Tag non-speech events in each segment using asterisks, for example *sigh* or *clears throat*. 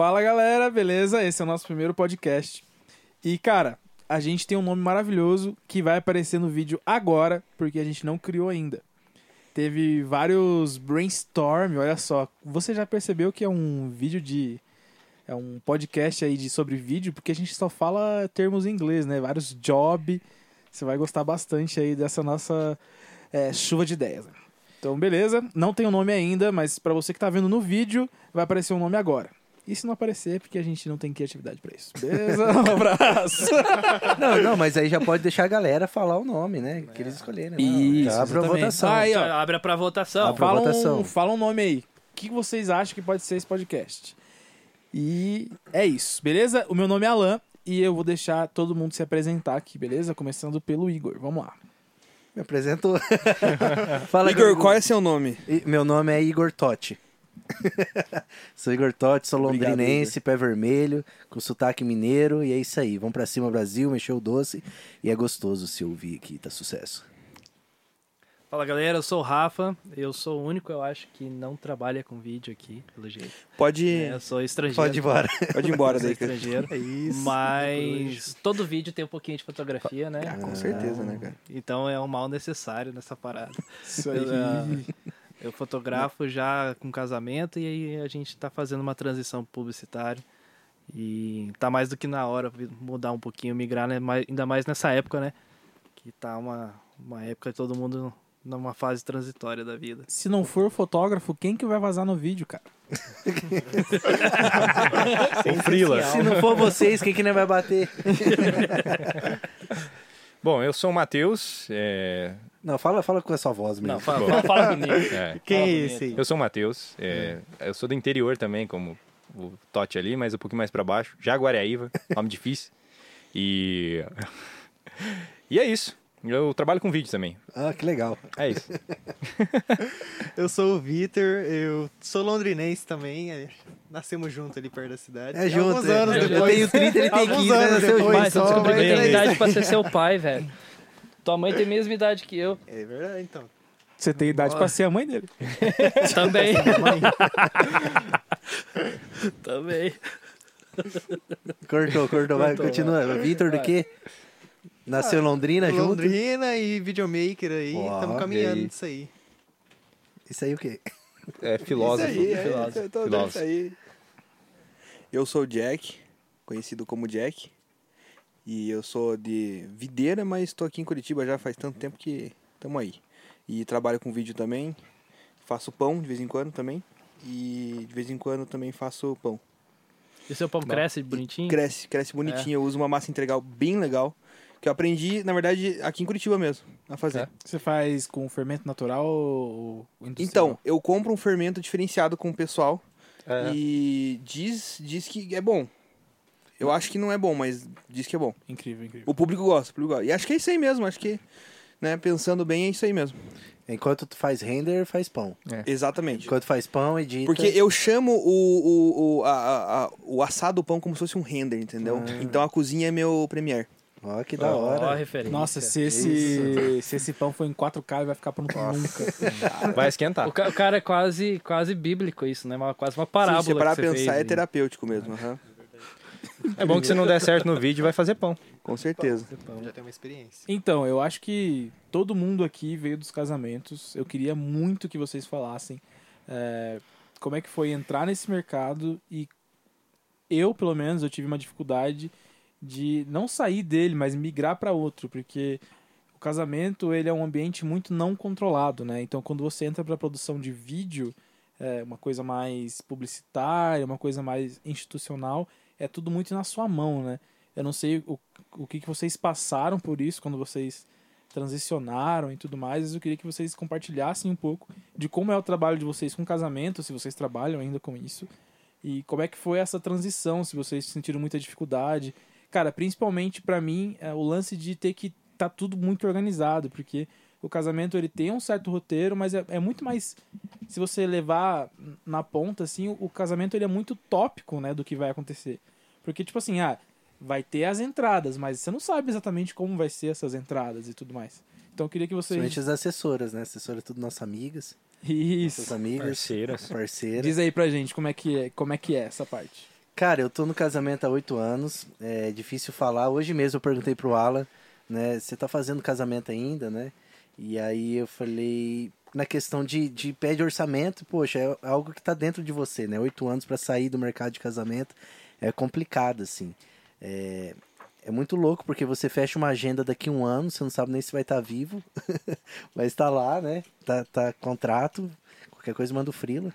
Fala galera, beleza? Esse é o nosso primeiro podcast. E cara, a gente tem um nome maravilhoso que vai aparecer no vídeo agora, porque a gente não criou ainda. Teve vários brainstorm, olha só. Você já percebeu que é um vídeo de. É um podcast aí de sobre vídeo, porque a gente só fala termos em inglês, né? Vários job. Você vai gostar bastante aí dessa nossa é, chuva de ideias. Então, beleza. Não tem o um nome ainda, mas para você que tá vendo no vídeo, vai aparecer um nome agora. E se não aparecer, é porque a gente não tem criatividade para isso. Beleza? *laughs* Um abraço. *laughs* não, não, mas aí já pode deixar a galera falar o nome, né? Que eles escolherem. Né? Isso. Abre a votação. Ah, aí, ó. Abre pra votação. Abre fala, votação. Um, fala um nome aí. O que vocês acham que pode ser esse podcast? E é isso, beleza? O meu nome é Alan e eu vou deixar todo mundo se apresentar aqui, beleza? Começando pelo Igor. Vamos lá. Me apresentou. *laughs* Fala, Igor, qual é seu nome? Meu nome é Igor Totti. *laughs* sou Igor Totti, sou londrinense, Obrigado, pé vermelho, com sotaque mineiro, e é isso aí. Vamos pra cima, Brasil, mexeu o doce, e é gostoso se ouvir aqui, tá sucesso. Fala galera, eu sou o Rafa, eu sou o único, eu acho, que não trabalha com vídeo aqui, pelo jeito. Pode ir. É, eu sou estrangeiro. Pode ir embora. *laughs* Pode ir embora daí. estrangeiro. É isso. Mas todo vídeo tem um pouquinho de fotografia, né? Ah, com certeza, né, cara? Então é um mal necessário nessa parada. Isso aí. *laughs* Eu, eu fotografo já com casamento e aí a gente tá fazendo uma transição publicitária. E tá mais do que na hora mudar um pouquinho, migrar, né? ainda mais nessa época, né? Que tá uma, uma época todo mundo numa fase transitória da vida. Se não for o fotógrafo, quem que vai vazar no vídeo, cara? *laughs* Sem frila. Se não for vocês, quem que não vai bater? *laughs* Bom, eu sou o Matheus. É... Não, fala, fala com a sua voz mesmo. Não, fala, fala, fala bonito. *laughs* É. Quem fala é esse? Eu sou o Matheus. É... Eu sou do interior também, como o Totti ali, mas um pouquinho mais para baixo. Jaguareaíva, *laughs* nome difícil. E... *laughs* e é isso. Eu trabalho com vídeo também. Ah, que legal. É isso. eu sou o Vitor, eu sou londrinense também. É, nascemos juntos ali perto da cidade. É junto. Alguns anos é, depois. Eu tenho 30, ele tem 15, né? Nasceu junto. Mas eu descobri que tem idade pra ser seu pai, velho. Tua mãe tem a mesma idade que eu. É verdade, então. Você tem idade para ser a mãe dele. *laughs* Também. *laughs* Também. Cortou, cortou. Vai, continua. Vitor do quê? Nasceu em Londrina Londrina junto? Londrina e videomaker aí. Estamos caminhando nisso aí. Isso aí o quê? É filósofo. Isso aí, é, filósofo. eu tô filósofo. Isso aí. Eu sou o Jack, conhecido como Jack. E eu sou de Videira, mas estou aqui em Curitiba já faz tanto tempo que estamos aí. E trabalho com vídeo também. Faço pão de vez em quando também. E de vez em quando também faço pão. E seu pão Bom, cresce bonitinho? Cresce, cresce bonitinho. É. Eu uso uma massa integral bem legal. Que eu aprendi, na verdade, aqui em Curitiba mesmo, a fazer. É. Você faz com fermento natural ou industrial? Então, eu compro um fermento diferenciado com o pessoal. É. E diz, diz que é bom. Eu acho que não é bom, mas diz que é bom. Incrível, incrível. O público gosta, o público gosta. E acho que é isso aí mesmo, acho que, né, pensando bem, é isso aí mesmo. Enquanto tu faz render, faz pão. É. Exatamente. Enquanto faz pão, edita. Porque eu chamo o, o, o, a, a, o assado do pão como se fosse um render, entendeu? Ah. Então a cozinha é meu premier. Ó, oh, que da hora. Ó, a referência. Nossa, se esse, se esse pão for em 4K, ele vai ficar pronto nunca. *laughs* Vai esquentar. O, ca o, cara é quase, quase bíblico isso, né? Uma, quase uma parábola. Sim, se parar pensar, fez, é terapêutico mesmo. Uhum. É bom que se não der certo no vídeo, vai fazer pão. Com certeza. Pão. Já tem uma experiência. Então, eu acho que todo mundo aqui veio dos casamentos. Eu queria muito que vocês falassem é, como é que foi entrar nesse mercado e eu, pelo menos, eu tive uma dificuldade de não sair dele, mas migrar para outro, porque o casamento ele é um ambiente muito não controlado, né? Então, quando você entra para produção de vídeo, é uma coisa mais publicitária, uma coisa mais institucional, é tudo muito na sua mão, né? Eu não sei o, o que, que vocês passaram por isso quando vocês transicionaram e tudo mais. Eu queria que vocês compartilhassem um pouco de como é o trabalho de vocês com casamento, se vocês trabalham ainda com isso, e como é que foi essa transição, se vocês sentiram muita dificuldade, Cara, principalmente para mim, é o lance de ter que tá tudo muito organizado, porque o casamento ele tem um certo roteiro, mas é, é muito mais se você levar na ponta assim, o, o, casamento ele é muito tópico, né, do que vai acontecer. Porque tipo assim, ah, vai ter as entradas, mas você não sabe exatamente como vai ser essas entradas e tudo mais. Então eu queria que vocês Principalmente as assessoras, né? Assessoras tudo nossas amigas. Isso. Nossas amigas, parceiras. Parceiras. Diz aí pra gente como é que é, como é que é essa parte. Cara, eu tô no casamento há oito anos. É difícil falar. Hoje mesmo eu perguntei pro Alan, né? Você tá fazendo casamento ainda, né? E aí eu falei, na questão de, de pé de orçamento, poxa, é algo que tá dentro de você, né? Oito anos para sair do mercado de casamento é complicado, assim. É, é muito louco porque você fecha uma agenda daqui a um ano, você não sabe nem se vai estar vivo, *laughs* mas está lá, né? Tá, tá contrato, qualquer coisa manda o frila.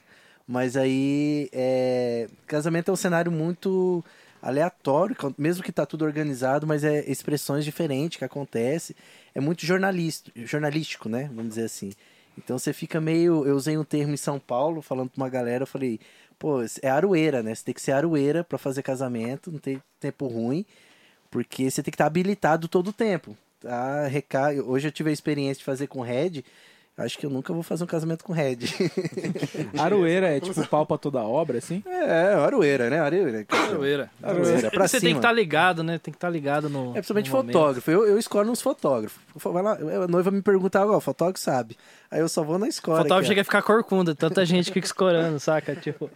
Mas aí, é... casamento é um cenário muito aleatório, mesmo que tá tudo organizado, mas é expressões diferentes que acontecem. É muito jornalístico, jornalístico, né? Vamos dizer assim. Então você fica meio. Eu usei um termo em São Paulo, falando pra uma galera, eu falei, pô, é aroeira, né? Você tem que ser aroeira para fazer casamento, não tem tempo ruim. Porque você tem que estar habilitado todo o tempo. Tá? Hoje eu tive a experiência de fazer com Red. Acho que eu nunca vou fazer um casamento com Red. *laughs* Aroeira é tipo pau pra toda obra, assim? É, aroeira, né? Aroeira. Aroeira. Aroeira. Pra você cima. tem que estar ligado, né? Tem que estar ligado no. É principalmente no fotógrafo. Eu, eu escolho uns fotógrafos. Vai lá, a noiva me pergunta, ó, o fotógrafo sabe. Aí eu só vou na O escola. fotógrafo ó. chega a ficar corcunda, tanta gente fica escorando, saca? Tipo,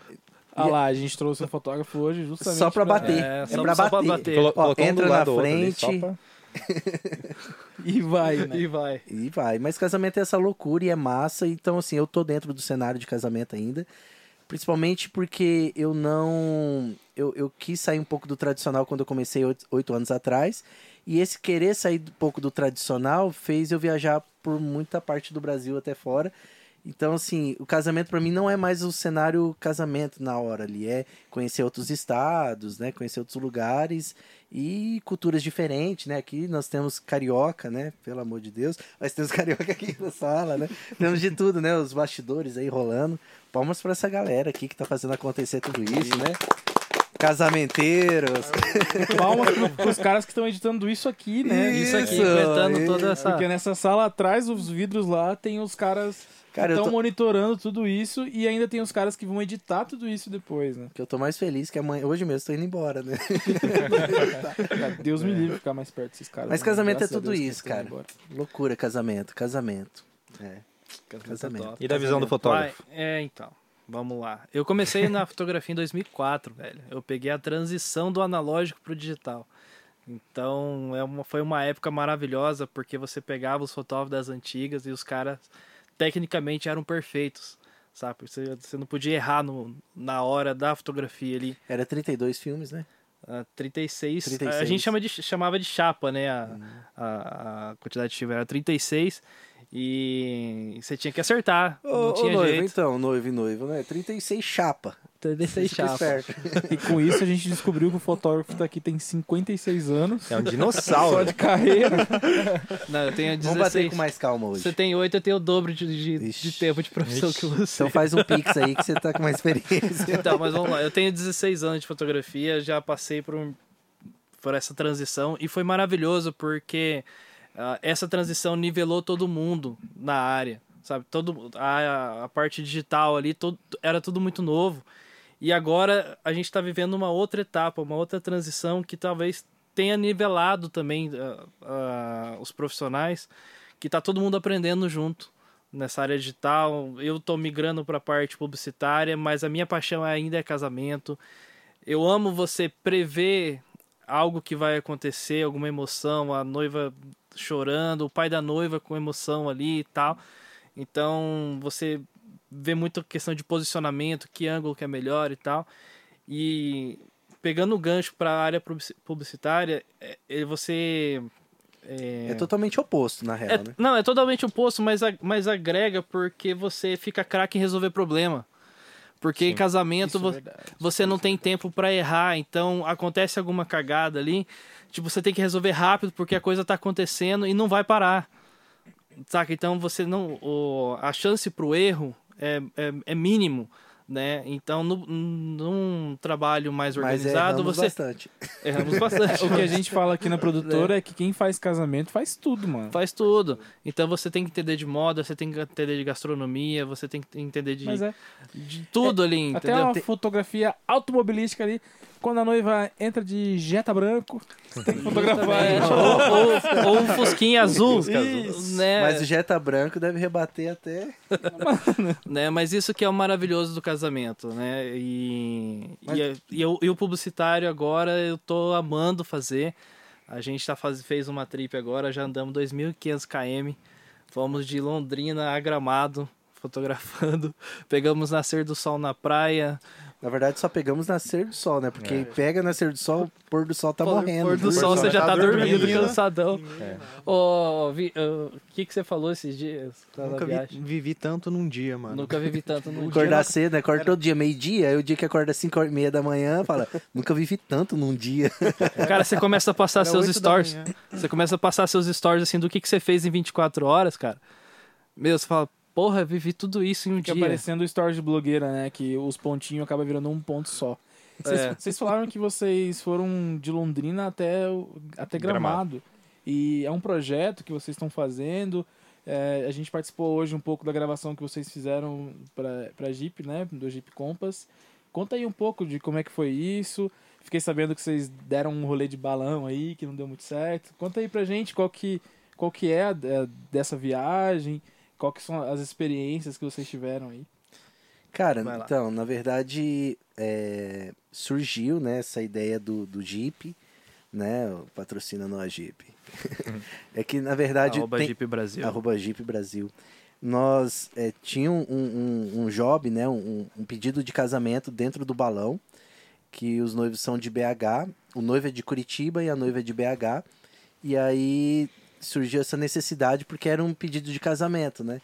Ah lá, a gente trouxe um fotógrafo hoje justamente Só pra bater. É, É, só- pra só pra bater. bater. Colo- Ó, um entra do na ali, frente. só pra- *laughs* E vai, né? e vai. E vai. Mas casamento é essa loucura e é massa. Então, assim, eu tô dentro do cenário de casamento ainda. Principalmente porque eu não. Eu, eu quis sair um pouco do tradicional quando eu comecei oito, oito anos atrás. E esse querer sair um pouco do tradicional fez eu viajar por muita parte do Brasil até fora. Então, assim, o casamento pra mim não é mais o cenário casamento na hora ali. É conhecer outros estados, né? Conhecer outros lugares e culturas diferentes, né? Aqui nós temos carioca, né? Pelo amor de Deus. Nós temos *laughs* carioca aqui na sala, né? Temos de tudo, né? Os bastidores aí rolando. Palmas pra essa galera aqui que tá fazendo acontecer tudo isso, né? Casamenteiros. Palmas pro, pros caras que estão editando isso aqui, né? Isso aqui, Isso, aguentando aí. toda essa. Porque nessa sala atrás, os vidros lá, tem os caras que Cara, estão tô- monitorando tudo isso e ainda tem os caras que vão editar tudo isso depois, né? Que eu tô mais feliz que amanhã, hoje mesmo tô indo embora, né? Cara, *laughs* Deus me livre de ficar mais perto desses caras. Mas né? casamento é Graças tudo Deus isso, cara. Loucura, casamento, casamento. É. Casamento. top. E da visão do fotógrafo? Vai, é, então. Vamos lá. Eu comecei na *laughs* fotografia em 2004, velho. Eu peguei a transição do analógico pro digital. Então, é uma, foi uma época maravilhosa, porque você pegava os fotógrafos das antigas e os caras, tecnicamente, eram perfeitos, sabe? Você, você não podia errar no, na hora da fotografia ali. Era 32 filmes, né? Ah, 36, 36. A gente chama de, chamava de chapa, né? A, a, a quantidade de filme era 36. E você tinha que acertar. Ô, não ô, tinha noivo, jeito. então, noivo e noivo, né? 36 chapa. 36 Fica chapa. E com isso a gente descobriu que o fotógrafo daqui tem 56 anos. É um Só dinossauro. de carreira. Não, eu tenho 16. Vamos bater com mais calma hoje. Você tem 8, eu tenho o dobro de, de, Ixi. de tempo de profissão que você. Então faz um pix aí que você tá com mais experiência. *laughs* Então, mas vamos lá. Eu tenho 16 anos de fotografia, já passei por, um- por essa transição e foi maravilhoso porque essa transição nivelou todo mundo na área, sabe? Todo, a, a parte digital ali, todo, era tudo muito novo. E agora a gente está vivendo uma outra etapa, uma outra transição que talvez tenha nivelado também ah, ah, os profissionais, que está todo mundo aprendendo junto nessa área digital. Eu estou migrando para a parte publicitária, mas a minha paixão ainda é casamento. Eu amo você prever algo que vai acontecer, alguma emoção, a noiva chorando, o pai da noiva com emoção ali e tal. Então você vê muito questão de posicionamento, que ângulo que é melhor e tal. E pegando o gancho para a área publici- publicitária, é, é você É totalmente oposto, na real, é- né? Não, é totalmente oposto, mas, mas agrega porque você fica craque em resolver problema. Porque em casamento é vo- verdade. você não tem tempo pra errar, então acontece alguma cagada ali, tipo, você tem que resolver rápido porque a coisa tá acontecendo e não vai parar. Saca? Então você não. O, a chance pro erro é, é, é mínimo. Né? Então, no, num trabalho mais Mas organizado, erramos você. bastante. *laughs* Erramos bastante. O que a gente fala aqui na produtora é que quem faz casamento faz tudo, mano. Faz tudo. Então você tem que entender de moda, você tem que entender de gastronomia, você tem que entender de, Mas é. de tudo ali, Até entendeu? uma fotografia automobilística ali. quando a noiva entra de jeta branco, você tem que fotografar É, ela. ou, ou- ou um fusquinha *laughs* azul, Isso. né? Mas o Jetta branco deve rebater até. *laughs* né? Mas isso que é o maravilhoso do casamento, né? E, e, é- e eu- e o publicitário agora eu tô amando fazer. A gente tá faz, fez uma trip agora, já andamos 2.500 km. Fomos de Londrina a Gramado, fotografando. *laughs* Pegamos nascer do sol na praia. Na verdade, só pegamos nascer do sol, né? Porque pega nascer do sol, o pôr do sol tá Pôr- morrendo. Pôr do Pôr sol, você já tá tá dormindo, dormindo. cansadão. É. Ô, Vi- ô, o que, que você falou esses dias? Nunca vi- vivi tanto num dia, mano. Nunca vivi tanto num *laughs* Acordar dia. cedo, né? Acorda todo dia, meio-dia. Aí o dia que acorda às 5 e meia da manhã, fala, *laughs* nunca vivi tanto num dia. *laughs* Cara, você começa a passar Era seus stories. Você começa a passar seus stories assim do que, que você fez em 24 horas, cara. Meu, você fala, porra, vivi tudo isso em um Fica dia. aparecendo o story de blogueira, né? Que os pontinhos acabam virando um ponto só. Vocês, É. vocês falaram que vocês foram de Londrina até, o- até Gramado. E é um projeto que vocês estão fazendo. É, a gente participou hoje um pouco da gravação que vocês fizeram para a Jeep, né? Do Jeep Compass. Conta aí um pouco de como é que foi isso. Fiquei sabendo que vocês deram um rolê de balão aí, que não deu muito certo. Conta aí pra gente qual que, qual que é a, a- dessa viagem, qual que são as experiências que vocês tiveram aí. Cara, então, na verdade, é, surgiu né, essa ideia do, do Jeep, né? Patrocinando a Jeep. *laughs* é que, na verdade, Arroba tem, Jeep Brasil. arroba Jeep Brasil. Nós é, tinha um, um, um job, né, um, um pedido de casamento dentro do balão, que os noivos são de BH, o noivo é de Curitiba e a noiva é de BH, e aí surgiu essa necessidade porque era um pedido de casamento, né?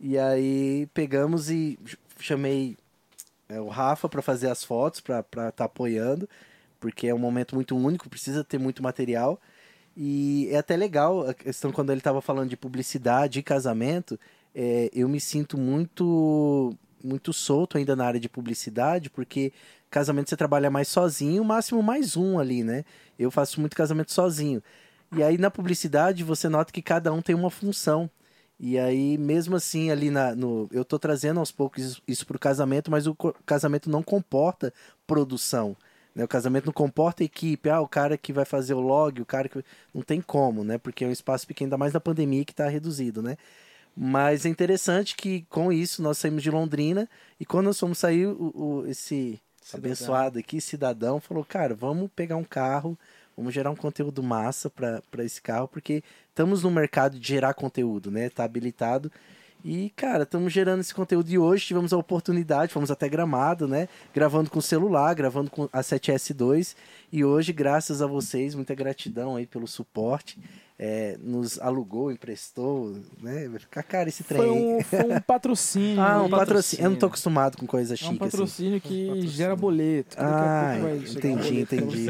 E aí pegamos e chamei é, o Rafa para fazer as fotos, para estar tá apoiando, porque é um momento muito único, precisa ter muito material. E é até legal a questão quando ele estava falando de publicidade e casamento, é, eu me sinto muito muito solto ainda na área de publicidade, porque casamento você trabalha mais sozinho, máximo mais um ali, né? Eu faço muito casamento sozinho. E aí na publicidade você nota que cada um tem uma função. E aí, mesmo assim, ali na, no. Eu tô trazendo aos poucos isso, isso pro casamento, mas o casamento não comporta produção. Né? O casamento não comporta equipe. Ah, o cara que vai fazer o log, o cara que. Não tem como, né? Porque é um espaço pequeno, ainda mais na pandemia que tá reduzido, né? Mas é interessante que com isso nós saímos de Londrina e quando nós fomos sair, o, o- esse Cidadão. abençoado aqui, cidadão, falou: Cara, vamos pegar um carro, vamos gerar um conteúdo massa para esse carro, porque estamos no mercado de gerar conteúdo, né? Tá habilitado. E, cara, estamos gerando esse conteúdo e hoje tivemos a oportunidade, fomos até Gramado, né? Gravando com celular, gravando com a 7S2. E hoje, graças a vocês, muita gratidão aí pelo suporte. É, nos alugou, emprestou, né? Vai ficar caro esse trem. Foi aí. um, foi um patrocínio. Ah, um aí. patrocínio. Eu não tô acostumado com coisa É um chique assim. patrocínio que gera boleto. Daqui a Ah, pouco vai chegar um entendi, entendi.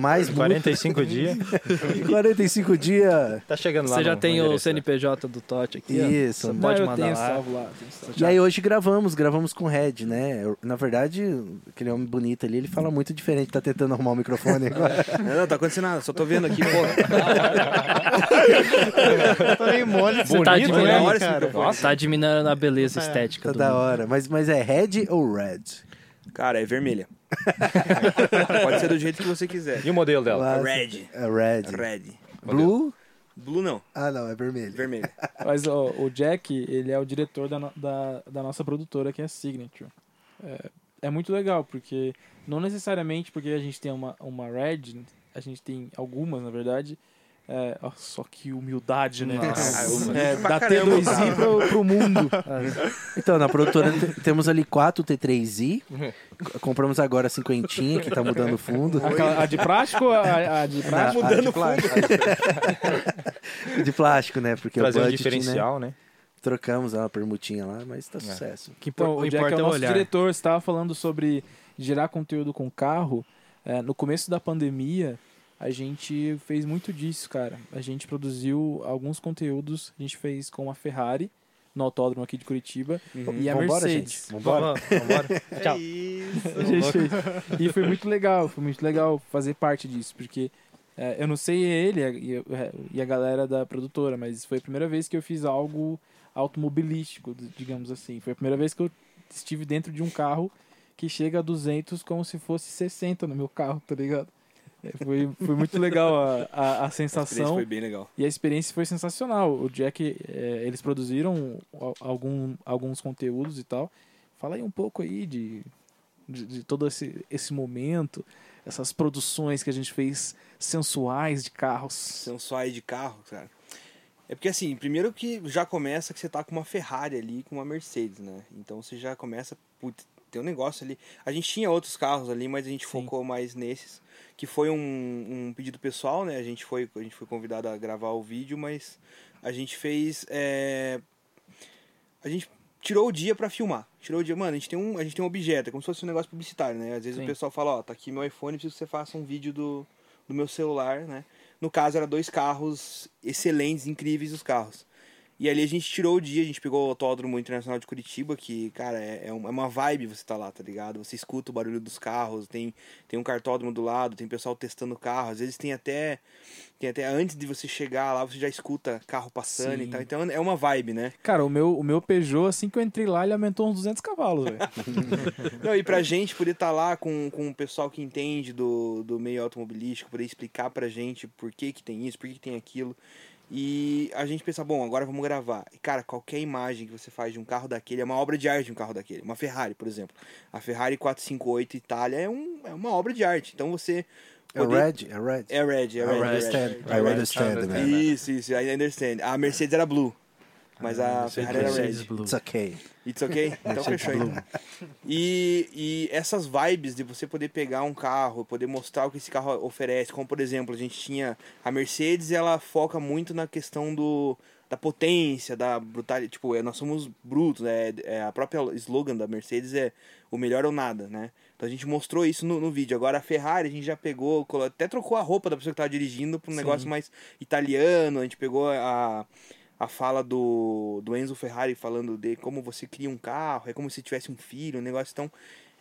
Mais multa. 45 dias. *laughs* 45 dias. Tá chegando lá Você já no- tem no o endereço. CNPJ do Totti aqui. Isso. Você Não, pode eu mandar tenho lá. salvo lá. tenho salvo. E aí hoje gravamos, gravamos com o Red, né? Eu- na verdade, aquele homem bonito ali, ele fala muito diferente, tá tentando arrumar o microfone agora. *laughs* Não, não, tá acontecendo nada, só tô vendo aqui, pô. *laughs* Tô meio mole Você tá bonito, admirando, né, cara? microfone. Tá diminuindo a beleza estética tá do da hora. Mas, mas é Red ou Red? Cara, é vermelha. *laughs* Pode ser do jeito que você quiser. E o modelo dela? Lá- Red. É Red. Red. Blue? Blue não, Ah, não, é vermelho. vermelho. *laughs* Mas ó, o Jack, ele é o diretor da, no- da, da nossa produtora, que é a Signature. É, é muito legal, porque não necessariamente porque a gente tem uma, uma Red, a gente tem algumas, na verdade. É, ó, só que humildade, né? Nossa. É, Pra da caramba, T2i pro, pro mundo. *laughs* Então, na produtora te- temos ali quatro T3i. C- Compramos agora a cinquentinha, que tá mudando o fundo. Aquela- a de plástico, a, a de Ah, plástico. a de plástico. *laughs* de plástico, né? Porque Trazer o budget, né? diferencial, né? Trocamos uma permutinha lá, mas tá sucesso. que Então, o Jack é é o o nosso olhar. diretor, estava falando sobre gerar conteúdo com carro. É, no começo da pandemia, a gente fez muito disso, cara. A gente produziu alguns conteúdos, a gente fez com a Ferrari, no autódromo aqui de Curitiba, e a Vambora, Mercedes. gente. Vambora. Vamos, vambora. *laughs* É isso. A gente fez. E foi muito legal, foi muito legal fazer parte disso, porque é, eu não sei ele e a, e a galera da produtora, mas foi a primeira vez que eu fiz algo automobilístico, digamos assim. Foi a primeira vez que eu estive dentro de um carro que chega a 200 como se fosse 60 no meu carro, tá ligado? Foi, foi muito legal a, a, a A sensação. foi bem legal. E a experiência foi sensacional. O Jack, é, eles produziram al- algum, alguns conteúdos e tal. Fala aí um pouco aí de, de, de todo esse, esse momento, essas produções que a gente fez sensuais de carros. sensuais de carro, cara. É porque assim, primeiro que já começa que você tá com uma Ferrari ali, com uma Mercedes, né? Então você já começa, putz, tem um negócio ali. A gente tinha outros carros ali, mas a gente Sim. focou mais nesses, que foi um, um pedido pessoal, né? A gente foi, a gente foi convidado a gravar o vídeo, mas a gente fez, é... a gente tirou o dia pra filmar. Tirou o dia, mano, a gente tem um, a gente tem um objeto, é como se fosse um negócio publicitário, né? Às vezes Sim. o pessoal fala, ó, tá aqui meu iPhone, preciso que você faça um vídeo do, do meu celular, né? No caso, era dois carros excelentes, incríveis os carros. E ali a gente tirou o dia, a gente pegou o Autódromo Internacional de Curitiba, que, cara, é, é uma é uma vibe você tá lá, tá ligado? Você escuta o barulho dos carros, tem, tem um cartódromo do lado, tem pessoal testando o carro, às vezes tem até. Tem até antes de você chegar lá, você já escuta carro passando e Sim. tal. Então é uma vibe, né? Cara, o meu, o meu Peugeot, assim que eu entrei lá, ele aumentou uns 200 cavalos, velho. *laughs* Não, e pra gente poder estar lá com, com o pessoal que entende do, do meio automobilístico, poder explicar pra gente por que que tem isso, por que que tem aquilo. E a gente pensa, bom, agora vamos gravar. E, cara, qualquer imagem que você faz de um carro daquele é uma obra de arte de um carro daquele. Uma Ferrari, por exemplo. A Ferrari 458 Itália é, um, é uma obra de arte. Então você... É poder- Red? É Red? É red, é I red. é understand. red. I understand, man. Isso, isso, I understand. A Mercedes era blue. Mas a Ferrari era red. It's okay. It's ok? *laughs* Então fechou então. E, e essas vibes de você poder pegar um carro, poder mostrar o que esse carro oferece, como por exemplo, a gente tinha a Mercedes, ela foca muito na questão do da potência, da brutalidade, tipo, é, nós somos brutos, é, é a própria slogan da Mercedes é o melhor ou nada, né? Então a gente mostrou isso no, no vídeo. Agora a Ferrari a gente já pegou, até trocou a roupa da pessoa que tava dirigindo para um Sim. negócio mais italiano, a gente pegou a a fala do, do Enzo Ferrari falando de como você cria um carro, é como se tivesse um filho, um negócio tão.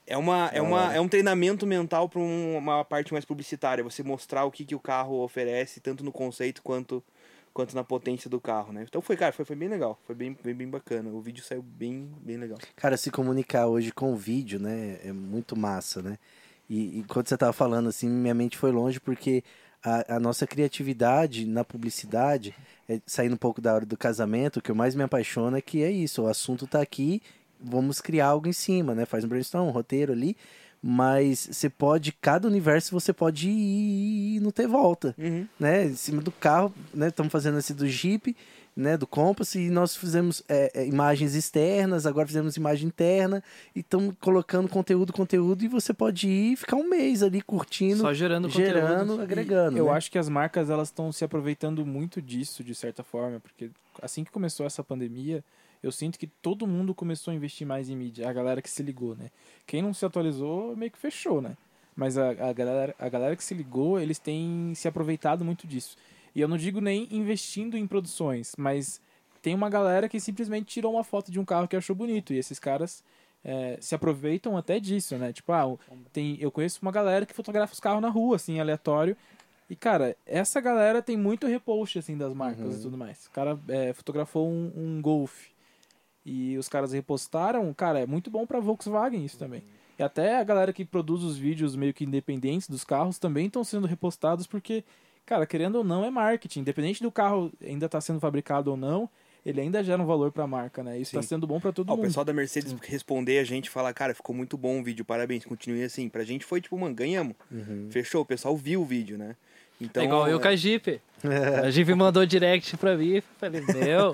É, uma, é, uma, é um treinamento mental para uma parte mais publicitária, você mostrar o que, que o carro oferece, tanto no conceito quanto, quanto na potência do carro, né? Então foi, cara, foi, foi bem legal, foi bem, bem, bem bacana. O vídeo saiu bem, bem legal. Cara, se comunicar hoje com o vídeo, né, é muito massa, né? E, e quando você tava falando assim, minha mente foi longe porque a, a nossa criatividade na publicidade, é, saindo um pouco da hora do casamento, o que eu mais me apaixona é que é isso, o assunto tá aqui, vamos criar algo em cima, né? Faz um brainstorm, um roteiro ali, mas você pode, cada universo você pode ir e não ter volta Uhum. né, em cima do carro, né, estamos fazendo esse do Jeep, né, do Compass, e nós fizemos é, é, imagens externas, agora fizemos imagem interna, e estamos colocando conteúdo, conteúdo, e você pode ir e ficar um mês ali curtindo, Só gerando gerando, conteúdo. agregando. Eu né? acho que as marcas elas estão se aproveitando muito disso, de certa forma, porque assim que começou essa pandemia, eu sinto que todo mundo começou a investir mais em mídia. A galera que se ligou, né? Quem não se atualizou meio que fechou, né? Mas a, a, galera, a galera que se ligou, eles têm se aproveitado muito disso. E eu não digo nem investindo em produções, mas tem uma galera que simplesmente tirou uma foto de um carro que achou bonito. E esses caras é, se aproveitam até disso, né? Tipo, ah, tem, eu conheço uma galera que fotografa os carros na rua, assim, aleatório. E, cara, essa galera tem muito repost, assim, das marcas e tudo mais. O cara é, fotografou um, um Golf e os caras repostaram. Cara, é muito bom pra Volkswagen isso também. E até a galera que produz os vídeos meio que independentes dos carros também estão sendo repostados porque, cara, querendo ou não, é marketing. Independente do carro ainda tá sendo fabricado ou não, ele ainda gera um valor pra marca, né? Isso Sim. tá sendo bom pra todo Ó, o mundo. pessoal da Mercedes responder a gente e falar, cara, ficou muito bom o vídeo, parabéns, continue assim. Pra gente foi tipo, mano, ganhamos. Fechou, o pessoal viu o vídeo, né? Então, é igual eu com a Jeep. *laughs* A Jeep mandou direct pra mim. Falei, meu.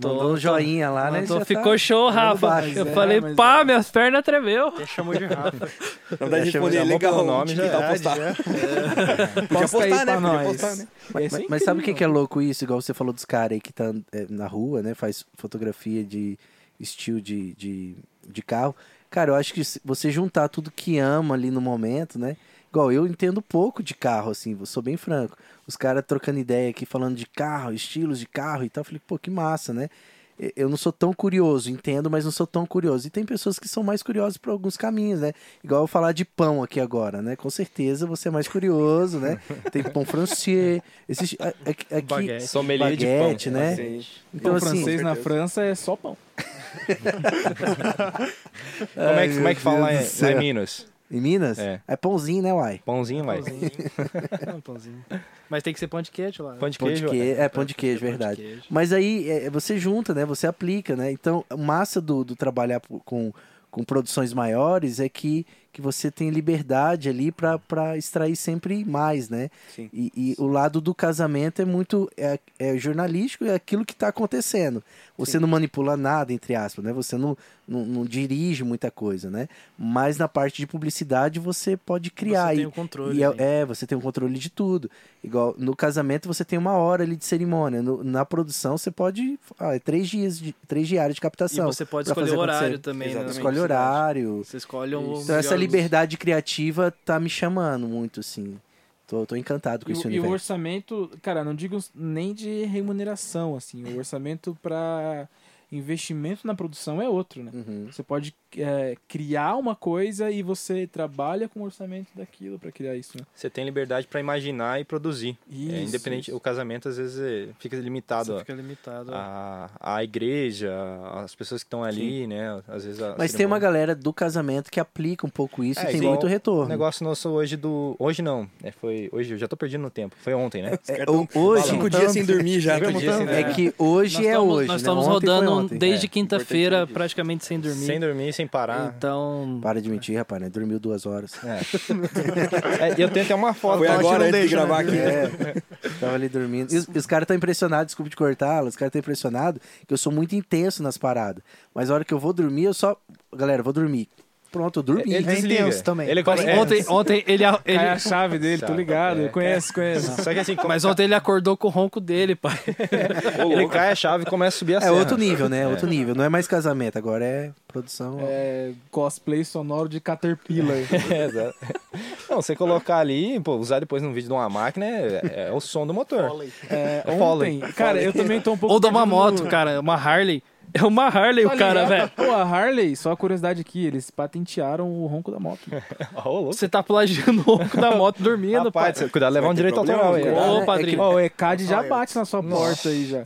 Tô- Mandou um joinha lá, né? mandou, já ficou tá show, Rafa. baixo. Eu Mas é, falei, mas pá, é. minhas pernas tremeu. Já chamou de Rafa. *laughs* Na verdade, Já chamou legal pelo o nome, já é. postar. Podia postar, né? Podia postar, né? Mas, Esse é mas sabe o que, que é louco isso? Igual você falou dos caras aí que tá é, na rua, né? Faz fotografia de estilo de, de, de carro. Cara, eu acho que você juntar tudo que ama ali no momento, né? Igual eu entendo pouco de carro, assim, vou- sou bem franco. Os caras trocando ideia aqui, falando de carro, estilos de carro e tal. Eu falei, pô, que massa, né? Eu não sou tão curioso, entendo, mas não sou tão curioso. E tem pessoas que são mais curiosas por alguns caminhos, né? Igual eu falar de pão aqui agora, né? Com certeza você é mais curioso, né? *laughs* Tem pão francês, existe a- a- aqui, Baguete. Sommelier de baguete, pão. né? Sim. Então Pão assim, francês na. França é só pão. *laughs* Como é que, como é que fala lá em, lá em. Minas? Em Minas? É. pãozinho, né, uai? Pãozinho, vai. Pãozinho. Não, *laughs* pãozinho. Mas tem que ser pão de queijo lá. Pão de Pão de queijo. queijo. É, pão de queijo, Pão de verdade. queijo. Mas aí é, você junta, né? Você aplica, né? Então, massa do, do trabalhar com, com produções maiores é que, que você tem liberdade ali para extrair sempre mais, né? Sim. E, e o lado do casamento é muito é, é jornalístico, é aquilo que está acontecendo. Você não manipula nada, entre aspas, né? Você não, não, não dirige muita coisa, né? Mas na parte de publicidade você pode criar. Você e- tem o controle. e é, né? é, você tem um controle de tudo. Igual no casamento você tem uma hora ali de cerimônia. No- na produção você pode. Ah, é três dias de três diários de E captação. você pode escolher fazer o horário acontecer. também, né? Exatamente. Escolhe horário. Você escolhe o Então essa liberdade criativa tá me chamando muito, assim. Tô, tô encantado com E, esse o- e o universo. orçamento, cara, não digo nem de remuneração, assim. O orçamento para investimento na produção é outro, né? Uhum. Você pode é, criar uma coisa e você trabalha com o orçamento daquilo para criar isso, né? Você tem liberdade pra imaginar e produzir. É, Isso, independente, isso. o casamento às vezes é- fica limitado Você fica limitado. à, à igreja, às pessoas que estão ali, né? Às vezes a Mas tem uma galera do casamento que aplica um pouco isso É, e tem igual muito O retorno. negócio nosso hoje do. Hoje não. É, foi. Hoje eu já tô perdendo no tempo. Foi ontem, né? É, o- hoje Cinco dias sem dormir já. Cinco dias sem é que hoje Nós é estamos- hoje. Nós né? estamos Ontem foi rodando desde É. quinta-feira, praticamente sem dormir. Sem dormir, sem parar. Então, Para de mentir, rapaz, né? Dormiu duas horas. É, *laughs* e eu tenho até uma foto. Foi agora antes de deixa, gravar né? aqui. É, tava ali dormindo. E os, os caras estão impressionados, desculpa te cortar, os caras estão impressionados que eu sou muito intenso nas paradas. Mas a hora que eu vou dormir, eu só. Galera, vou dormir. Pronto, eu dormi. Ele desliga. intenso também. Ele, é, ontem, ontem ele, ele- Cai a chave dele, tô ligado. é. eu conheço, conheço. Só que assim, mas ontem ele acordou com o ronco dele, pai. ele cai a chave e começa a subir a É serra. outro nível, né? É outro nível. Não é mais casamento, agora é produção. É, cosplay sonoro de Caterpillar. *laughs* É, exato. Não, você colocar ali, pô, usar depois num vídeo de uma máquina é, é o som do motor. É, Foley. ontem, cara, eu também tô um pouco. Ou de uma perdido moto, cara, uma Harley. É uma Harley Tá o cara, velho. Pô, a Harley, só a curiosidade aqui, eles patentearam o ronco da moto. *laughs* Louco. Você tá plagiando o ronco da moto dormindo, Rapaz, pai. cuidado, levar um direito autoral aí. né? Ô, É, é padrinho. Ó, o ECAD já bate na sua porta aí já.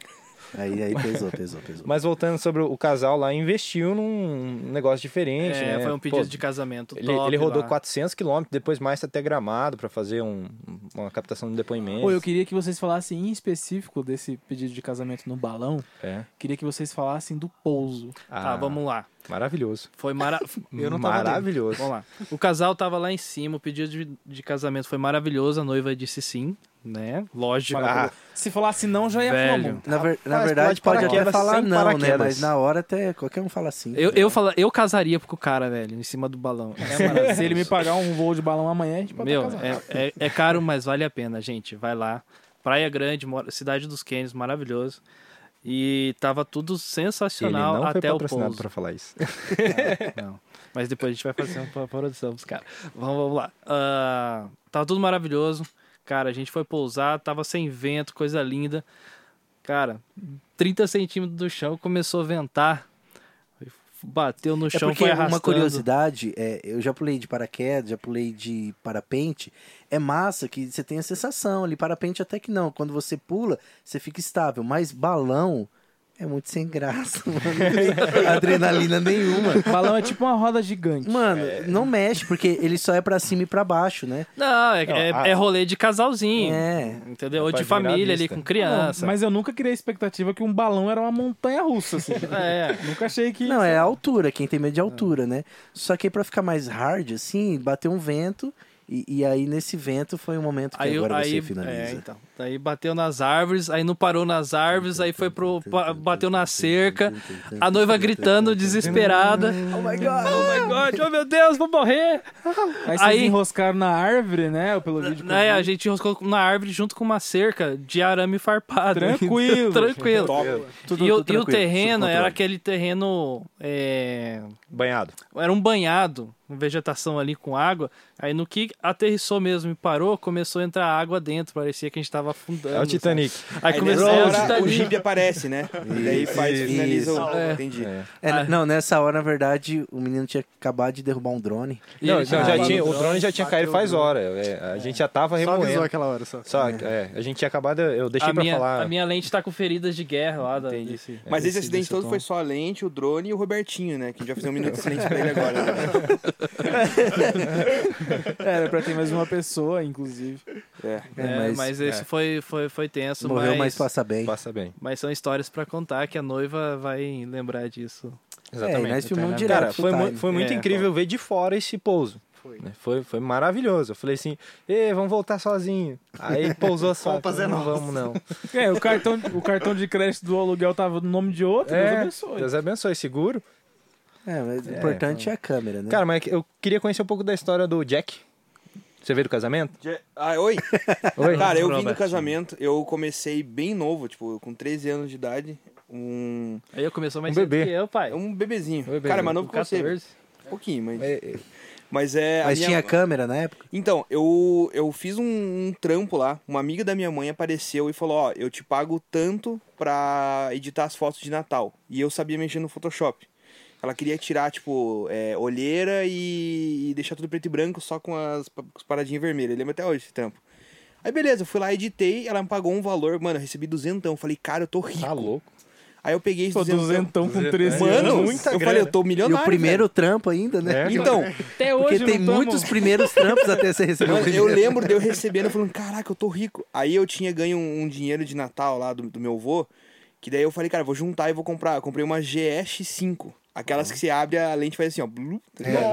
Aí, aí pesou, pesou, pesou. Mas voltando sobre o casal lá, investiu num negócio diferente, É, né? foi um pedido Pô, de casamento Ele, top ele rodou lá. 400 quilômetros, depois mais até Gramado pra fazer um- uma captação de depoimento. Pô, eu queria que vocês falassem em específico desse pedido de casamento no balão. É. Queria que vocês falassem do pouso. Tá, Ah, vamos lá. Maravilhoso. Foi mara... *laughs* Eu não tava Maravilhoso. Vamos lá. O casal tava lá em cima, o pedido de, de casamento foi maravilhoso, a noiva disse sim, né? Lógico. Ah, Se falasse não, já ia Velho. falar muito. Na, ver- na verdade, pode até falar não, né? Mas na hora até qualquer um fala assim. Eu, eu, fala, eu casaria com o cara, velho, em cima do balão. É. Se ele me pagar um voo de balão amanhã, a gente pode Meu, é, é, é caro, mas vale a pena, gente. Vai lá. Praia Grande, mora- Cidade dos Cânions, maravilhoso. E tava tudo ele sensacional não foi até o patrocinado pouso. pra falar isso. *laughs* Não. Mas depois a gente vai fazer uma produção pros caras. Vamos, vamos lá. Ah, tava tudo maravilhoso. Cara, a gente foi pousar, tava sem vento, coisa linda. Cara, 30 centímetros do chão, começou a ventar. Bateu no É chão, porque foi arrastando. uma curiosidade, é, eu já pulei de paraquedas, já pulei de parapente. É massa que você tem a sensação ali, parapente até que não. Quando você pula, você fica estável. Mas balão é muito sem graça, *laughs* mano. Não adrenalina nenhuma. Balão é tipo uma roda gigante. Mano, não mexe, porque ele só é pra cima e pra baixo, né? Não, é, Não, é, a- é rolê de casalzinho. É. Entendeu? Ou de família ali com criança. Mas eu nunca criei a expectativa que um balão era uma montanha russa, assim. É. nunca achei que. Não, é a altura, quem tem medo de altura, né? Só que aí pra ficar mais hard, assim, bateu um vento. E, e aí nesse vento foi um momento que Aí, agora aí, você finaliza. é, então. Aí bateu nas árvores, aí não parou nas árvores, aí foi pro. bateu na cerca. A noiva gritando, desesperada. *laughs* Oh my god! Oh my god, *laughs* oh meu Deus, vou morrer! Aí vocês Aí- enroscaram na árvore, né? Pelo vídeo Né, a gente enroscou na árvore junto com uma cerca de arame farpado. Tranquilo. *laughs* Tranquilo. Tudo- e, o, tudo e o terreno era aquele terreno. é, Banhado. era um banhado. Vegetação ali com água. Aí no que aterrissou mesmo e parou, começou a entrar água dentro. Parecia que a gente tava afundando. É o Titanic. sabe? Aí, Aí começou é o hora o Titanic. Jeep aparece, né? E daí faz, Isso. finaliza o... É. Entendi. É. É, Ah. Não, nessa hora, na verdade, o menino tinha acabado de derrubar um drone. Não, então, já já tinha, o drone já tinha caído o faz hora. É, a gente já tava Só avisou remoendo. aquela hora só. Só, é, a gente tinha acabado, eu deixei a pra minha, falar. a minha lente tá com feridas de guerra lá. Da, Entendi. desse- Mas esse desse- acidente todo tom. foi só a lente, o drone e o Robertinho, né? Que a gente vai fazer um minuto de silêncio pra ele agora. Né? *laughs* *laughs* Era pra ter mais uma pessoa, inclusive. É. É, É, mas, mas, esse é. foi, foi, foi tenso. morreu, mas, mas passa bem. Passa bem. mas são histórias pra contar que a noiva vai lembrar disso. É, Exatamente. e nós filmamos direto. Cara, foi, mu- time. foi muito É, incrível ver de fora esse pouso. Foi. né? Foi, foi maravilhoso. Eu falei assim, Ê, vamos voltar sozinho. Aí pousou só. *laughs* Vamos fazer não vamos não. *laughs* É, o cartão, o cartão de crédito do aluguel tava no nome de outro, Deus É, abençoe. Deus abençoe, seguro. É, mas o importante é a câmera, né? Cara, mas eu queria conhecer um pouco da história do Jack. Você veio do casamento? Ah, oi? *laughs* Oi? Cara, eu vim do casamento, eu comecei bem novo, tipo, com 13 anos de idade. Um, Aí eu começou mais Um bebê. que eu, pai. um bebezinho. Um bebê. Cara, mais novo Com que você. 14. Um pouquinho, mas. É, Mas é. a mas minha- tinha câmera na época? Então, eu, eu fiz um, um trampo lá. Uma amiga da minha mãe apareceu e falou: Ó, eu te pago tanto pra editar as fotos de Natal. E eu sabia mexer no Photoshop. Ela queria tirar, tipo, é, olheira e, e deixar tudo preto e branco só com as, com as paradinhas vermelhas. Eu lembro até hoje esse trampo. Aí beleza, eu fui lá, editei, ela me pagou um valor, mano, eu recebi duzentão. Eu Falei, cara, eu tô rico. tá louco. Aí eu peguei esse Pô, duzentão. duzentão com 13 Mano, anos. muita eu grana. falei, eu tô E milionário. o primeiro trampo ainda, né? É. velho. Então, Até hoje Porque tem muitos primeiros trampos até você receber o Mano, eu lembro de eu recebendo, falando, caraca, eu tô rico. Aí eu tinha ganho um, um dinheiro de Natal lá do, do meu avô, que daí eu falei, cara, vou juntar e vou comprar. Eu comprei uma GX5. Aquelas que você abre, a lente faz assim, ó. blu, tá ligado?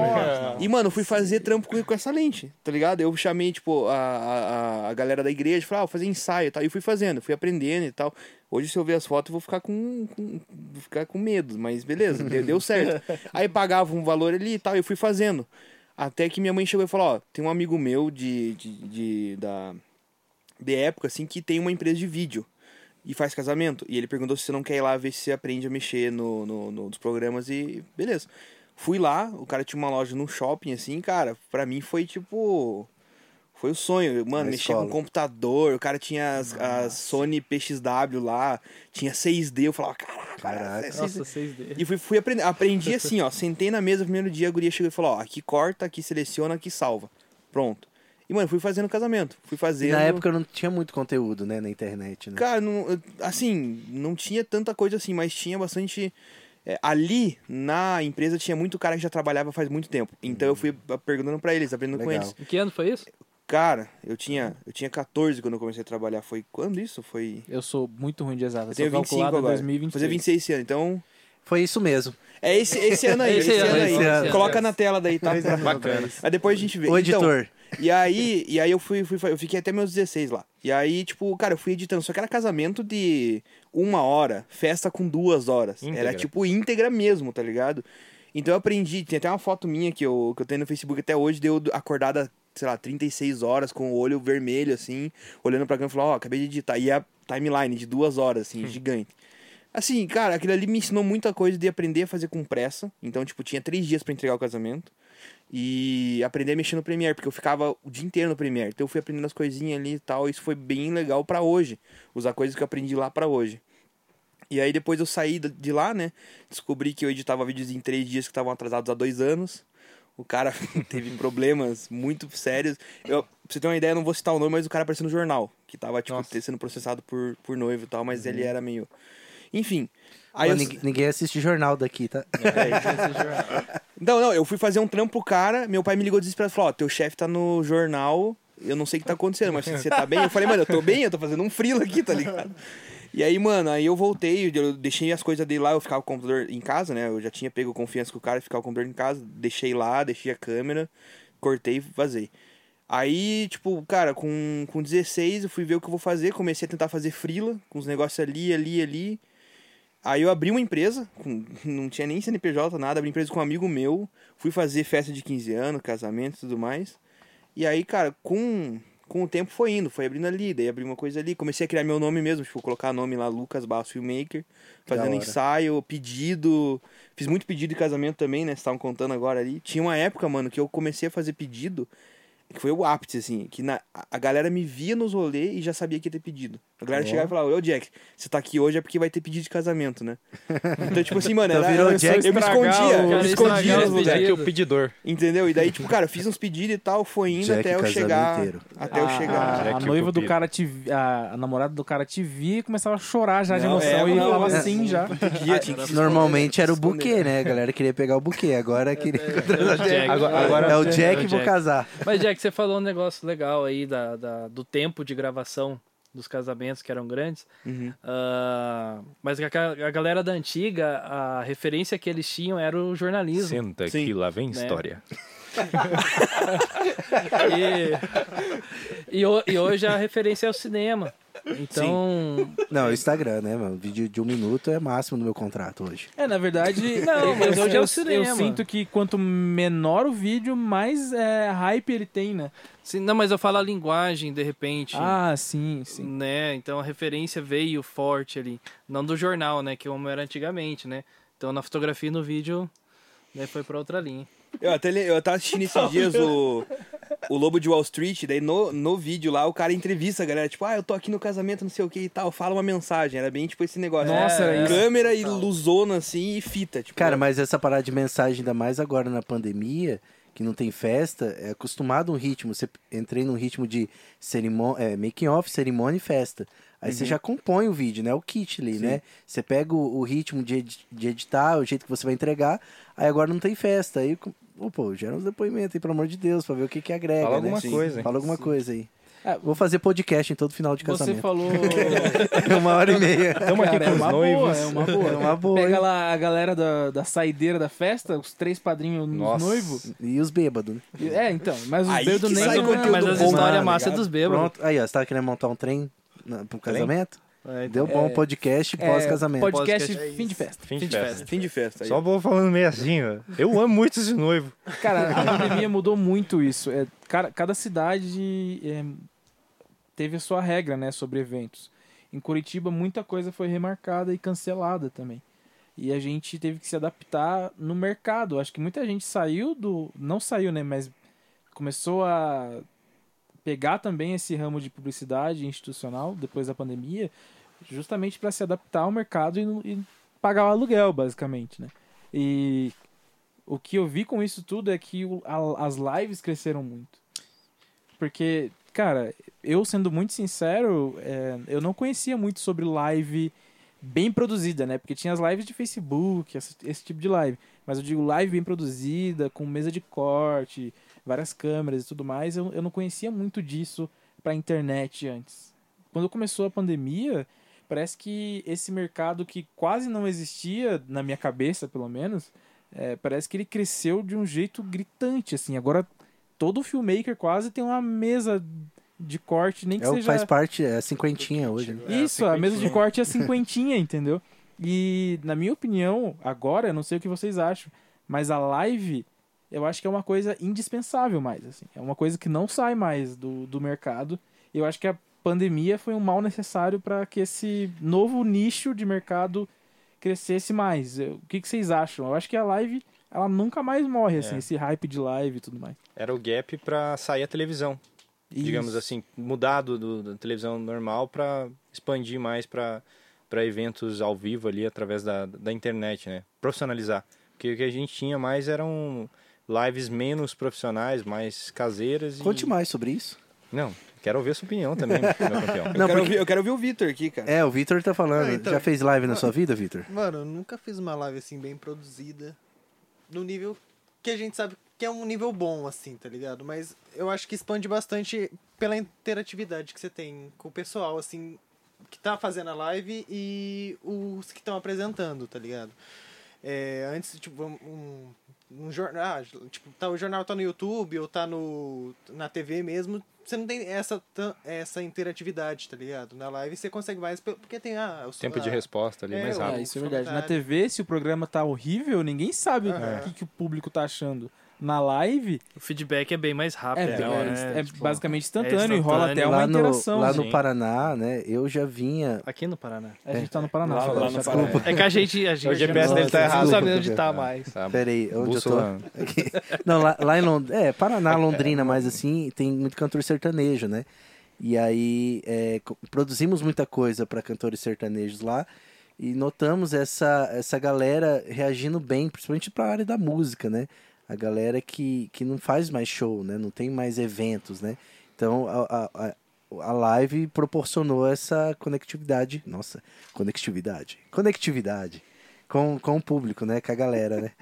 E, mano, eu fui fazer trampo com, com essa lente, tá ligado? Eu chamei, tipo, a, a, a galera da igreja, falei, ah, vou fazer ensaio e tal. E fui fazendo, fui aprendendo e tal. Hoje, se eu ver as fotos, eu vou ficar com, com- vou ficar com medo, mas beleza, deu, deu certo. *laughs* Aí pagava um valor ali e tal, e eu fui fazendo. Até que minha mãe chegou e falou, ó, tem um amigo meu de, de, de- da, de época, assim, que tem uma empresa de vídeo e faz casamento. E ele perguntou se você não quer ir lá ver se você aprende a mexer no, no, no- nos programas e beleza. Fui lá, o cara tinha uma loja num shopping, assim, cara, pra mim foi tipo. Foi o sonho, mano, Na mexer com computador, o cara tinha as, as Sony PXW lá, tinha 6D, eu falava, caraca, Caraca. é 6D. Nossa, 6D. E fui, fui aprender. Aprendi assim, ó. Sentei na mesa no primeiro dia, a guria chegou e falou, ó, aqui corta, aqui seleciona, aqui salva. Pronto. E, mano, fui fazendo casamento. Fui fazendo. na época não tinha muito conteúdo, né, na internet, né? Cara, não, assim, não tinha tanta coisa assim, mas tinha bastante. é, ali na empresa tinha muito cara que já trabalhava faz muito tempo. Então eu fui perguntando pra eles, aprendendo com Legal. eles. Em que ano foi isso? Cara, eu tinha, eu tinha 14 quando eu comecei a trabalhar. Foi quando isso? Foi. Eu sou muito ruim de exatas. Eu tenho sou 25 calculado em agora. 2026. Fazer 26 esse ano. Então. Foi isso mesmo. É esse, esse ano aí. Esse esse, ano, ano esse aí. ano. Coloca na tela daí, tá? Bacana. Aí depois a gente vê. O Então, editor. E aí, e aí eu fui, fui, eu fiquei até meus 16 lá. E aí, tipo, cara, eu fui editando. Só que era casamento de uma hora, festa com duas horas. Íntegra. Era tipo íntegra mesmo, tá ligado? Então eu aprendi, tem até uma foto minha que eu, que eu tenho no Facebook até hoje, deu acordada, sei lá, 36 horas com o olho vermelho, assim, olhando pra câmera e falando, ó, acabei de editar. E a timeline de duas horas, assim, gigante. Assim, cara, aquilo ali me ensinou muita coisa de aprender a fazer com pressa. Então, tipo, tinha três dias pra entregar o casamento. E aprender a mexer no Premiere, porque eu ficava o dia inteiro no Premiere. Então eu fui aprendendo as coisinhas ali e tal. E isso foi bem legal pra hoje. Usar coisas que eu aprendi lá pra hoje. E aí depois eu saí de lá, né? Descobri que eu editava vídeos em três dias que estavam atrasados há dois anos. O cara *laughs* teve problemas muito sérios. Eu, pra você ter uma ideia, eu não vou citar o nome, mas o cara apareceu no jornal. Que tava, tipo, Nossa. sendo processado por, por noivo e tal, mas ele era meio. Enfim. Aí Pô, eu... ninguém, ninguém assiste jornal daqui, tá? *laughs* Não, não, eu fui fazer um trampo pro cara, meu pai me ligou desesperado e falou, ó, teu chefe tá no jornal, eu não sei o que tá acontecendo, mas você tá bem? Eu falei, mano, eu tô bem, eu tô fazendo um frila aqui, tá ligado? E aí, mano, aí eu voltei, eu deixei as coisas dele lá, eu ficava com o computador em casa, né? Eu já tinha pego confiança com o cara, ficava com o computador em casa, deixei lá, deixei a câmera, cortei e vazei. Aí, tipo, cara, com, com 16 eu fui ver o que eu vou fazer, comecei a tentar fazer frila, com os negócios ali, ali, ali. Aí eu abri uma empresa, com- não tinha nem CNPJ, nada, abri empresa com um amigo meu, fui fazer festa de 15 anos, casamento e tudo mais. E aí, cara, com, com o tempo foi indo, foi abrindo ali, daí abri uma coisa ali. Comecei a criar meu nome mesmo, tipo, colocar nome lá, Lucas Basso Filmmaker. Fazendo ensaio, pedido. Fiz muito pedido de casamento também, né? Vocês estavam contando agora ali. Tinha uma época, mano, que eu comecei a fazer pedido que foi o ápice, assim, que na, a galera me via nos rolês e já sabia que ia ter pedido. A galera chegava e falava, ô Jack, você tá aqui hoje é porque vai ter pedido de casamento, né? *laughs* Então, tipo assim, mano, Então era, virou eu, Jack eu me escondia, o- eu me escondia nos é o pedidor. Entendeu? E daí, tipo, cara, eu fiz uns pedidos e tal, foi indo Jack até eu chegar. inteiro. Até eu a, chegar. a, a o noiva do cara te vi- a, a namorada do cara te via e começava a chorar já de emoção é, e falava é, assim já. Podia, *laughs* tinha que Normalmente era o buquê, né? A galera queria pegar o buquê. Agora queria. *laughs* Jack. Agora, agora É o Jack, É o vou casar. Mas, Jack, você falou um negócio legal aí da, da- do tempo de gravação dos casamentos que eram grandes. Uhum. Ah, mas a, a galera da antiga, a referência que eles tinham era o jornalismo. senta Sim. que lá vem Né? história. *laughs* E, e, e hoje a referência é o cinema. Então, Não, o Instagram, né, mano? Vídeo de um minuto é máximo no meu contrato hoje. É, na verdade, *laughs* Não, mas eu, hoje é o cinema. Eu sinto que quanto menor o vídeo, mais é, hype ele tem, né? sim, não, mas eu falo a linguagem, de repente. Ah, sim, sim. né? Então a referência veio forte ali, não do jornal, né, que como era antigamente, né? Então na fotografia e no vídeo, né, foi para outra linha. Eu até eu tava assistindo esses dias o, o Lobo de Wall Street, daí no, no vídeo lá o cara entrevista a galera, tipo, ah, eu tô aqui no casamento, não sei o que e tal, fala uma mensagem. Era bem tipo esse negócio. Nossa, É. Câmera e luzona assim e fita. Tipo, Cara, mas essa parada de mensagem, ainda mais agora na pandemia, que não tem festa, é acostumado um ritmo. Você entrei num ritmo de cerimônia, é, making off, cerimônia e festa. Aí você já compõe o vídeo, né? O kit ali, né? Você pega o, o ritmo de, de editar, o jeito que você vai entregar, aí agora não tem festa. Aí, pô, gera uns depoimentos aí, pelo amor de Deus, pra ver o que que agrega, Fala né? alguma Sim. coisa. Fala alguma coisa aí. É, Vou fazer podcast em todo final de Você casamento. falou. *laughs* uma hora e meia. Estamos aqui Cara, com é os uma noivos. boa, é uma boa. É uma boa, Pega hein? lá a galera da, da saideira da festa, os três padrinhos nos Nossa. noivos. E os bêbados, né? É, então, mas os que nem. Mas as bom, histórias tá massa ligado? dos bêbados. Pronto. Aí, ó, você tava querendo montar um trem pro casamento? É, então. Deu bom podcast É, pós-casamento. Podcast Podcast é fim de festa. Fim de Fim de festa. Fim de festa. Aí. Só vou falando meio assim, ó. Eu amo muito esse noivo. Cara, a pandemia mudou muito isso. É, cara, cada cidade é, teve a sua regra, né, sobre eventos. Em Curitiba, muita coisa foi remarcada e cancelada também. E a gente teve que se adaptar no mercado. Acho que muita gente saiu do. Não saiu, né? Mas começou a pegar também esse ramo de publicidade institucional depois da pandemia, justamente para se adaptar ao mercado e, e pagar o aluguel, basicamente, né? E o que eu vi com isso tudo é que o- a- as lives cresceram muito. Porque, cara, eu sendo muito sincero, é, eu não conhecia muito sobre live bem produzida, né? Porque tinha as lives de Facebook, esse, esse tipo de live. Mas eu digo live bem produzida, com mesa de corte, várias câmeras e tudo mais. Eu, eu não conhecia muito disso pra internet antes. Quando começou a pandemia, parece que esse mercado que quase não existia, na minha cabeça pelo menos, é, parece que ele cresceu de um jeito gritante, assim. Agora todo filmmaker quase tem uma mesa de corte, nem que É o seja... faz parte, é a cinquentinha hoje. Né? É, Isso, a mesa de corte é cinquentinha, *laughs* entendeu? E, na minha opinião, agora, eu não sei o que vocês acham, mas a live, eu acho que é uma coisa indispensável mais, assim. É uma coisa que não sai mais do, do mercado. Eu acho que a pandemia foi um mal necessário para que esse novo nicho de mercado crescesse mais. Eu- O que, que vocês acham? Eu acho que a live, ela nunca mais morre, assim, É. esse hype de live e tudo mais. Era o gap pra sair a televisão. Digamos Isso. assim, mudar do, do- da televisão normal pra expandir mais para eventos ao vivo ali através da, da internet, né? Profissionalizar. Porque o que a gente tinha mais eram lives menos profissionais, mais caseiras. e- Conte mais sobre isso. Não, quero ouvir a sua opinião também, *laughs* meu campeão. Eu, Não, quero porque- ouvir, eu quero ouvir o Vitor aqui, cara. É, o Vitor tá falando. Ah, então- Já fez live na sua vida, Vitor? Mano, eu nunca fiz uma live assim bem produzida. No nível que a gente sabe que é um nível bom, assim, tá ligado? Mas eu acho que expande bastante pela interatividade que você tem com o pessoal, assim, que tá fazendo a live e os que estão apresentando, tá ligado? É, antes, tipo, um, um jornal, ah, tipo, tá, o jornal tá no YouTube ou tá no, na TV mesmo, você não tem essa, essa interatividade, tá ligado? Na live você consegue mais, porque tem, ah, o- Tempo de ah, resposta ali, É, mais rápido. isso é verdade. Na. TV, se o programa tá horrível, ninguém sabe o que, que o público tá achando. Na live, O feedback é bem mais é, rápido. é, né? é Tipo, basicamente instantâneo, e rola até instantâneo. uma lá no, interação. lá no sim. Paraná, né? Eu já vinha. Aqui no Paraná. A gente tá no Paraná. Lá- lá no Paraná. É que a gente. A gente O GPS dele tá errado. Não sabe onde tá mais. Sabe? Pera aí, onde eu tô? Não, lá, lá em Londrina. É, Paraná, Londrina, mas assim, tem muito cantor sertanejo, né? E aí é, produzimos muita coisa para cantores sertanejos lá e notamos essa, essa galera reagindo bem, principalmente para a área da música, né? A galera que, que não faz mais show, né? Não tem mais eventos, né? Então a, a, a- live proporcionou essa conectividade. Nossa, conectividade. Conectividade com, com o público, né? Com a galera, né?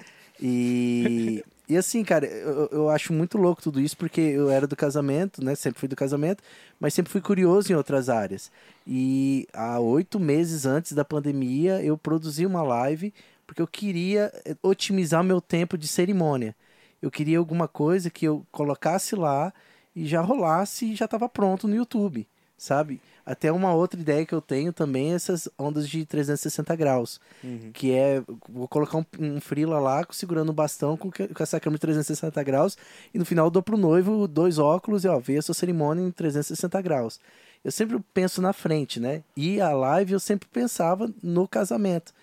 E, e assim, cara, eu, eu acho muito louco tudo isso, porque eu era do casamento, né? Sempre fui do casamento, mas sempre fui curioso em outras áreas. E há oito meses antes da pandemia, eu produzi uma live porque eu queria eh, otimizar meu tempo de cerimônia. Eu queria alguma coisa que eu colocasse lá e já rolasse e já estava pronto no YouTube, sabe? Até uma outra ideia que eu tenho também é essas ondas de 360 graus Uhum. que é vou colocar um, um frila lá segurando um bastão com, com essa câmera de 360 graus e no final eu dou pro noivo dois óculos e ó, vê a sua cerimônia em 360 graus. Eu sempre penso na frente, né? E a live eu sempre pensava no casamento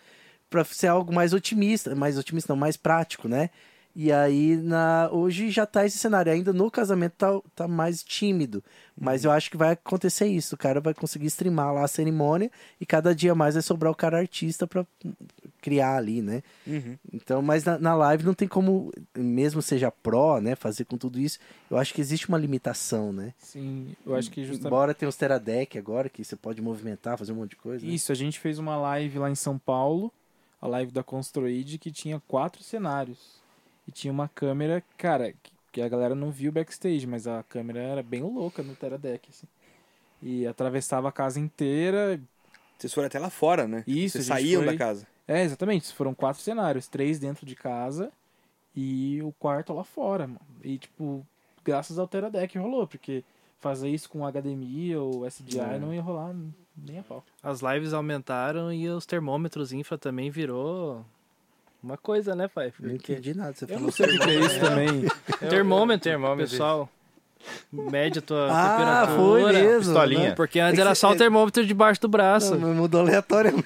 para ser algo mais otimista, mais otimista não, mais prático, né? E aí na hoje já tá esse cenário, ainda no casamento tá, tá mais tímido, mas eu acho que vai acontecer isso, o cara vai conseguir streamar lá a cerimônia e cada dia mais vai sobrar o cara artista para criar ali, né? Uhum. Então, mas na, na live não tem como, mesmo seja pró, né, fazer com tudo isso. Eu acho que existe uma limitação, né? Sim, eu acho que justamente. Embora tenha os Teradec agora, que você pode movimentar, fazer um monte de coisa. né? Isso, a gente fez uma live lá em São Paulo, a live da Construid, que tinha quatro cenários. E tinha uma câmera, cara, que- a galera não viu backstage, mas a câmera era bem louca no Teradec, assim. E atravessava a casa inteira. Vocês foram até lá fora, né? Isso, Vocês saíam foi- da casa. É, exatamente. Foram quatro cenários, três dentro de casa e o quarto lá fora, mano. E, tipo, graças ao Teradec rolou, porque fazer isso com HDMI ou SDI É. não ia rolar nem a pau. As lives aumentaram e os termômetros infra também virou uma coisa, né, pai? Não Porque entendi nada. Você Eu falou não sei o que que é isso também. *laughs* termômetro, Termômetro, pessoal, mede a tua Ah, temperatura. foi mesmo. Pistolinha. né? Porque antes É era só o termômetro debaixo do braço. Não, mudou aleatoriamente.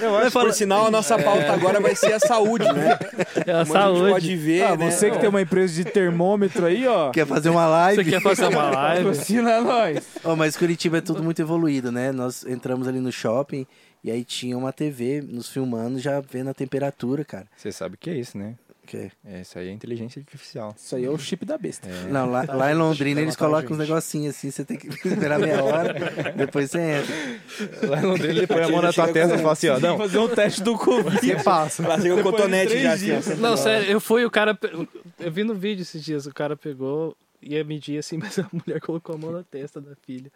Eu acho Por sinal, a nossa pauta agora vai ser a saúde, né? É a Como a gente saúde. pode ver, Ah, né? você que tem uma empresa de termômetro aí, ó. Quer fazer uma live? Você quer fazer uma *laughs* live? Patrocina nós. Ó, mas Curitiba é tudo muito evoluído, né? Nós entramos ali no shopping e aí tinha uma TV nos filmando, já vendo a temperatura, cara. Você sabe o que é isso, né? Que- É, Isso aí é inteligência artificial. Isso aí é o chip da besta. É. Não, lá, lá em Londrina eles colocam uns negocinhos assim, você tem que *laughs* esperar meia hora, depois você entra. Lá em Londrina ele põe a mão na tua testa e fala assim, ó, não, fazer um teste do Covid. passa. Com Depois de cotonete já, assim, dias. Não, sério, eu fui, o cara. Eu vi no vídeo esses dias, o cara pegou, ia medir assim, *laughs* mas a mulher colocou a mão na testa da filha.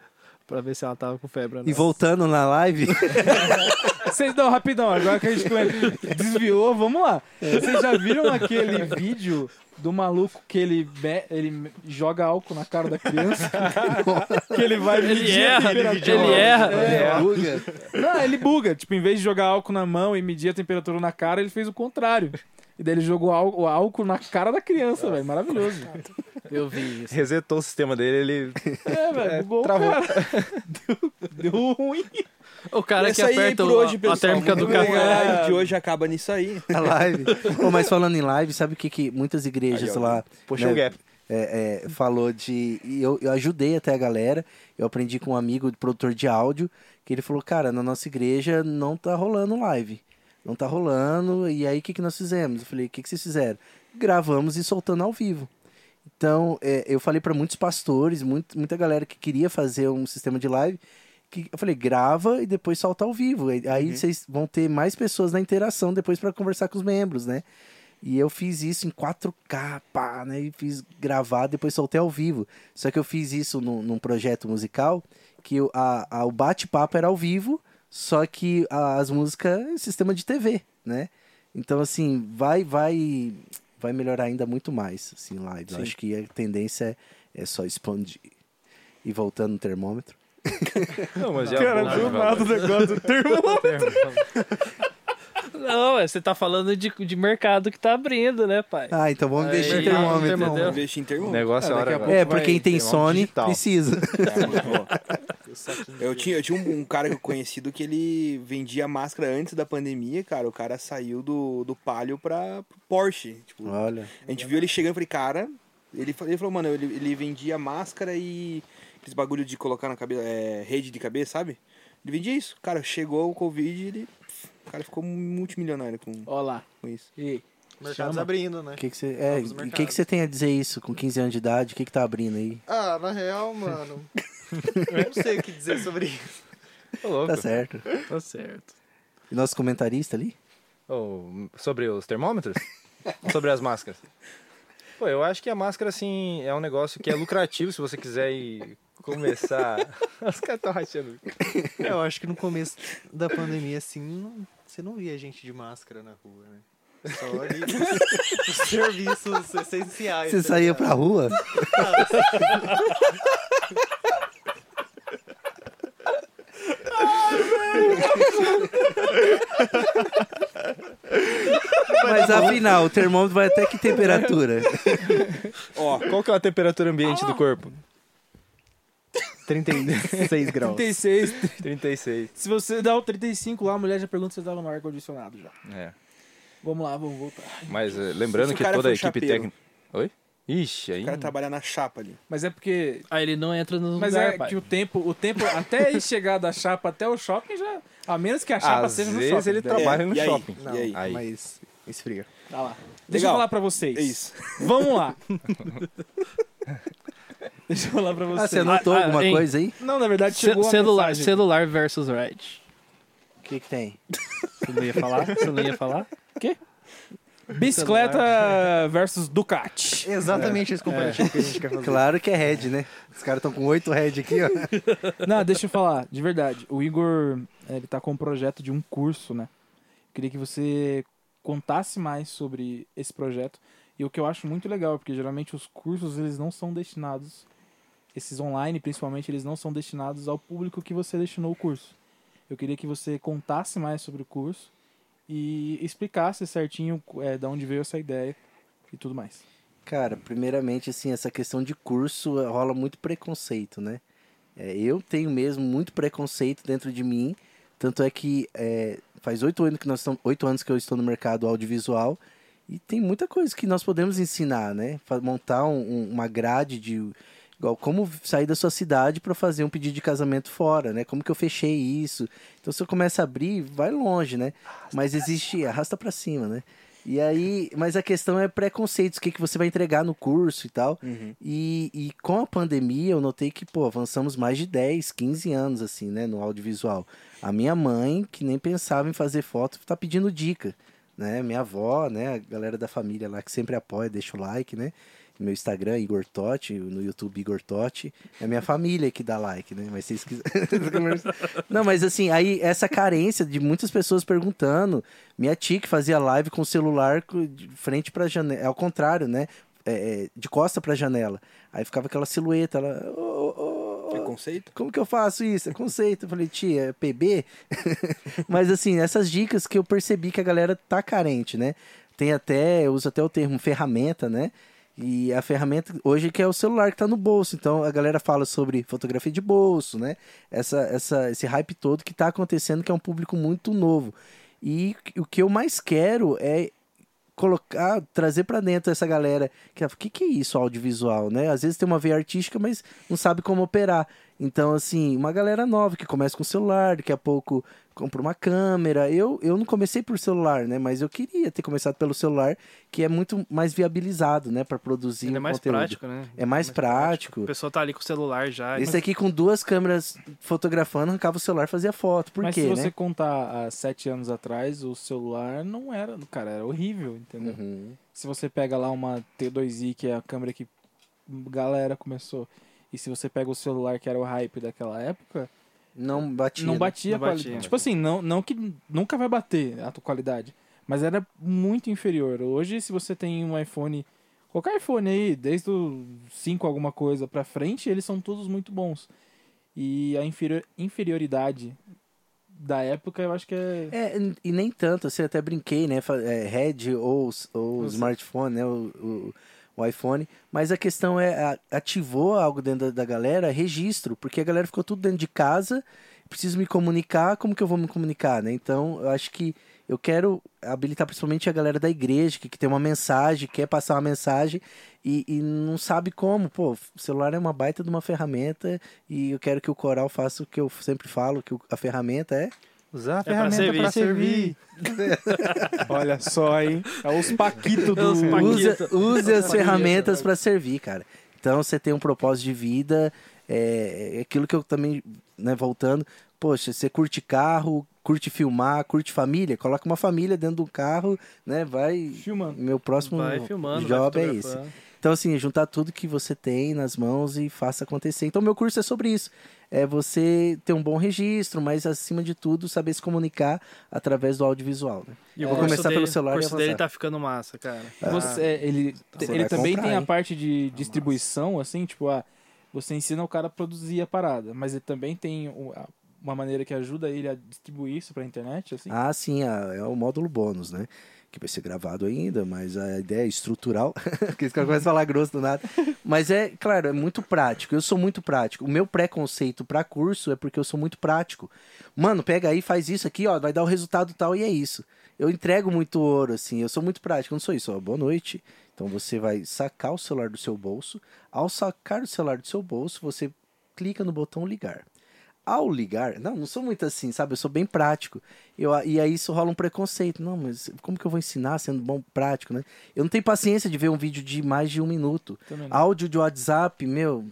Pra ver se ela tava com febre ou não. E voltando na live, *laughs* Vocês não, rapidão, agora que a gente desviou, vamos lá. Vocês já viram aquele vídeo do maluco que ele, be- ele joga álcool na cara da criança? *laughs* que ele vai Ele erra, ele, temperatura. erra. É, buga. Não, ele buga. Tipo, em vez de jogar álcool na mão e medir a temperatura na cara, ele fez o contrário. E daí ele jogou o álcool na cara da criança, velho. Maravilhoso. Eu vi isso. resetou o sistema dele, ele... É, velho. *laughs* bugou o travou. cara. Deu, *laughs* deu ruim. O cara que aperta o- hoje, a térmica do café. A live de hoje acaba nisso aí. A live. Ô, mas falando em live, sabe o que, que muitas igrejas Aí, ó. lá Puxou né, o gap. é, é, falou de. Eu, eu ajudei até a galera. Eu aprendi com um amigo produtor de áudio que ele falou: Cara, na nossa igreja não tá rolando live. Não tá rolando. E aí o que, que nós fizemos? Eu falei: O que, que vocês fizeram? Gravamos e soltando ao vivo. Então, é, eu falei para muitos pastores, muito, muita galera que queria fazer um sistema de live. Que eu falei, grava e depois solta ao vivo. Aí aí vocês vão ter mais pessoas na interação depois para conversar com os membros, né? E eu fiz isso em 4K, pá, né? E fiz gravar, depois soltei ao vivo. Só que eu fiz isso num, num projeto musical que o- a, a- o bate-papo era ao vivo, só que as músicas é sistema de TV, né? Então, assim, vai, vai, vai melhorar ainda muito mais, assim, live. Eu acho que a tendência é, é só expandir. E voltando no termômetro. *laughs* Não, mas já Cara, vou- do nada o negócio *laughs* do termômetro. Não, você tá falando de, de mercado que tá abrindo, né, pai? Ah, então vamos Aí, investir em termômetro. entendeu? Investir em O termômetro. negócio é Ah, hora daqui a agora. É, pra quem tem Sony, digital. precisa. Eu tinha, eu tinha um, um cara que eu *laughs* conhecido que ele vendia máscara antes da pandemia, cara. O cara saiu do, do Palio pra pro Porsche. Tipo, Olha. a gente viu ele chegando e falei, cara. Ele, ele falou, mano, ele, ele vendia máscara e aqueles bagulho de colocar na cabeça, é, rede de cabeça, sabe? Ele vendia isso. Cara, chegou o Covid e ele. O cara ficou multimilionário com, Ó lá. com isso. E Mercados Chama. abrindo, né? O que, que você. É, o que, que você tem a dizer isso com 15 anos de idade? O que, que tá abrindo aí? Ah, na real, mano. Eu não sei o que dizer sobre isso. Ô. Tá certo. Tá certo. E nosso comentarista ali? Ô, sobre os termômetros? *laughs* sobre as máscaras? Pô, eu acho que a máscara, assim, é um negócio que é lucrativo se você quiser ir começar. *laughs* Os caras estão rachando. Eu acho que no começo da pandemia, assim, não- você não via gente de máscara na rua, né? Só ali nos- nos serviços essenciais. Você tá saía ligado? pra rua? *laughs* Mas afinal, o termômetro vai até que temperatura? Ó, Qual que é a temperatura ambiente do corpo? 36 graus. 36. 36. Se você dá o 35 lá, a mulher já pergunta se você tava no ar-condicionado já. É. Vamos lá, vamos voltar. Mas eh, lembrando Se o que cara toda a equipe chapeiro. técnica. Oi? Ixi, aí. o cara trabalha na chapa ali. Mas é porque. Aí ele não entra no Mas lugar, é pai. que o tempo, o tempo até aí chegar da chapa até o shopping já. A menos que a chapa Às seja no vezes shopping. ele Daí- trabalha É, no e aí? shopping. Não, E aí? Aí. mas esfria. Tá lá. Deixa eu Legal. falar pra vocês. É isso. Vamos lá. *laughs* Deixa eu falar pra Ah, vocês. você anotou Ah, ah, alguma hein? coisa aí? Não, na verdade Ce- chegou a celular, mensagem. celular versus Red. O que, que tem? Você não ia falar? Você não ia falar? Bicicleta versus Ducati. Exatamente esse comparativo que a gente quer fazer. Claro que é Red, né? Os caras estão com oito Red aqui, ó. Não, deixa eu falar, de verdade. O Igor, ele tá com um projeto de um curso, né? Queria que você contasse mais sobre esse projeto. E o que eu acho muito legal, porque geralmente os cursos, eles não são destinados, esses online principalmente, eles não são destinados ao público que você destinou o curso. Eu queria que você contasse mais sobre o curso e explicasse certinho é, de onde veio essa ideia e tudo mais. Cara, primeiramente, assim, essa questão de curso eh, rola muito preconceito, né? É, eu tenho mesmo muito preconceito dentro de mim, tanto é que é, faz oito anos que nós estamos, oito anos que eu estou no mercado audiovisual e tem muita coisa que nós podemos ensinar, né? Montar um- um- uma grade de igual como sair da sua cidade para fazer um pedido de casamento fora, né? Como que eu fechei isso? Então se eu começa a abrir, vai longe, né? Mas existe arrasta para cima, né? E aí, mas a questão é preconceitos, o que, que você vai entregar no curso e tal. E, e com a pandemia, eu notei que, pô, avançamos mais de 10, 15 anos, assim, né, no audiovisual. A minha mãe, que nem pensava em fazer foto, tá pedindo dica, né? Minha avó, né, a galera da família lá que sempre apoia, deixa o like, né? Meu Instagram, Igor Totti, no YouTube, Igor Totti. É minha família que dá like, né? Mas vocês quiserem... *laughs* Não, mas assim, aí essa carência de muitas pessoas perguntando. Minha tia que fazia live com o celular de frente pra janela. É ao contrário, né? É, é, de costa pra janela. Aí ficava aquela silhueta. Ela. "Ô, ô, ô, Preconceito? como que eu faço isso? É conceito. Eu falei, tia, é PB? *laughs* Mas assim, essas dicas que eu percebi que a galera tá carente, né? Tem até, eu uso até o termo ferramenta, né? E a ferramenta hoje que é o celular que tá no bolso. Então a galera fala sobre fotografia de bolso, né? Essa, essa, esse hype todo que tá acontecendo, que é um público muito novo. E o que eu mais quero é colocar, trazer para dentro essa galera que o que, que é isso audiovisual, né? Às vezes tem uma veia artística, mas não sabe como operar. Então, assim, uma galera nova que começa com celular, daqui a pouco compra uma câmera. Eu, eu não comecei por celular, né? Mas eu queria ter começado pelo celular, que é muito mais viabilizado, né? Para produzir Ele é um mais conteúdo. prático, né? É mais prático. A pessoa tá ali com o celular já. Esse aqui com duas câmeras fotografando, arrancava o celular, fazia foto. Por Mas quê, se você né? contar há sete anos atrás, o celular não era, cara, era horrível, entendeu? Uhum. Se você pega lá uma T2i, que é a câmera que galera começou, e se você pega o celular que era o hype daquela época, Não batia. não né? batia Não a batia. qualidade. Tipo assim, não, não que nunca vai bater a tua qualidade, mas era muito inferior. Hoje, se você tem um iPhone, qualquer iPhone aí, desde o 5 alguma coisa pra frente, eles são todos muito bons. E a inferior- inferioridade da época, eu acho que é. É, e nem tanto, assim, até brinquei, né? fa- É, Red ou, ou smartphone, né? O, o, o iPhone. Mas a questão é, ativou algo dentro da, galera, registro, porque a galera ficou tudo dentro de casa, preciso me comunicar, como que eu vou me comunicar, né? Então, eu acho que eu quero habilitar principalmente a galera da igreja, que, que tem uma mensagem, quer passar uma mensagem e, e não sabe como. Pô, o celular é uma baita de uma ferramenta e eu quero que o coral faça o que eu sempre falo, que a ferramenta é Usar a É pra ferramenta servir. pra servir. *laughs* Olha só, hein? É os Paquito do. É os Paquito. Use, Paquito. use as Paquito. ferramentas para servir, cara. Então você tem um propósito de vida, é, é aquilo que eu também, né, voltando, poxa, você curte carro, curte filmar, curte família, coloca uma família dentro do carro, né, vai... Filmando. Meu próximo Vai filmando, job vai é esse. Então, assim, juntar tudo que você tem nas mãos e faça acontecer. Então, meu curso é sobre isso. É você ter um bom registro, mas, acima de tudo, saber se comunicar através do audiovisual, né? E Eu vou curso começar dele- pelo celular O e curso dele tá ficando massa, cara. Você, é, ele Você ele vai também comprar, tem a parte de distribuição, assim, tipo, ah, você ensina o cara a produzir a parada, mas ele também tem o- a- uma maneira que ajuda ele a distribuir isso pra internet, assim. Ah, sim, a- é o módulo bônus, né? Que vai ser gravado ainda, mas a ideia é estrutural. *laughs* Porque esse cara começa a falar grosso do nada. Mas é, claro, é muito prático. Eu sou muito prático. O meu preconceito pra curso é porque eu sou muito prático. Mano, pega aí, faz isso aqui, ó, vai dar o resultado tal e é isso. Eu entrego muito ouro, assim, eu sou muito prático. Eu não sou isso, ó, boa noite. Então você vai sacar o celular do seu bolso. Ao sacar o celular do seu bolso, você clica no botão ligar ao ligar, não, não sou muito assim, sabe? Eu sou bem prático. Eu, e aí isso rola um preconceito. Não, mas como que eu vou ensinar sendo bom prático, né? Eu não tenho paciência de ver um vídeo de mais de um minuto. Áudio de WhatsApp, meu,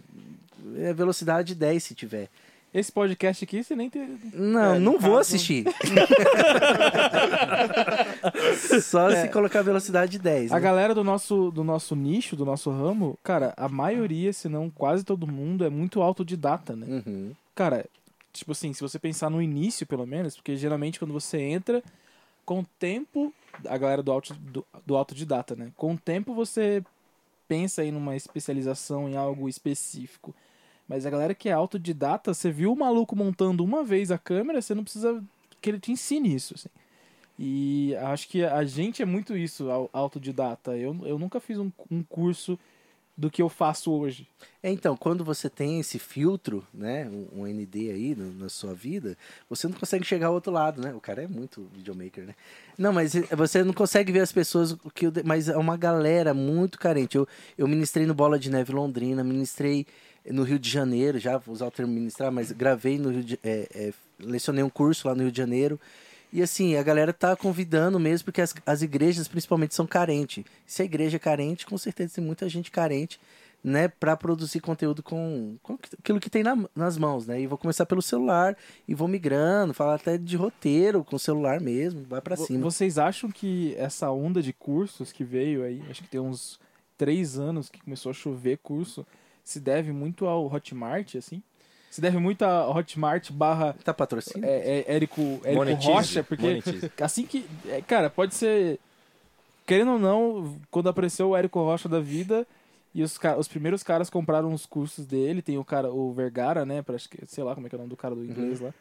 é velocidade 10 se tiver. Esse podcast aqui, você nem tem. Não, É, não vou assistir. *laughs* Só se colocar velocidade 10. A né? galera do nosso, do nosso nicho, do nosso ramo, cara, a maioria, se não quase todo mundo, é muito autodidata, né? Uhum. Cara, tipo assim, se você pensar no início, pelo menos, porque geralmente quando você entra, com o tempo, a galera do, auto, do, do autodidata, né? Com o tempo você pensa em uma especialização em algo específico. Mas a galera que é autodidata, você viu o maluco montando uma vez a câmera, você não precisa que ele te ensine isso, assim. E acho que a gente é muito isso, au- autodidata. Eu, eu nunca fiz um, um curso do que eu faço hoje. É, então, quando você tem esse filtro, né, um, um ND aí no- na sua vida, você não consegue chegar ao outro lado, né? O cara é muito videomaker, né? Não, mas eh, você não consegue ver as pessoas, que mas é uma galera muito carente. Eu, eu ministrei no Bola de Neve Londrina, ministrei no Rio de Janeiro, já vou usar o termo ministrar, mas gravei no Rio de, é, é, lecionei um curso lá no Rio de Janeiro. E assim, a galera tá convidando mesmo, porque as, as igrejas principalmente são carentes. Se a igreja é carente, com certeza tem muita gente carente, né, para produzir conteúdo com, com aquilo que tem na- nas mãos, né? E vou começar pelo celular e vou migrando, falar até de roteiro com o celular mesmo, vai para cima. Vocês acham que essa onda de cursos que veio aí, acho que tem uns três anos que começou a chover curso, se deve muito ao Hotmart, assim? Se deve muito a Hotmart barra Tá patrocínio? é, é, Érico, Érico Monetize, Rocha, porque monetize. *laughs* assim que. é, cara, pode ser. Querendo ou não, quando apareceu o Érico Rocha da vida e os, os primeiros caras compraram os cursos dele, tem o cara, o Vergara, né? Pra, acho que, sei lá como é que é o nome do cara do inglês lá.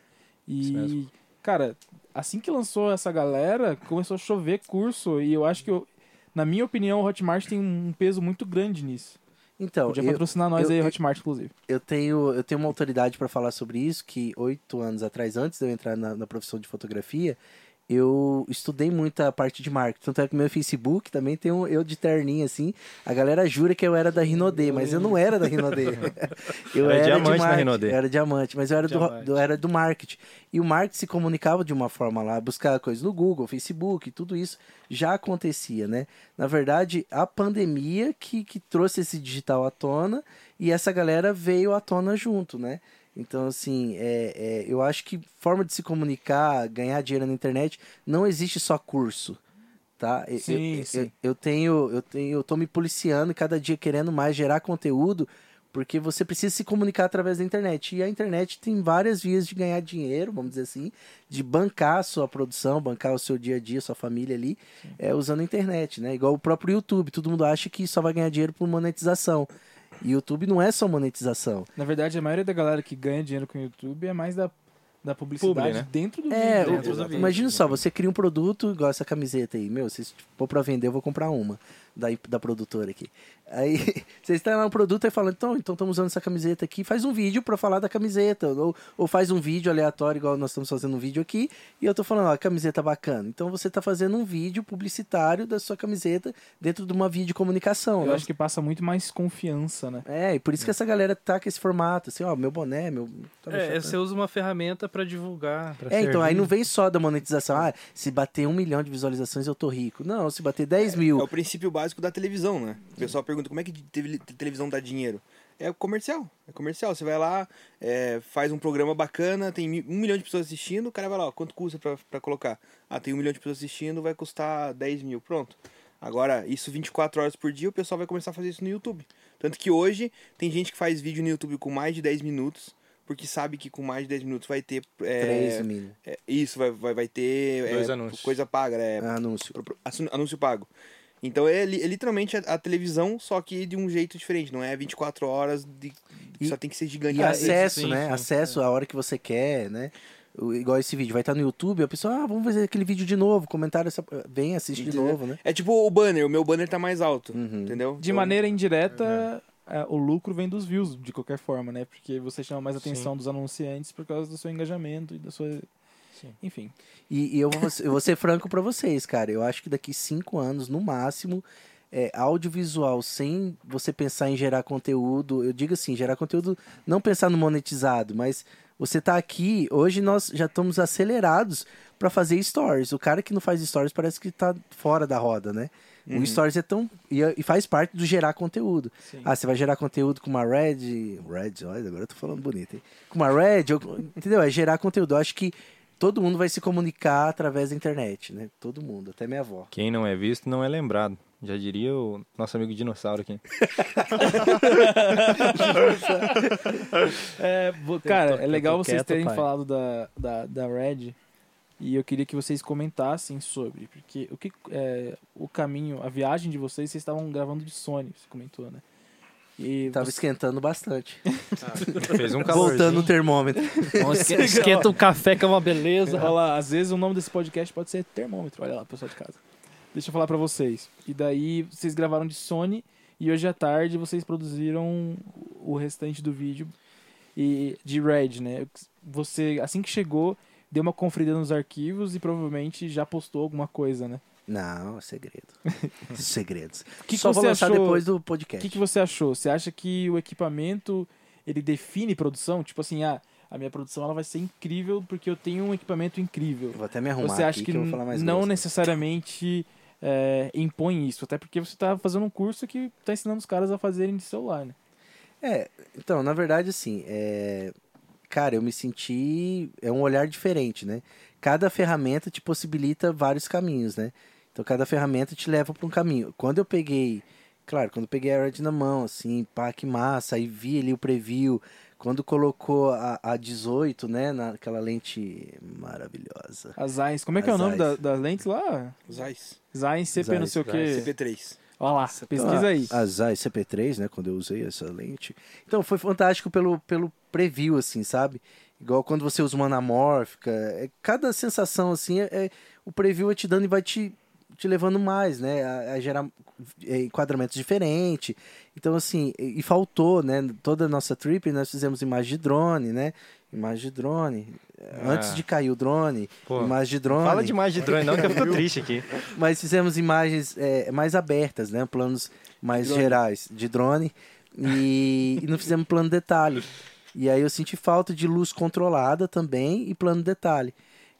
Isso E, cara, assim que lançou essa galera, começou a chover curso. E eu acho que, eu- na minha opinião, o Hotmart tem um peso muito grande nisso. Então, Podia eu, patrocinar nós eu- aí, Hotmart, inclusive. eu tenho, eu tenho uma autoridade para falar sobre isso, que oito anos atrás, antes de eu entrar na, na profissão de fotografia, eu estudei muito a parte de marketing. Tanto é que meu Facebook também tem um eu de terninho, assim. A galera jura que eu era da Rinodê, mas eu não era da Rinodê. *laughs* *laughs* eu Era era, diamante de na marketing, Rinodê. Eu era diamante, mas eu era do, Diamante. do- era do marketing. E o marketing se comunicava de uma forma lá, buscar coisas no Google, Facebook, tudo isso já acontecia, né? Na verdade, a pandemia que, que trouxe esse digital à tona e essa galera veio à tona junto, né? Então, assim, é, é, eu acho que forma de se comunicar, ganhar dinheiro na internet, não existe só curso, tá? Eu- Sim, eu, sim. Eu, eu tenho, eu tenho, eu tô me policiando cada dia querendo mais gerar conteúdo, porque você precisa se comunicar através da internet. E a internet tem várias vias de ganhar dinheiro, vamos dizer assim, de bancar a sua produção, bancar o seu dia a dia, sua família ali, é, usando a internet, né? Igual o próprio YouTube. Todo mundo acha que só vai ganhar dinheiro por monetização. E YouTube não é só monetização. Na verdade, a maioria da galera que ganha dinheiro com o YouTube é mais da da publicidade Publi, né? dentro do É, vídeo. vídeo. imagina só, você cria um produto igual essa camiseta aí. Meu, se for pra vender, eu vou comprar uma da, da produtora aqui. Aí *laughs* você está lá no produto e fala, então, então estamos usando essa camiseta aqui, faz um vídeo pra falar da camiseta. Ou, ou faz um vídeo aleatório, igual nós estamos fazendo um vídeo aqui, e eu tô falando, ó, camiseta bacana. Então você tá fazendo um vídeo publicitário da sua camiseta dentro de uma videocomunicação. Eu né? acho que passa muito mais confiança, né? É, e por isso que essa galera tá com esse formato, assim, ó, meu boné, meu. tá É, você usa uma ferramenta pra divulgar. pra É, então aí servir. não vem só da monetização. Ah, se bater um milhão de visualizações eu tô rico. Não, se bater 10 É mil. o princípio básico da televisão, né? O pessoal pergunta como é que tele- televisão dá dinheiro. É comercial. É comercial. Você vai lá, é, faz um programa bacana, tem um milhão de pessoas assistindo, o cara vai lá, ó, quanto custa pra, pra colocar? Ah, tem um milhão de pessoas assistindo, vai custar 10 mil. Pronto. Agora, isso 24 horas por dia, o pessoal vai começar a fazer isso no YouTube. Tanto que hoje tem gente que faz vídeo no YouTube com mais de 10 minutos, porque sabe que com mais de 10 minutos vai ter. É, 3 mil. é, isso, vai, vai, vai ter Dois é, anúncios. coisa paga, é, Anúncio. anúncio pago. Então é, é literalmente a, a televisão, só que de um jeito diferente. Não é 24 horas, de, E- só tem que ser gigante. E Ah, acesso, sim, né? sim. acesso a hora que você quer, né? O- Igual esse vídeo, vai estar no YouTube, a pessoa, ah, vamos fazer aquele vídeo de novo, comentário, essa... vem, assiste de novo, né? É tipo o banner, o meu banner tá mais alto, Uhum. entendeu? De Então, maneira indireta, é, o lucro vem dos views, de qualquer forma, né? Porque você chama mais atenção dos anunciantes por causa do seu engajamento e da sua. Enfim. E, e eu, vou, *laughs* eu vou ser franco pra vocês, cara. Eu acho que daqui cinco anos, no máximo, é, audiovisual, sem você pensar em gerar conteúdo, eu digo assim, gerar conteúdo, não pensar no monetizado, mas você tá aqui, hoje nós já estamos acelerados pra fazer stories. O cara que não faz stories parece que tá fora da roda, né? O stories é tão. E, faz parte do gerar conteúdo. Sim. Ah, você vai gerar conteúdo com uma Red. Red, olha, agora eu tô falando bonito, hein? Com uma Red, entendeu? É gerar conteúdo. Eu acho que todo mundo vai se comunicar através da internet, né? Todo mundo, até minha avó. Quem não é visto não é lembrado. Já diria o nosso amigo dinossauro aqui. *laughs* É, cara, tô- é eu legal vocês quieto, terem pai. falado da, da, da Red. E eu queria que vocês comentassem sobre. Porque o que é, o caminho, a viagem de vocês, vocês estavam gravando de Sony, você comentou, né? E Tava você- esquentando bastante. Fez um calor. Voltando o termômetro. Esquenta um café que é uma beleza. Olha lá, às vezes o nome desse podcast pode ser termômetro. Olha lá, pessoal de casa. Deixa eu falar pra vocês. E daí vocês gravaram de Sony e hoje à tarde vocês produziram o restante do vídeo e de Red, né? Você assim que chegou deu uma conferida nos arquivos e provavelmente já postou alguma coisa, né? Não, é segredo. *laughs* Segredos. que Só vou lançar achou- depois do O podcast. que, que você achou? Você acha que o equipamento ele define produção? Tipo assim, ah, a minha produção ela vai ser incrível porque eu tenho um equipamento incrível. Eu vou até me arrumar você acha que, que, eu vou falar mais não grosso. necessariamente é, impõe isso, até porque você está fazendo um curso que está ensinando os caras a fazerem de celular, né? É, então, na verdade, assim, é... cara, eu me senti. É um olhar diferente, né? Cada ferramenta te possibilita vários caminhos, né? Então, cada ferramenta te leva para um caminho. Quando eu peguei, claro, quando eu peguei a Red na mão, assim, pá, que massa, aí vi ali o preview, quando colocou a, a 18, né, naquela lente maravilhosa. A Zeiss, como é que é A o nome da, das lentes lá? Zeiss. Zeiss CP não Zeiss, sei o que. CP3. Olha lá, pesquisa aí. A Zeiss CP3, né, quando eu usei essa lente. Então, foi fantástico pelo, pelo preview, assim, sabe? Igual quando você usa uma anamórfica. É, cada sensação, assim, é, é- o preview vai te dando e vai te, te levando mais, né? A, a gerar é, enquadramentos diferentes. Então, assim, e, e faltou, né? Toda a nossa trip, nós fizemos imagem de drone, né? Imagem de drone. Ah. Antes de cair o drone, Pô, imagem de drone. Fala demais de drone, não, que eu fico triste aqui. Mas fizemos imagens é, mais abertas, né? Planos mais Drone. gerais de drone. E, e não fizemos plano detalhe. E aí eu senti falta de luz controlada também e plano detalhe.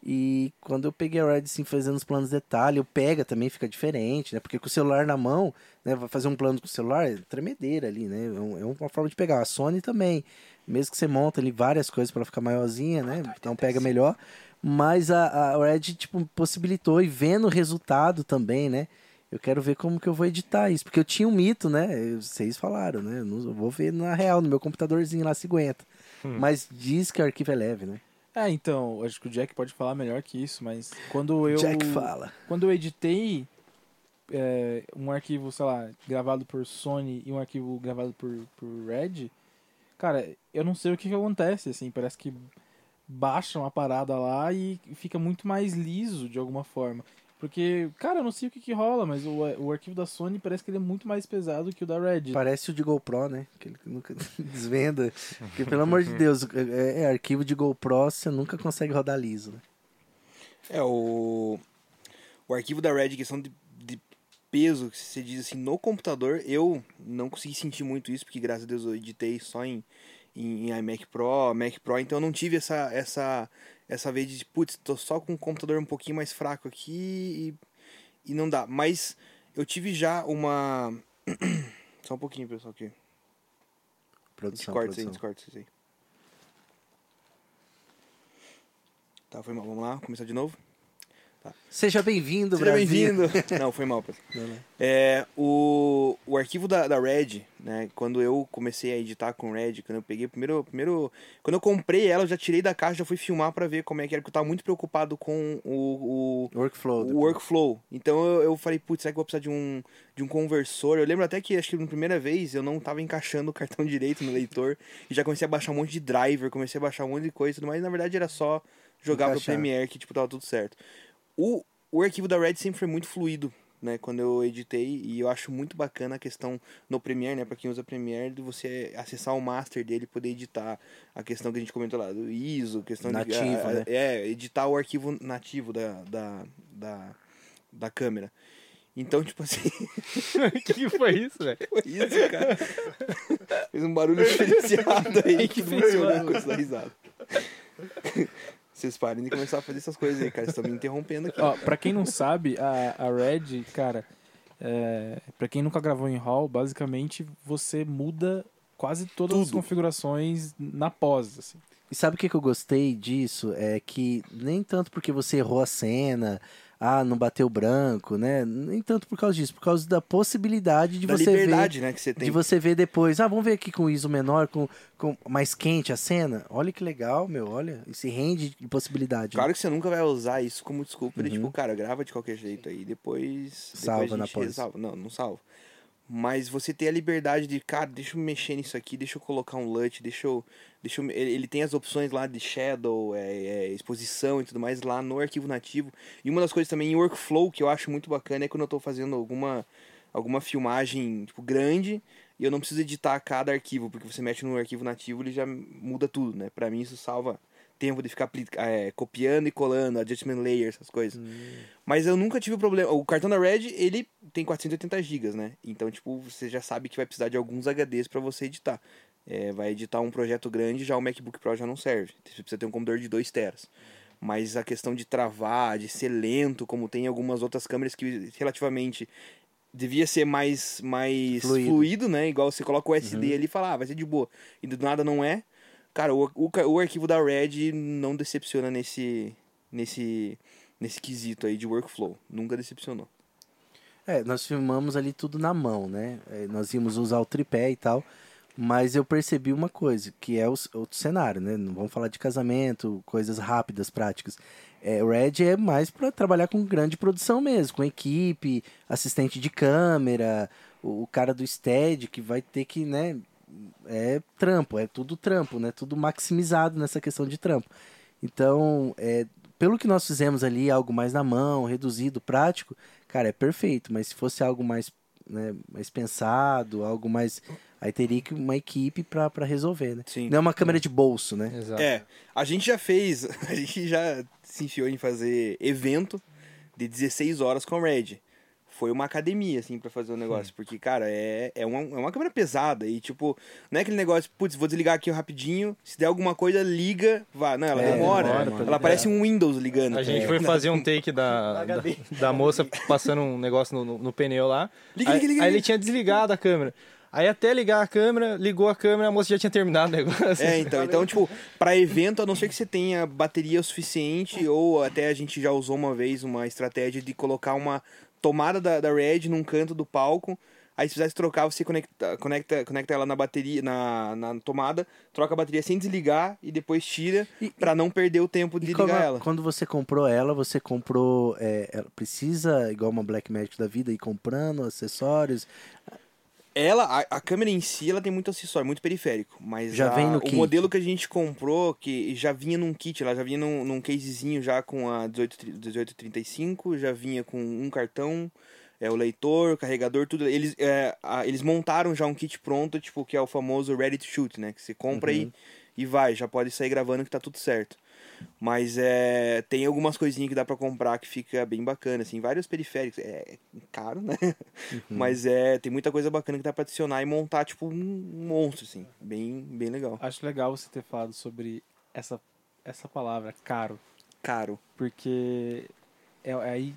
E quando eu peguei a Red assim, fazendo os planos detalhe, o pega também fica diferente, né? Porque com o celular na mão, né? Vai fazer um plano com o celular, é tremedeira ali, né? É é uma forma de pegar. A Sony também. Mesmo que você monta ali várias coisas para ficar maiorzinha, né? Então pega melhor. Mas a, a Red, tipo, possibilitou e vendo o resultado também, né? Eu quero ver como que eu vou editar isso. Porque eu tinha um mito, né? Vocês falaram, né? Eu não- eu vou ver na real, no meu computadorzinho lá se aguenta. Mas diz que o arquivo é leve, né? É, então, acho que o Jack pode falar melhor que isso, mas quando eu Jack fala. quando eu editei é, um arquivo, sei lá, gravado por Sony e um arquivo gravado por, por Red, cara, eu não sei o que, que acontece, assim, parece que baixam a parada lá e fica muito mais liso de alguma forma. Porque, cara, eu não sei o que, que rola, mas o, o arquivo da Sony parece que ele é muito mais pesado que o da Red. Parece o de GoPro, né? Que ele nunca *laughs* desvenda. Porque, pelo amor de Deus, é, é arquivo de GoPro, você nunca consegue rodar liso, né? É, o, o arquivo da Red, questão de, de peso, que você diz assim, no computador, eu não consegui sentir muito isso, porque graças a Deus eu editei só em, em, em iMac Pro, Mac Pro, então eu não tive essa, essa, essa vez de, putz, tô só com um computador um pouquinho mais fraco aqui e, e não dá. Mas eu tive já uma... *clears throat* só um pouquinho, pessoal, aqui. Produção, isso aí, aí. Tá, foi mal. Vamos lá, começar de novo. Seja bem-vindo, Seja Brasil. bem-vindo. *laughs* Não, foi mal. Não, não. É, o, o arquivo da, da Red, né? Quando eu comecei a editar com Red, quando eu peguei primeiro, primeiro. Quando eu comprei ela, eu já tirei da caixa, já fui filmar pra ver como é que era, porque eu tava muito preocupado com o, o, Workflow. o workflow. Então eu, eu falei, putz, será que eu vou precisar de um, de um conversor? Eu lembro até que, acho que na primeira vez, eu não tava encaixando o cartão *laughs* direito no leitor. E já comecei a baixar um monte de driver, comecei a baixar um monte de coisa mais. Na verdade, era só jogar Encaixar. pro Premiere que, tipo, tava tudo certo. O, o arquivo da Red sempre foi muito fluido, né? Quando eu editei. E eu acho muito bacana a questão no Premiere, né? Pra quem usa Premiere, de você acessar o master dele e poder editar. A questão que a gente comentou lá, do ISO, questão Nativo, de... a- né? É, editar o arquivo nativo da, da, da, da câmera. Então, tipo assim, *laughs* que foi isso, velho? *laughs* foi isso, cara. Fez um barulho *laughs* diferenciado aí que funcionou com essa risada. Vocês parem de começar a fazer essas coisas aí, cara. Vocês estão me interrompendo aqui. Ó, pra quem não sabe, a, a Red, cara, é, pra quem nunca gravou em Hall, basicamente você muda quase todas as Tudo. configurações na pós, assim. E sabe o que, que eu gostei disso? É que nem tanto porque você errou a cena, ah, não bateu branco, né? Nem tanto por causa disso, por causa da possibilidade de da você liberdade, né, que você ver. tem. De você ver depois, ah, vamos ver aqui com ISO menor, com, com mais quente a cena. Olha que legal, meu, olha. Esse rende de possibilidade. né? Claro que você nunca vai usar isso como desculpa. de, Uhum. Tipo, cara, grava de qualquer jeito aí. Depois. Salva depois na pós. resalva. Não, não salva. Mas você ter a liberdade de, cara, deixa eu mexer nisso aqui, deixa eu colocar um LUT, deixa eu. Deixa eu ele, ele tem as opções lá de shadow, é, é, exposição e tudo mais lá no arquivo nativo. E uma das coisas também em workflow que eu acho muito bacana é quando eu tô fazendo alguma, alguma filmagem tipo, grande e eu não preciso editar cada arquivo, porque você mexe no arquivo nativo ele já muda tudo, né? Pra mim isso salva tempo de ficar é, copiando e colando, adjustment layers, essas coisas. Mas eu nunca tive problema. O cartão da Red, ele tem 480 GB, né? Então, tipo, você já sabe que vai precisar de alguns HDs pra você editar. É, vai editar um projeto grande, já o MacBook Pro já não serve. Você precisa ter um computador de 2 teras. Mas a questão de travar, de ser lento, como tem algumas outras câmeras que relativamente devia ser mais, mais Fluido. fluido. né? Igual você coloca o SD ali e fala, ah, vai ser de boa. E do nada não é. Cara, o, o, o arquivo da Red não decepciona nesse, nesse, nesse quesito aí de workflow. Nunca decepcionou. É, nós filmamos ali tudo na mão, né? É, nós íamos usar o tripé e tal. Mas eu percebi uma coisa, que é o outro cenário, né? Não vamos falar de casamento, coisas rápidas, práticas. É, o Red é mais para trabalhar com grande produção mesmo, com equipe, assistente de câmera, o, o cara do stead que vai ter que, né? É trampo, é tudo trampo, né? Tudo maximizado nessa questão de trampo. Então, é, pelo que nós fizemos ali, algo mais na mão, reduzido, prático, cara, é perfeito. Mas se fosse algo mais, né, mais pensado, algo mais. Aí teria que uma equipe pra pra resolver, né? Sim. Não é uma câmera de bolso, né? Exato. É, a gente já fez, *laughs* a gente já se enfiou em fazer evento de 16 horas com a Red. Foi uma academia, assim, pra fazer o negócio. Porque, cara, é, é, uma, é uma câmera pesada. E, tipo, não é aquele negócio, putz, vou desligar aqui rapidinho. Se der alguma coisa, liga, vá. Não, ela É, demora. demora ela parece um Windows ligando. A gente É. foi fazer um take da, *laughs* da, da moça passando um negócio no, no, no pneu lá. Liga, aí, liga, liga, aí liga. ele tinha desligado a câmera. Aí até ligar a câmera, ligou a câmera, a moça já tinha terminado o negócio. É, então, então, tipo, pra evento, a não ser que você tenha bateria o suficiente, ou até a gente já usou uma vez uma estratégia de colocar uma tomada da, da Red num canto do palco. Aí se precisasse trocar, você conecta, conecta, conecta ela na bateria, na, na tomada, troca a bateria sem desligar e depois tira pra não perder o tempo de ligar ela. quando você comprou ela, você comprou. é, ela precisa, igual uma Black Magic da vida, ir comprando acessórios. Ela, a, a câmera em si, ela tem muito acessório, muito periférico. Mas Já a- vem no o kit. modelo que a gente comprou, que já vinha num kit, ela já vinha num, num casezinho já com a 18, 1835, já vinha com um cartão, é, o leitor, o carregador, tudo. Eles, é, a- eles montaram já um kit pronto, tipo, que é o famoso ready to shoot, né? Que você compra e, e vai, já pode sair gravando que tá tudo certo. Mas é, tem algumas coisinhas que dá pra comprar que fica bem bacana, assim, vários periféricos. É caro, né? Mas é, tem muita coisa bacana que dá pra adicionar e montar, tipo, um, monstro, assim. Bem, bem legal. Acho legal você ter falado sobre essa, essa palavra, caro. Caro. Porque é, aí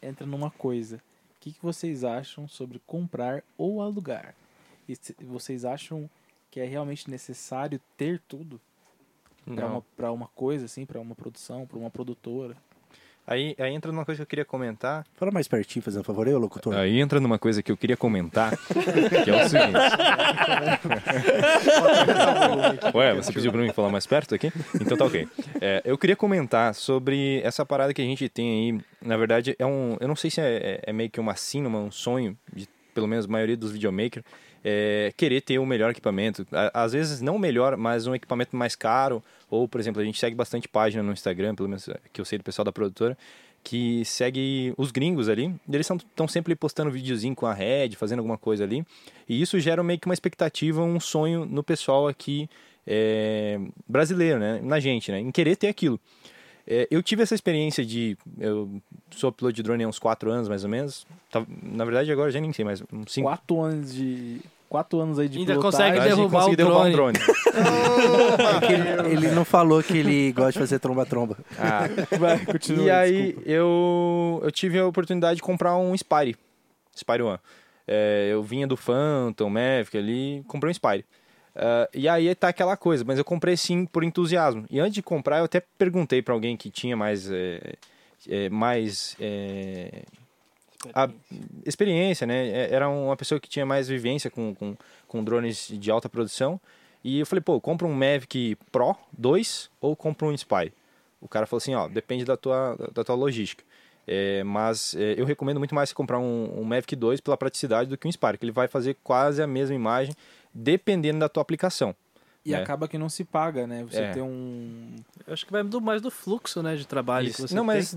entra numa coisa. O que, que vocês acham sobre comprar ou alugar? E vocês acham que é realmente necessário ter tudo para uma, pra uma coisa, assim, para uma produção, para uma produtora? Aí, aí entra numa coisa que eu queria comentar. Fala mais pertinho, fazendo um favor aí, ô locutor. Aí entra numa coisa que eu queria comentar, que é o seguinte. *laughs* Ué, você pediu pra mim falar mais perto aqui? Então tá ok. É, eu queria comentar sobre essa parada que a gente tem aí. Na verdade, é um. Eu não sei se é, é- é meio que uma síndrome, um sonho, de pelo menos a maioria dos videomakers, é querer ter o melhor equipamento. Às vezes não o melhor, mas um equipamento mais caro. Ou, por exemplo, a gente segue bastante página no Instagram, pelo menos que eu sei do pessoal da produtora, que segue os gringos ali. Eles estão sempre postando videozinho com a Red, fazendo alguma coisa ali. E isso gera meio que uma expectativa, um sonho no pessoal aqui é, brasileiro, né? Na gente, né? Em querer ter aquilo. É, eu tive essa experiência de. Eu sou piloto de drone há uns 4 anos, mais ou menos. Tá- Na verdade, agora eu já nem sei, mas uns 5 Quatro anos de. Quatro anos aí de Ainda pilotagem. consegue derrubar o derrubar um drone. drone. *laughs* É ele, ele não falou que ele gosta de fazer tromba-tromba. Ah, Vai, continua. e aí desculpa. eu, eu tive a oportunidade de comprar um Spire. Spire One. É, eu vinha do Phantom, Mavic ali, comprei um Spire. Ah, e aí tá aquela coisa, mas eu comprei sim por entusiasmo. E antes de comprar, eu até perguntei pra alguém que tinha mais. é, é, mais é, a experiência, né? É- Era uma pessoa que tinha mais vivência com, com, com drones de alta produção. E eu falei, pô, compra um Mavic Pro 2 ou compra um Spy? O cara falou assim, ó, depende da tua, da tua logística. É, mas é, eu recomendo muito mais você comprar um, um Mavic 2 pela praticidade do que um Spy, que ele vai fazer quase a mesma imagem, dependendo da tua aplicação. E É. acaba que não se paga, né? Você É. tem um. Eu acho que vai do, mais do fluxo, né, de trabalho Isso. que você Não, tem. mas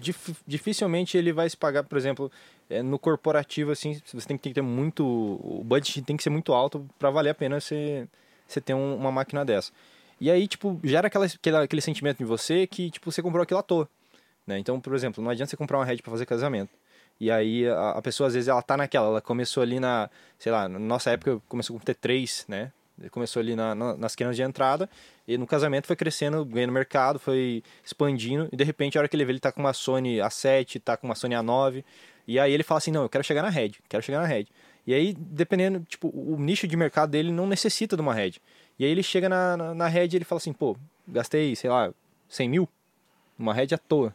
dif- dificilmente ele vai se pagar, por exemplo, é, no corporativo, assim, você tem que ter muito. O budget tem que ser muito alto para valer a pena você, você ter um- uma máquina dessa. E aí, tipo, gera aquela, aquela- aquele sentimento em você que, tipo, você comprou aquilo à toa. Né? Então, por exemplo, não adianta você comprar uma rede para fazer casamento. E aí a, a pessoa, às vezes, ela tá naquela, ela começou ali na, sei lá, na nossa época começou com T3, né? Começou ali na, na- nas canas de entrada e no casamento foi crescendo, ganhando mercado, foi expandindo e de repente a hora que ele vê ele tá com uma Sony A7, tá com uma Sony A9 e aí ele fala assim, não, eu quero chegar na Red, quero chegar na Red. E aí, dependendo, tipo, o nicho de mercado dele não necessita de uma Red. E aí ele chega na, na, na Red e ele fala assim, pô, gastei, sei lá, 100 mil? Uma Red à toa,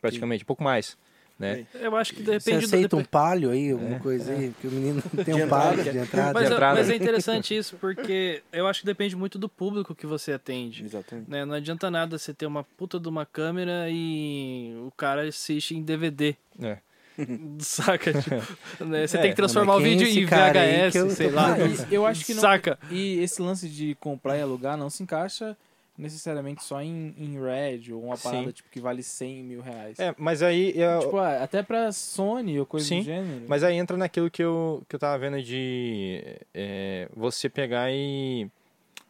praticamente, um pouco mais, né? Eu acho que Você depende aceita do... um palio aí, alguma coisa aí? Que o menino tem De um palio entrada. de entrada. Mas, de é- entrada. mas é interessante isso, porque eu acho que depende muito do público que você atende. Exatamente. né? Não adianta nada você ter uma puta de uma câmera e o cara assiste em DVD. É. *laughs* Saca? Tipo, *laughs* né? Você É, tem que transformar mas o quem vídeo em VHS, que eu sei lá. Ah, eu acho que não. Saca? E esse lance de comprar e alugar não se encaixa necessariamente só em, em Red ou uma Sim. parada tipo, que vale 100 mil reais. É, mas aí eu, Tipo, ah, até pra Sony ou coisa Sim, do gênero. Mas aí entra naquilo que eu, que eu tava vendo de é, você pegar e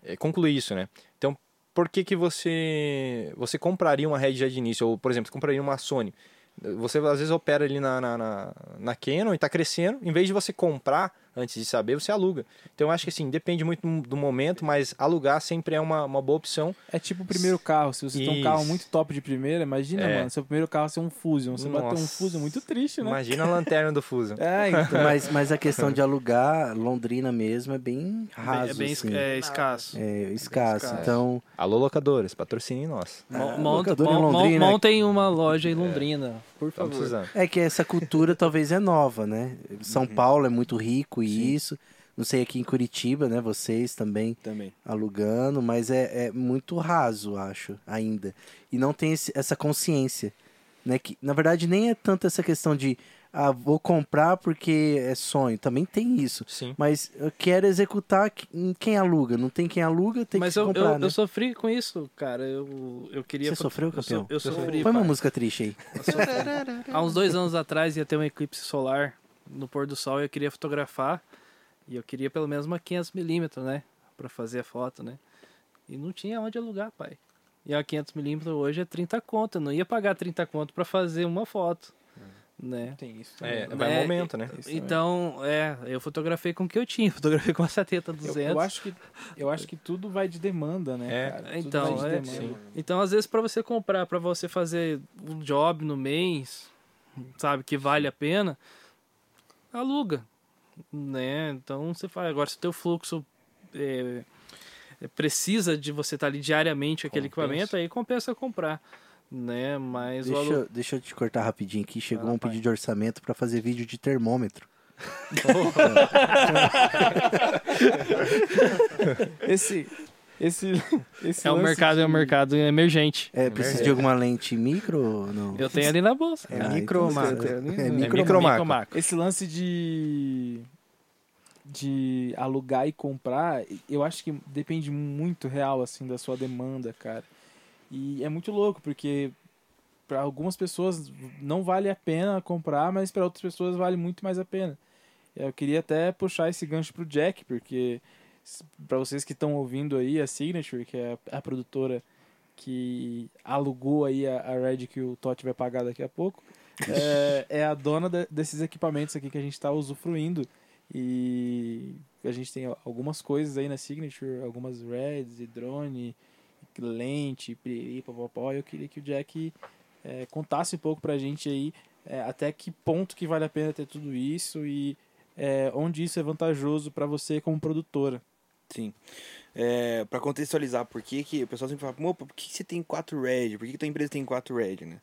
é, concluir isso, né? Então, por que que você você compraria uma Red já de início? Ou, por exemplo, você compraria uma Sony? Você às vezes opera ali na, na, na, na Canon e tá crescendo. Em vez de você comprar antes de saber, você aluga. Então, eu acho que assim, depende muito do- momento, mas alugar sempre é uma, uma boa opção. É tipo o primeiro carro. Se você tem um carro Isso. muito top de primeira, imagina, É. mano, seu primeiro carro ser um Fusion. Você bater um Nossa. Fusion muito triste, né? Imagina a lanterna do Fuso. *laughs* É, então. Mas, mas a questão de alugar, Londrina mesmo, é bem raso, é bem assim. é, escasso. É escasso. escasso. Então, Alô, locadores, patrocinem nós. Ah, mon- Londrina. montem uma loja em Londrina, por favor. precisando. é que essa cultura talvez é nova, né? São Paulo é muito rico e isso. Não sei aqui em Curitiba, né? Vocês também Também. alugando, mas é, é muito raso, acho, ainda. E não tem esse- essa consciência, né? Que, na verdade, nem é tanto essa questão de ah, vou comprar porque é sonho. Também tem isso. Sim. Mas eu quero executar que- em quem aluga. Não tem quem aluga, tem Mas que eu, comprar, eu, né? eu sofri com isso, cara. Eu, eu queria. Você sofreu, eu, so- campeão? eu sofri. Põe uma música triste aí. Eu sofri. Há uns dois anos atrás ia ter um eclipse solar no pôr do sol e eu queria fotografar. E eu queria pelo menos uma 500mm, né? Pra fazer a foto, né? E não tinha onde alugar, pai. E a 500mm hoje é 30 conto. Eu não ia pagar 30 conto pra fazer uma foto, né? Tem isso. É, vai É, no momento, né? Isso também. Então, é, eu fotografei com o que eu tinha. *laughs* Fotografei com uma 70 Eu, 200. eu acho que, eu acho que tudo vai de demanda, né, É. cara? Tudo Então, vai de é, demanda. Então, às vezes, pra você comprar, pra você fazer um job no mês, sabe, que vale a pena, aluga, né? Então, você faz. Agora, se o teu fluxo é, é, precisa de você estar ali diariamente com aquele Compensa. equipamento, aí compensa comprar, né? Mas o Deixa, deixa eu te cortar rapidinho aqui. Chegou lá, um pedido de orçamento pra fazer vídeo de termômetro. *laughs* Esse, esse, esse é um lance mercado, é um de- mercado emergente. É, precisa de alguma lente micro não? Eu tenho ali na bolsa. É, cara. micro ou Eu macro? ali- É é micro macro? micro macro. Esse lance de de alugar e comprar, eu acho que depende muito real assim da sua demanda, cara. E é muito louco porque para algumas pessoas não vale a pena comprar, mas para outras pessoas vale muito mais a pena. Eu queria até puxar esse gancho pro Jack, porque para vocês que estão ouvindo aí a Signature, que é a, a produtora que alugou aí a, a Red que o Totti vai pagar daqui a pouco, *laughs* é, é a dona de- desses equipamentos aqui que a gente está usufruindo. E a gente tem algumas coisas aí na Signature, algumas Reds e drone, lente, piriri, popopó. Eu queria que o Jack é, contasse um pouco pra gente aí é, até que ponto que vale a pena ter tudo isso e é, onde isso é vantajoso para você como produtora. Sim. É, para contextualizar, por que, que o pessoal sempre fala, "Pô, por que que você tem quatro Red? Por que, que tua empresa tem quatro Red, né?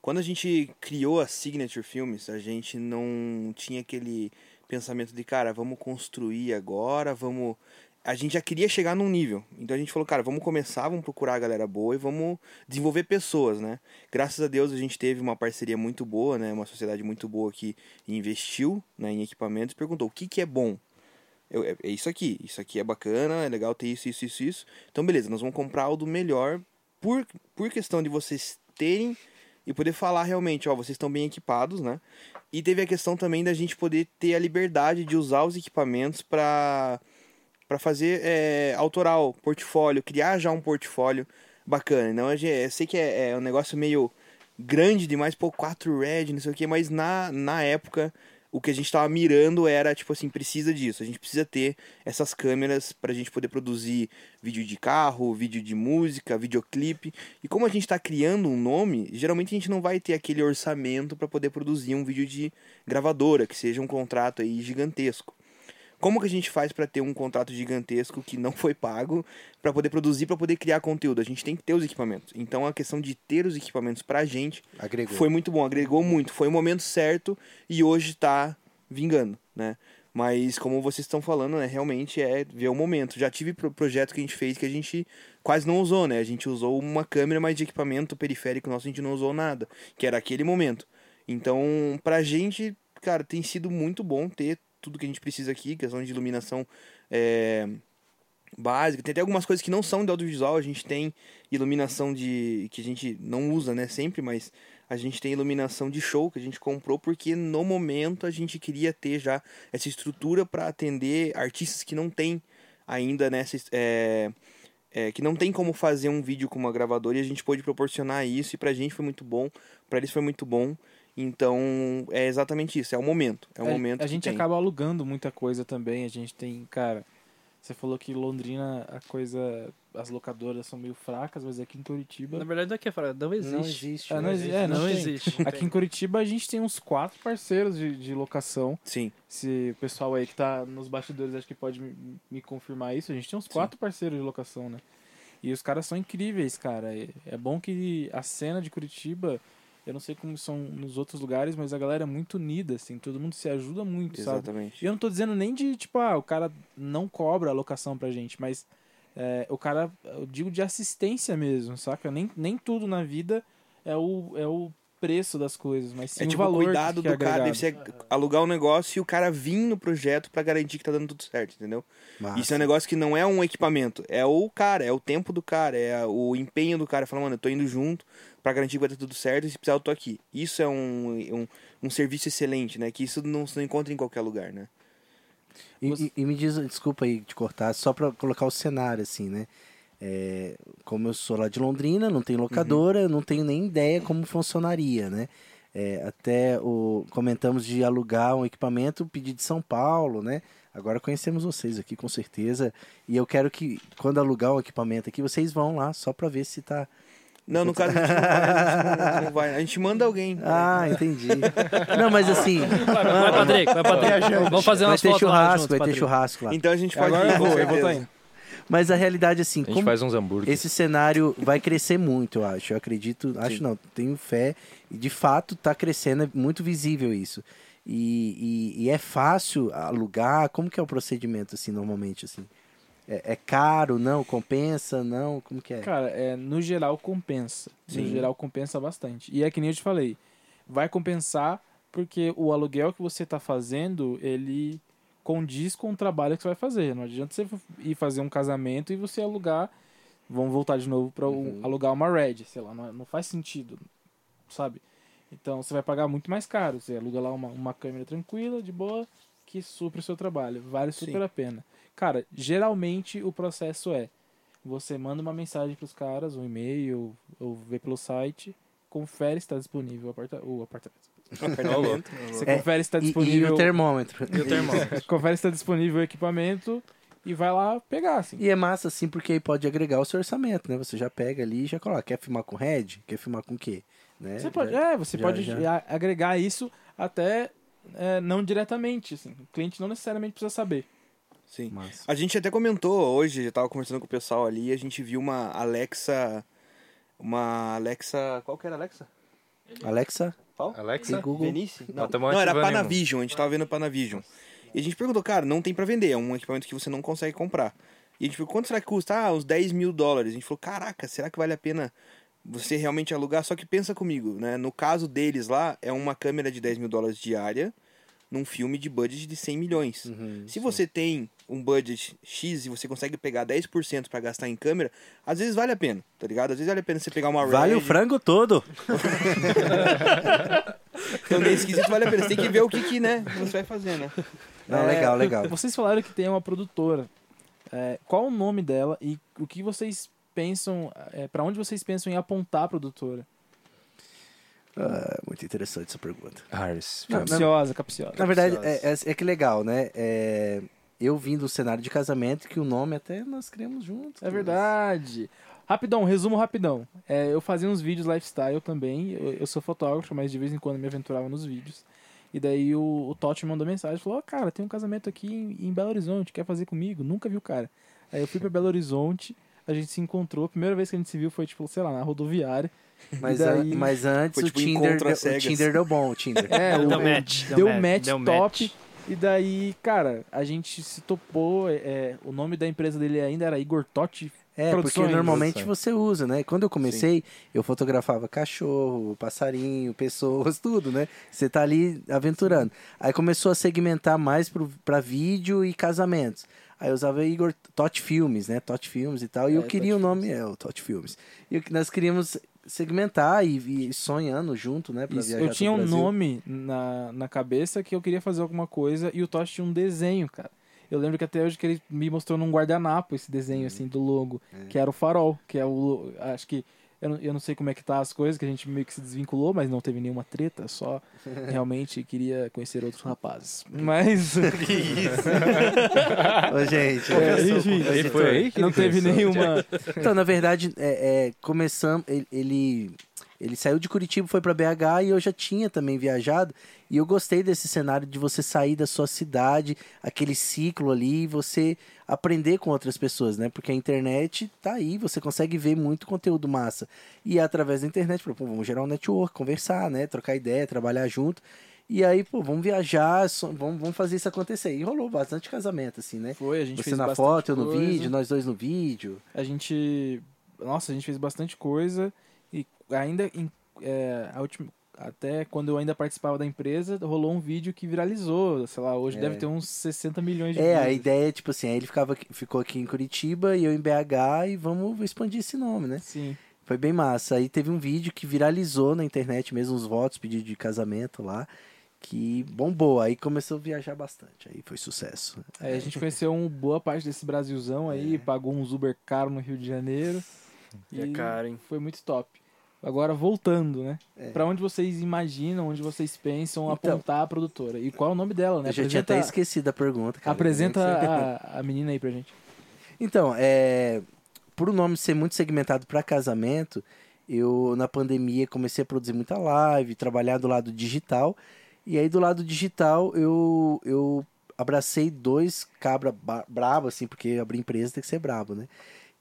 Quando a gente criou a Signature Filmes, a gente não tinha aquele pensamento de, cara, vamos construir agora, vamos. A gente já queria chegar num nível. Então a gente falou, cara, vamos começar, vamos procurar a galera boa e vamos desenvolver pessoas, né? Graças a Deus a gente teve uma parceria muito boa, né? Uma sociedade muito boa que investiu né, em equipamentos e perguntou o que, que é bom. Eu- é, é isso aqui, isso aqui é bacana, é legal ter isso, isso, isso, isso. Então, beleza, nós vamos comprar o do melhor por, por questão de vocês terem e poder falar realmente, ó, vocês estão bem equipados, né? E teve a questão também da gente poder ter a liberdade de usar os equipamentos para para fazer é, autoral, portfólio, criar já um portfólio bacana. Não, eu eu sei que é, é um negócio meio grande demais, pô, 4 Red, não sei o que, mas na, na época o que a gente tava mirando era, tipo assim, precisa disso. A gente precisa ter essas câmeras pra gente poder produzir vídeo de carro, vídeo de música, videoclipe. E como a gente tá criando um nome, geralmente a gente não vai ter aquele orçamento pra poder produzir um vídeo de gravadora, que seja um contrato aí gigantesco. Como que a gente faz pra ter um contrato gigantesco que não foi pago pra poder produzir, pra poder criar conteúdo? A gente tem que ter os equipamentos. Então a questão de ter os equipamentos pra gente Agregou. foi muito bom, agregou muito. Foi o momento certo e hoje tá vingando, né? Mas como vocês estão falando, né, realmente é ver o momento. Já tive pro projeto que a gente fez que a gente quase não usou, né? A gente usou uma câmera, mas de equipamento periférico nosso a gente não usou nada, que era aquele momento. Então, pra gente, cara, tem sido muito bom ter tudo que a gente precisa aqui, questão de iluminação é, básica. Tem até algumas coisas que não são de audiovisual, a gente tem iluminação de que a gente não usa, né, sempre, mas a gente tem iluminação de show que a gente comprou porque no momento a gente queria ter já essa estrutura para atender artistas que não tem ainda nessa é, é, que não tem como fazer um vídeo com uma gravadora e a gente pôde proporcionar isso e pra gente foi muito bom, pra eles foi muito bom. Então, é exatamente isso, é o momento. É o a, momento a que gente tem. acaba alugando muita coisa também. A gente tem, cara. Você falou que Londrina a coisa. As locadoras são meio fracas, mas aqui em Curitiba. Na verdade, daqui é fora, não existe. Não existe. Ah, não né? existe, é, não não existe. Aqui em Curitiba a gente tem uns quatro parceiros de, de locação. Sim. Se o pessoal aí que tá nos bastidores acho que pode me, me confirmar isso, a gente tem uns quatro parceiros de locação, né? E os caras são incríveis, cara. É, é bom que a cena de Curitiba, eu não sei como são nos outros lugares, mas a galera é muito unida, assim, todo mundo se ajuda muito, sabe? Exatamente. E eu não tô dizendo nem de, tipo, ah, o cara não cobra a locação pra gente, mas é, o cara, eu digo de assistência mesmo, saca? Nem, nem tudo na vida é o, é o preço das coisas, mas sim É o tipo o valor cuidado que é do cara, deve agregado. ser alugar um negócio e o cara vir no projeto pra garantir que tá dando tudo certo, entendeu? Massa. Isso é um negócio que não é um equipamento, é o cara, é o tempo do cara, é o empenho do cara. Fala, mano, eu tô indo junto pra garantir que vai dar tudo certo e se precisar eu tô aqui. Isso é um, um, um serviço excelente, né? Que isso não se não encontra em qualquer lugar, né? E, Você- e- e me diz, desculpa aí te cortar, só pra colocar o cenário, assim, né? É, como eu sou lá de Londrina, não tenho locadora, não tenho nem ideia como funcionaria, né? É, até o, comentamos de alugar um equipamento, pedir de São Paulo, né? Agora conhecemos vocês aqui, com certeza. E eu quero que, quando alugar um equipamento aqui, vocês vão lá, só pra ver se tá... Não, no caso a gente não vai, a gente não, vai. A gente manda alguém. Ah, entendi. Não, mas assim, Vai, Patrick, vai, Patrick. Vamos fazer vai umas ter fotos lá churrasco, juntos, vai ter Patrick. churrasco lá. Então a gente pode Agora ir, eu vou, eu vou certeza. tá indo. Mas a realidade, assim, A gente como faz uns hambúrgueres. esse cenário vai crescer muito, eu acho. Eu acredito, acho não, tenho fé. E de fato está crescendo, é muito visível isso. E, e, e é fácil alugar? Como que é o procedimento, assim, normalmente, assim? É, é caro, não? Compensa, não? Como que é? Cara, é, no geral compensa. No Sim. geral compensa bastante. E é que nem eu te falei, vai compensar porque o aluguel que você está fazendo, ele condiz com o trabalho que você vai fazer. Não adianta você ir fazer um casamento e você alugar, vamos voltar de novo para Uhum. alugar uma Red, sei lá, não, não faz sentido, sabe? Então você vai pagar muito mais caro. Você aluga lá uma, uma câmera tranquila, de boa, que supre o seu trabalho. Vale super a pena. Cara, geralmente o processo é você manda uma mensagem para os caras, um e-mail, ou vê pelo site, confere se está disponível o, aparta o apartamento. Apartamento. Você É, confere se está E, e disponível. o termômetro. E o termômetro. *laughs* confere se está disponível o equipamento e vai lá pegar, assim. E é massa, assim, porque aí pode agregar o seu orçamento, né? Você já pega ali e já coloca. Quer filmar com Red? Quer filmar com o quê? Né? Você pode, Já- é, você já- pode já. agregar isso até é, não diretamente, assim. O cliente não necessariamente precisa saber. Sim. Massa. A gente até comentou hoje, eu tava conversando com o pessoal ali, a gente viu uma Alexa. Uma Alexa. Qual que era a Alexa? Alexa, Qual? Alexa? e Google. Venice? Não, Nós tamo não era Panavision, a gente tava vendo Panavision. E a gente perguntou, cara, não tem pra vender, é um equipamento que você não consegue comprar. E a gente falou, quanto será que custa? Ah, uns 10 mil dólares. A gente falou, caraca, será que vale a pena você realmente alugar? Só que pensa comigo, né? No caso deles lá, é uma câmera de 10 mil dólares diária num filme de budget de 100 milhões. Uhum, Se você tem um budget X e você consegue pegar 10% pra gastar em câmera, às vezes vale a pena, tá ligado? Às vezes vale a pena você pegar uma Vale Red. o frango todo. *laughs* Então, nesse quesito vale a pena. Você tem que ver o que que, né, você vai fazer, né? Não, É, legal, legal. Vocês falaram que tem uma produtora. É, qual o nome dela e o que vocês pensam, é, para onde vocês pensam em apontar a produtora? Ah, muito interessante essa pergunta. Não. Capciosa, capciosa. Na verdade, é, é- é que legal, né? É, eu vim do cenário de casamento que o nome até nós criamos juntos. É verdade. Rapidão, resumo rapidão. É, eu fazia uns vídeos lifestyle também. Eu, eu sou fotógrafo, mas de vez em quando me aventurava nos vídeos. E daí o, o Totti me mandou mensagem, falou, ó, cara, tem um casamento aqui em, em Belo Horizonte, quer fazer comigo? Nunca vi o cara. Aí eu fui pra Belo Horizonte, a gente se encontrou, a primeira vez que a gente se viu foi, tipo, sei lá, na rodoviária. Mas, daí- an- mas antes Foi o, tipo Tinder, encontro deu, o. Tinder deu bom, o Tinder. É, Deu o- match, Deu deu um match, match deu top. match. E daí, cara, a gente se topou. é, é, o nome da empresa dele ainda era Igor Totti. É, porque Produções. normalmente Produções. você usa, né? Quando eu comecei, eu fotografava cachorro, passarinho, pessoas, *laughs* tudo, né? Você tá ali aventurando. Aí começou a segmentar mais pro, pra vídeo e casamentos. Aí eu usava Igor Tot Filmes, né? Tot Filmes e tal. E É, eu queria o nome, é, o Tot Filmes. E o que nós queríamos segmentar e, e sonhando junto, né? Pra Isso, viajar eu tinha um Brasil. nome na, na cabeça que eu queria fazer alguma coisa e o Totti tinha um desenho, cara. Eu lembro que até hoje que ele me mostrou num guardanapo esse desenho, assim, do logo, que era o farol, que é o... Acho que... Eu não, eu não sei como é que tá as coisas, que a gente meio que se desvinculou, mas não teve nenhuma treta, só *laughs* realmente queria conhecer outros rapazes. Mas... *laughs* *laughs* Ô, gente, É, enfim, foi aí que não teve nenhuma... Então, na verdade, é, é, começamos. Ele, ele, ele saiu de Curitiba, foi pra BH e eu já tinha também viajado. E eu gostei desse cenário de você sair da sua cidade, aquele ciclo ali, e você aprender com outras pessoas, né? Porque a internet tá aí, você consegue ver muito conteúdo massa. E é através da internet, pô, vamos gerar um network, conversar, né? Trocar ideia, trabalhar junto. E aí, pô, vamos viajar, vamos, vamos fazer isso acontecer. E rolou bastante casamento, assim, né? Foi, a gente Você fez na foto, eu no coisa. vídeo, nós dois no vídeo. A gente. Nossa, a gente fez bastante coisa. E ainda em, é, a última, até quando eu ainda participava da empresa, rolou um vídeo que viralizou. Sei lá, hoje É. deve ter uns 60 milhões de É, a ideia é tipo assim, aí ele ficava, ficou aqui em Curitiba e eu em BH e vamos expandir esse nome, né? Sim. Foi bem massa. Aí teve um vídeo que viralizou na internet mesmo, os votos, pedido de casamento lá, que bombou. Aí começou a viajar bastante. Aí foi sucesso. Aí a gente conheceu um, boa parte desse Brasilzão É. aí, pagou uns Uber caro no Rio de Janeiro. É caro, hein? Foi muito top. Agora voltando, né? É. Pra onde vocês imaginam, onde vocês pensam Então- apontar a produtora? E qual é o nome dela, né? eu já tinha até esquecido a pergunta. cara. apresenta a, *laughs* a menina aí pra gente. Então, é, por o nome ser muito segmentado para casamento, eu na pandemia comecei a produzir muita live, trabalhar do lado digital. E aí do lado digital eu, eu abracei dois cabra brabo, assim, porque abrir empresa tem que ser brabo, né?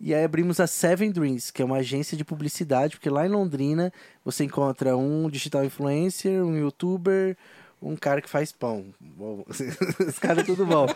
E aí abrimos a Seven Dreams, que é uma agência de publicidade, porque lá em Londrina você encontra um digital influencer, um youtuber, um cara que faz pão. *laughs* Os caras tudo bom.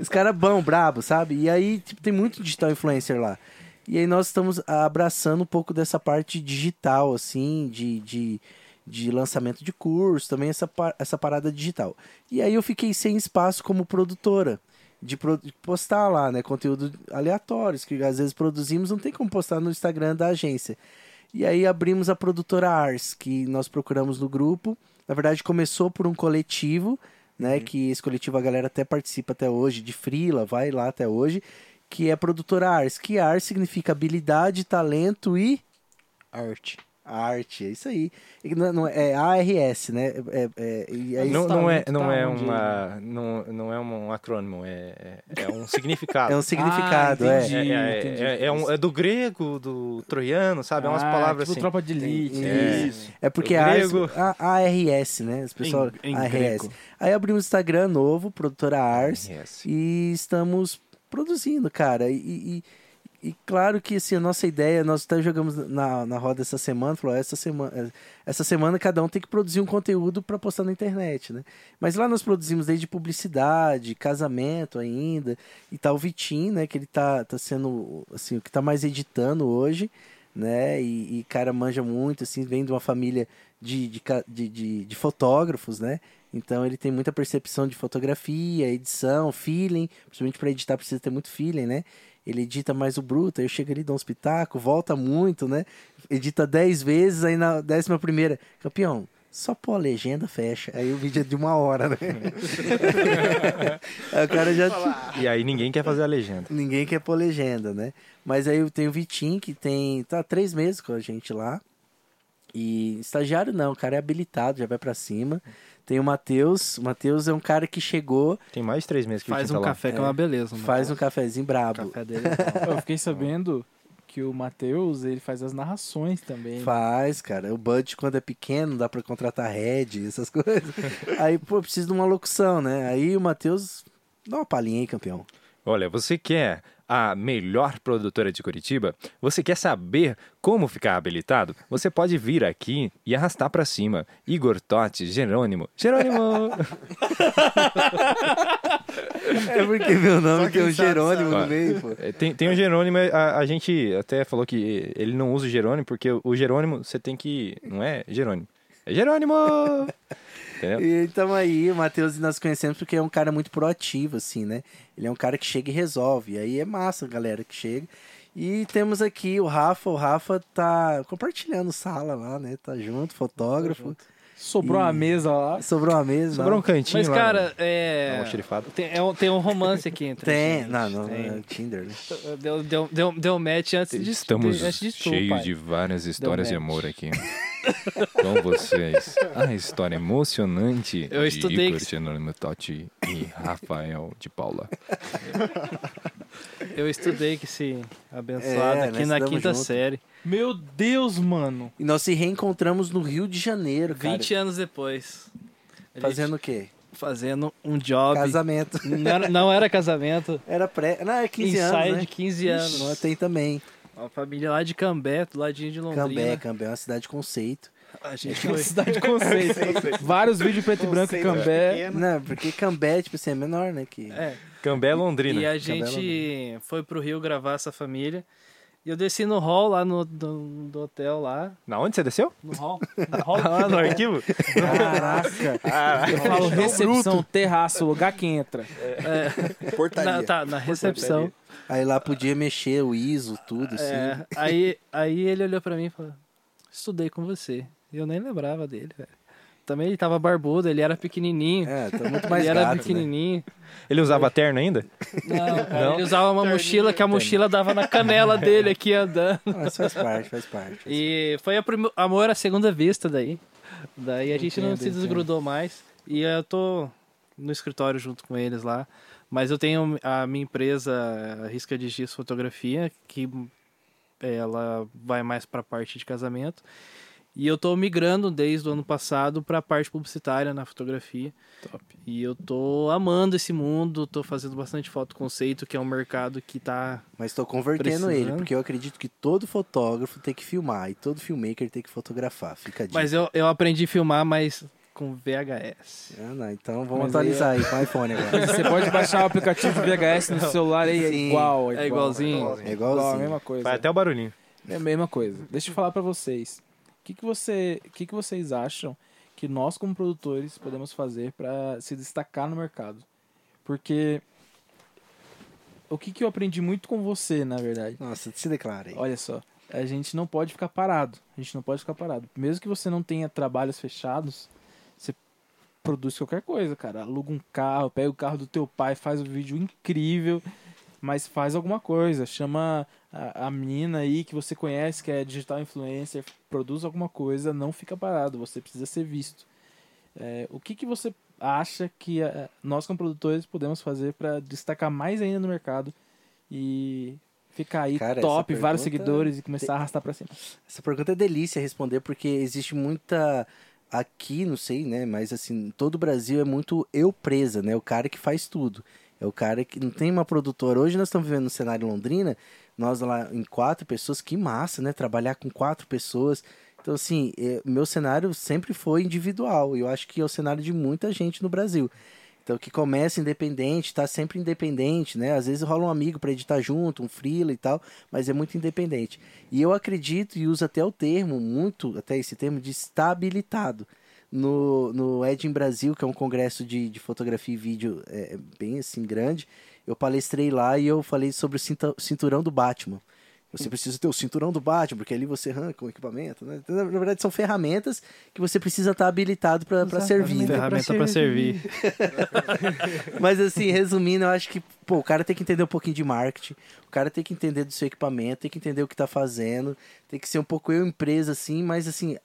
Os caras bom, brabo, sabe? E aí tipo, tem muito digital influencer lá. E aí nós estamos abraçando um pouco dessa parte digital, assim, de, de, de lançamento de curso, também essa, essa parada digital. E aí eu fiquei sem espaço como produtora. De, postar lá, né? Conteúdo aleatórios, que às vezes produzimos, não tem como postar no Instagram da agência. E aí abrimos a produtora Ars, que nós procuramos no grupo. Na verdade, começou por um coletivo, né? Que esse coletivo a galera até participa até hoje, de Frila, vai lá até hoje, que é a produtora Ars. Que Ars significa habilidade, talento e Arte. Arte. É isso aí. E não- não- é ARS, né? É, é, aí Não, não é, não tá é uma, não, não é um acrônimo, é, é é um significado. *laughs* é um significado, Ah, é. entendi. É, é, entendi. é, é um- é do grego, do troiano, sabe? É umas Ah, palavras tipo assim. tropa de elite. É. Isso. É porque a grego- Ars, ARS, né? Os pessoal, Em- em ARS. grego. Aí abrimos o Instagram novo, produtora Ars, Yes. e estamos produzindo, cara. E, e- e claro que assim, a nossa ideia, nós até jogamos na, na roda essa semana, falou, essa semana, essa semana cada um tem que produzir um conteúdo para postar na internet, né? Mas lá nós produzimos desde publicidade, casamento ainda, e tá o Vitinho, né, que ele tá, tá sendo assim, o que tá mais editando hoje, né? E, e cara manja muito, assim, vem de uma família de, de, de, de, de fotógrafos, né? Então ele tem muita percepção de fotografia, edição, feeling. Principalmente para editar precisa ter muito feeling, né? Ele edita mais o bruto, aí eu chego ali, dou um espetáculo, volta muito, né? Edita 10 vezes, aí na décima primeira, campeão, só pôr a legenda, fecha. Aí o vídeo é de uma hora, né? *laughs* aí o cara já... E aí ninguém quer fazer a legenda. Ninguém quer pôr legenda, né? Mas aí eu tenho o Vitinho, que tem. tá três meses com a gente lá. E estagiário não, o cara é habilitado, já vai pra cima. Tem o Matheus. O Matheus é um cara que chegou, Tem mais de três meses que Faz o um lá. café que é uma beleza. mano. faz um cafezinho O brabo. café dele é bom. *laughs* Eu fiquei sabendo que o Matheus, ele faz as narrações também. Faz, cara. O budget, quando é pequeno, dá pra contratar head, essas *laughs* coisas. aí, pô, precisa de uma locução, né? Aí o Matheus. Dá uma palhinha aí, campeão. Olha, você quer a melhor produtora de Curitiba? Você quer saber como ficar habilitado? Você pode vir aqui e arrastar pra cima. Igor Totti, Jerônimo. Jerônimo! É porque meu nome tem um Jerônimo sabe. no meio, pô. É, tem, tem o Jerônimo, a, a gente até falou que ele não usa o Jerônimo, porque o Jerônimo você tem que. Não é Jerônimo. É Jerônimo! *laughs* Entendeu? E então aí, o Matheus nós conhecemos porque é um cara muito proativo, assim, né? Ele é um cara que chega e resolve. E aí é massa a galera que chega. E temos aqui o Rafa. O Rafa tá compartilhando sala lá, né? Tá junto, fotógrafo. Sobrou E- uma mesa lá. Sobrou uma mesa. Sobrou um cantinho Mas, lá. cara, Dá é. xerifada. Tem, é um, tem um romance aqui entre Tem. gente. Não, não, Tem. é Tinder, né? Deu, deu, deu, deu match antes de Estamos antes de tu, cheios pai. de várias histórias de amor aqui. *laughs* Com vocês, a história emocionante Eu de estudei Igor que- Jerônimo Totti e Rafael de Paula. *laughs* Eu estudei que se abençoado É, aqui na quinta junto. série. Meu Deus, mano. E nós se reencontramos no Rio de Janeiro, cara. 20 anos depois. A gente Fazendo o quê? Fazendo um job. Casamento. Não era, não era casamento. *laughs* Era pré. Não, é 15 ensaio anos. Né? de 15 anos. Não, tem também. Uma família lá de Cambé, do ladinho de Londrina. Cambé, Cambé é uma cidade de conceito. A gente É uma foi. cidade *laughs* de conceito. Vários vídeos preto e branco, Conceito Cambé. pequeno. Não, porque Cambé, tipo assim, é menor, né? Que... É. Cambé Londrina. E a Cambé, gente foi pro Rio gravar essa família. E eu desci no hall lá no do, do hotel lá. Na onde você desceu? No hall. *laughs* No hall. Lá no arquivo? *laughs* Caraca. Eu falo recepção, terraço, lugar que entra. Portaria. na, tá, na recepção. Aí lá podia mexer o ISO, tudo, assim. É, aí, aí ele olhou pra mim e falou: Estudei com você. E eu nem lembrava dele, velho. Também ele tava barbudo, ele era pequenininho. É, tá muito *laughs* mais ele era gato, né? pequenininho. Ele usava terno ainda? Não, cara, Não? ele usava uma mochila que a mochila dava na canela *laughs* dele aqui andando. Mas faz parte, faz parte. E foi a prime- amor à segunda vista daí. Daí a gente não Entendo, se entendo. desgrudou mais. E eu tô no escritório junto com eles lá. Mas eu tenho a minha empresa a Risca de Giz Fotografia, que ela vai mais para a parte de casamento. E eu tô migrando desde o ano passado para a parte publicitária na fotografia. Top. E eu tô amando esse mundo, tô fazendo bastante foto conceito, que é um mercado que tá Mas tô convertendo ele, Precisando. porque eu acredito que todo fotógrafo tem que filmar e todo filmmaker tem que fotografar. Fica a dica. Mas eu, eu aprendi a filmar, mas com VHS. Ah, não, então vamos Mas atualizar aí com o iPhone agora. Você pode baixar o aplicativo VHS no celular aí, é Sim. igual. É igualzinho. É Igual, a igualzinho. mesma coisa. Faz até o barulhinho. É a mesma coisa. Deixa eu falar pra vocês. O que, que, você, que, que vocês acham que nós, como produtores, podemos fazer pra se destacar no mercado? Porque o que, que eu aprendi muito com você, na verdade. Nossa, se declara aí. Olha só, a gente não pode ficar parado. A gente não pode ficar parado. Mesmo que você não tenha trabalhos fechados, você produz qualquer coisa, cara. Aluga um carro, pega o carro do teu pai, faz um vídeo incrível, mas faz alguma coisa. Chama a, a menina aí que você conhece, que é digital influencer, produz alguma coisa, não fica parado. Você precisa ser visto. É, o que, que você acha que eh, nós, como produtores, podemos fazer para destacar mais ainda no mercado e ficar aí Cara, top, vários seguidores e começar a arrastar para cima? Essa pergunta é delícia responder, porque existe muita. Aqui, não sei, né? Mas assim, todo o Brasil é muito eu presa, né? O cara que faz tudo. É o cara que não tem uma produtora. Hoje nós estamos vivendo no cenário Londrina, nós lá em quatro pessoas, que massa, né? Trabalhar com quatro pessoas. Então, assim, é, meu cenário sempre foi individual. Eu acho que é o cenário de muita gente no Brasil. Então, que começa independente, tá sempre independente, né? Às vezes rola um amigo para editar junto, um freela e tal, mas é muito independente. E eu acredito e uso até o termo, muito, até esse termo, de estabilitado. No, no Edin Brasil, que é um congresso de, de fotografia e vídeo é, bem assim grande, eu palestrei lá e eu falei sobre o cinturão do Batman. Você precisa ter o cinturão do Batman, porque ali você arranca o equipamento, né? Na verdade, são ferramentas que você precisa estar habilitado para servir. né? Ferramenta pra servir. *laughs* Mas assim, resumindo, eu acho que pô, o cara tem que entender um pouquinho de marketing, o cara tem que entender do seu equipamento, tem que entender o que tá fazendo, tem que ser um pouco eu empresa assim, mas assim,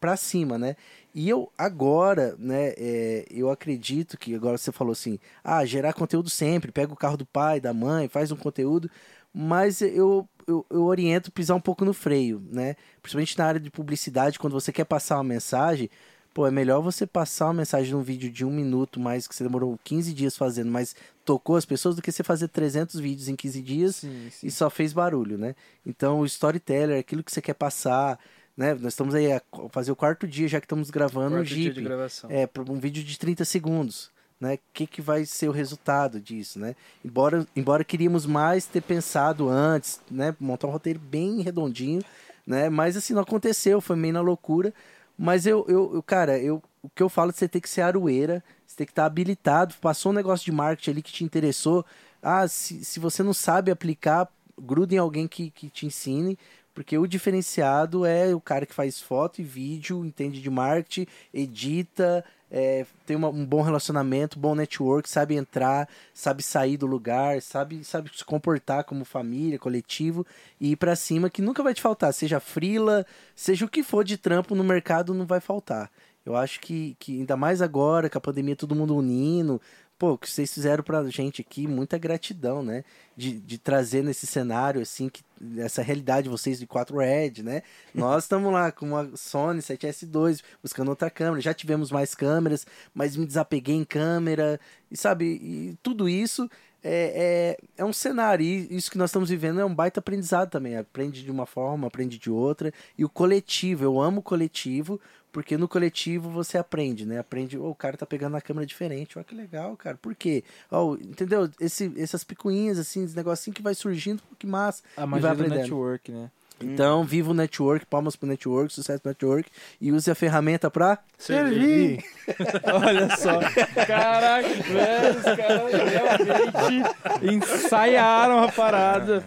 pra cima, né? E eu agora, né, é, eu acredito que agora você falou assim, ah, gerar conteúdo sempre, pega o carro do pai, da mãe, faz um conteúdo, mas eu, eu, eu oriento pisar um pouco no freio, né? Principalmente na área de publicidade, quando você quer passar uma mensagem, pô, é melhor você passar uma mensagem num vídeo de um minuto, mais que você demorou 15 dias fazendo, mas tocou as pessoas, do que você fazer 300 vídeos em 15 dias Sim, sim. e só fez barulho, né? Então, o storyteller, aquilo que você quer passar, né? Nós estamos aí a fazer o quarto dia, já que estamos gravando um Quarto dia Jeep. de gravação. É, para um vídeo de 30 segundos, né? O que, que vai ser o resultado disso, né? Embora, embora queríamos mais ter pensado antes, né? Montar um roteiro bem redondinho, né? Mas assim, não aconteceu, foi meio na loucura. Mas eu, eu, eu cara, eu, o que eu falo é que você tem que ser aroeira, você tem que estar habilitado, passou um negócio de marketing ali que te interessou. Ah, se, se você não sabe aplicar, gruda em alguém que, que te ensine, porque o diferenciado é o cara que faz foto e vídeo, entende de marketing, edita, é, tem uma- um bom relacionamento, bom network, sabe entrar, sabe sair do lugar, sabe, sabe se comportar como família, coletivo e ir pra cima, que nunca vai te faltar, seja frila, seja o que for de trampo no mercado, não vai faltar. Eu acho que, que ainda mais agora, com a pandemia, todo mundo unindo. Pô, o que vocês fizeram pra gente aqui, muita gratidão, né? De, de trazer nesse cenário, assim, que, essa realidade, vocês de 4 Red, né? *laughs* Nós estamos lá com uma Sony 7S2, buscando outra câmera. Já tivemos mais câmeras, mas me desapeguei em câmera. E sabe, e tudo isso é, é, é um cenário. E isso que nós estamos vivendo é um baita aprendizado também. Aprende de uma forma, aprende de outra. E o coletivo, eu amo o coletivo, Porque no coletivo você aprende, né? Aprende, "Ô, o cara tá pegando na câmera diferente, olha que legal, cara. Por quê? Ó, entendeu? Esse, essas picuinhas, assim, esse negocinho que vai surgindo, que massa. A E magia vai do aprendendo. network, né? Então, viva o network, palmas pro network, sucesso pro network. E use a ferramenta pra servir. *laughs* Olha só. Caraca, velho, os caras realmente *laughs* ensaiaram a parada.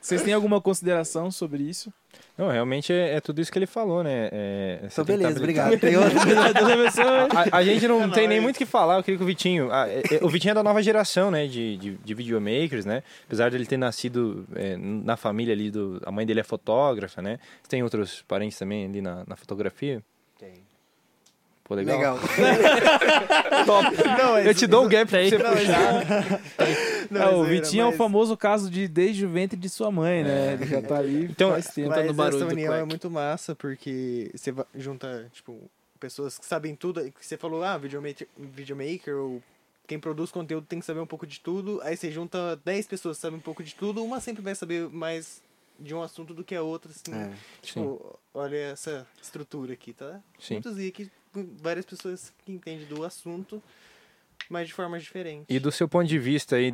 Vocês têm alguma consideração sobre isso? Não, realmente é, é tudo isso que ele falou, né? É, Então, beleza, tá- obrigado. Tem? *laughs* A, a gente não É tem nem nóis. muito o que falar, eu queria que o Vitinho. ah, é- é- o Vitinho é da nova geração, né? De, de, de videomakers, né? Apesar dele ter nascido é, na família ali do. A mãe dele é fotógrafa, né? Tem outros parentes também ali na, na fotografia? Legal. Legal. *laughs* Top. Não, Eu te dou o gap pra você Não, puxar. *laughs* Não, Ah, o mas- Vitinho é o famoso caso de desde o ventre de sua mãe, né? Ele já tá ali Então, faz tempo. Mas no barulho essa do união é muito massa, porque você junta, tipo, pessoas que sabem tudo. que Você falou, ah, videomaker, videomaker ou quem produz conteúdo tem que saber um pouco de tudo. Aí você junta 10 pessoas que sabem um pouco de tudo, uma sempre vai saber mais de um assunto do que a outra, assim. É. Tipo, olha essa estrutura aqui, tá? Sim. Muito várias pessoas que entendem do assunto, mas de formas diferentes. E do seu ponto de vista aí,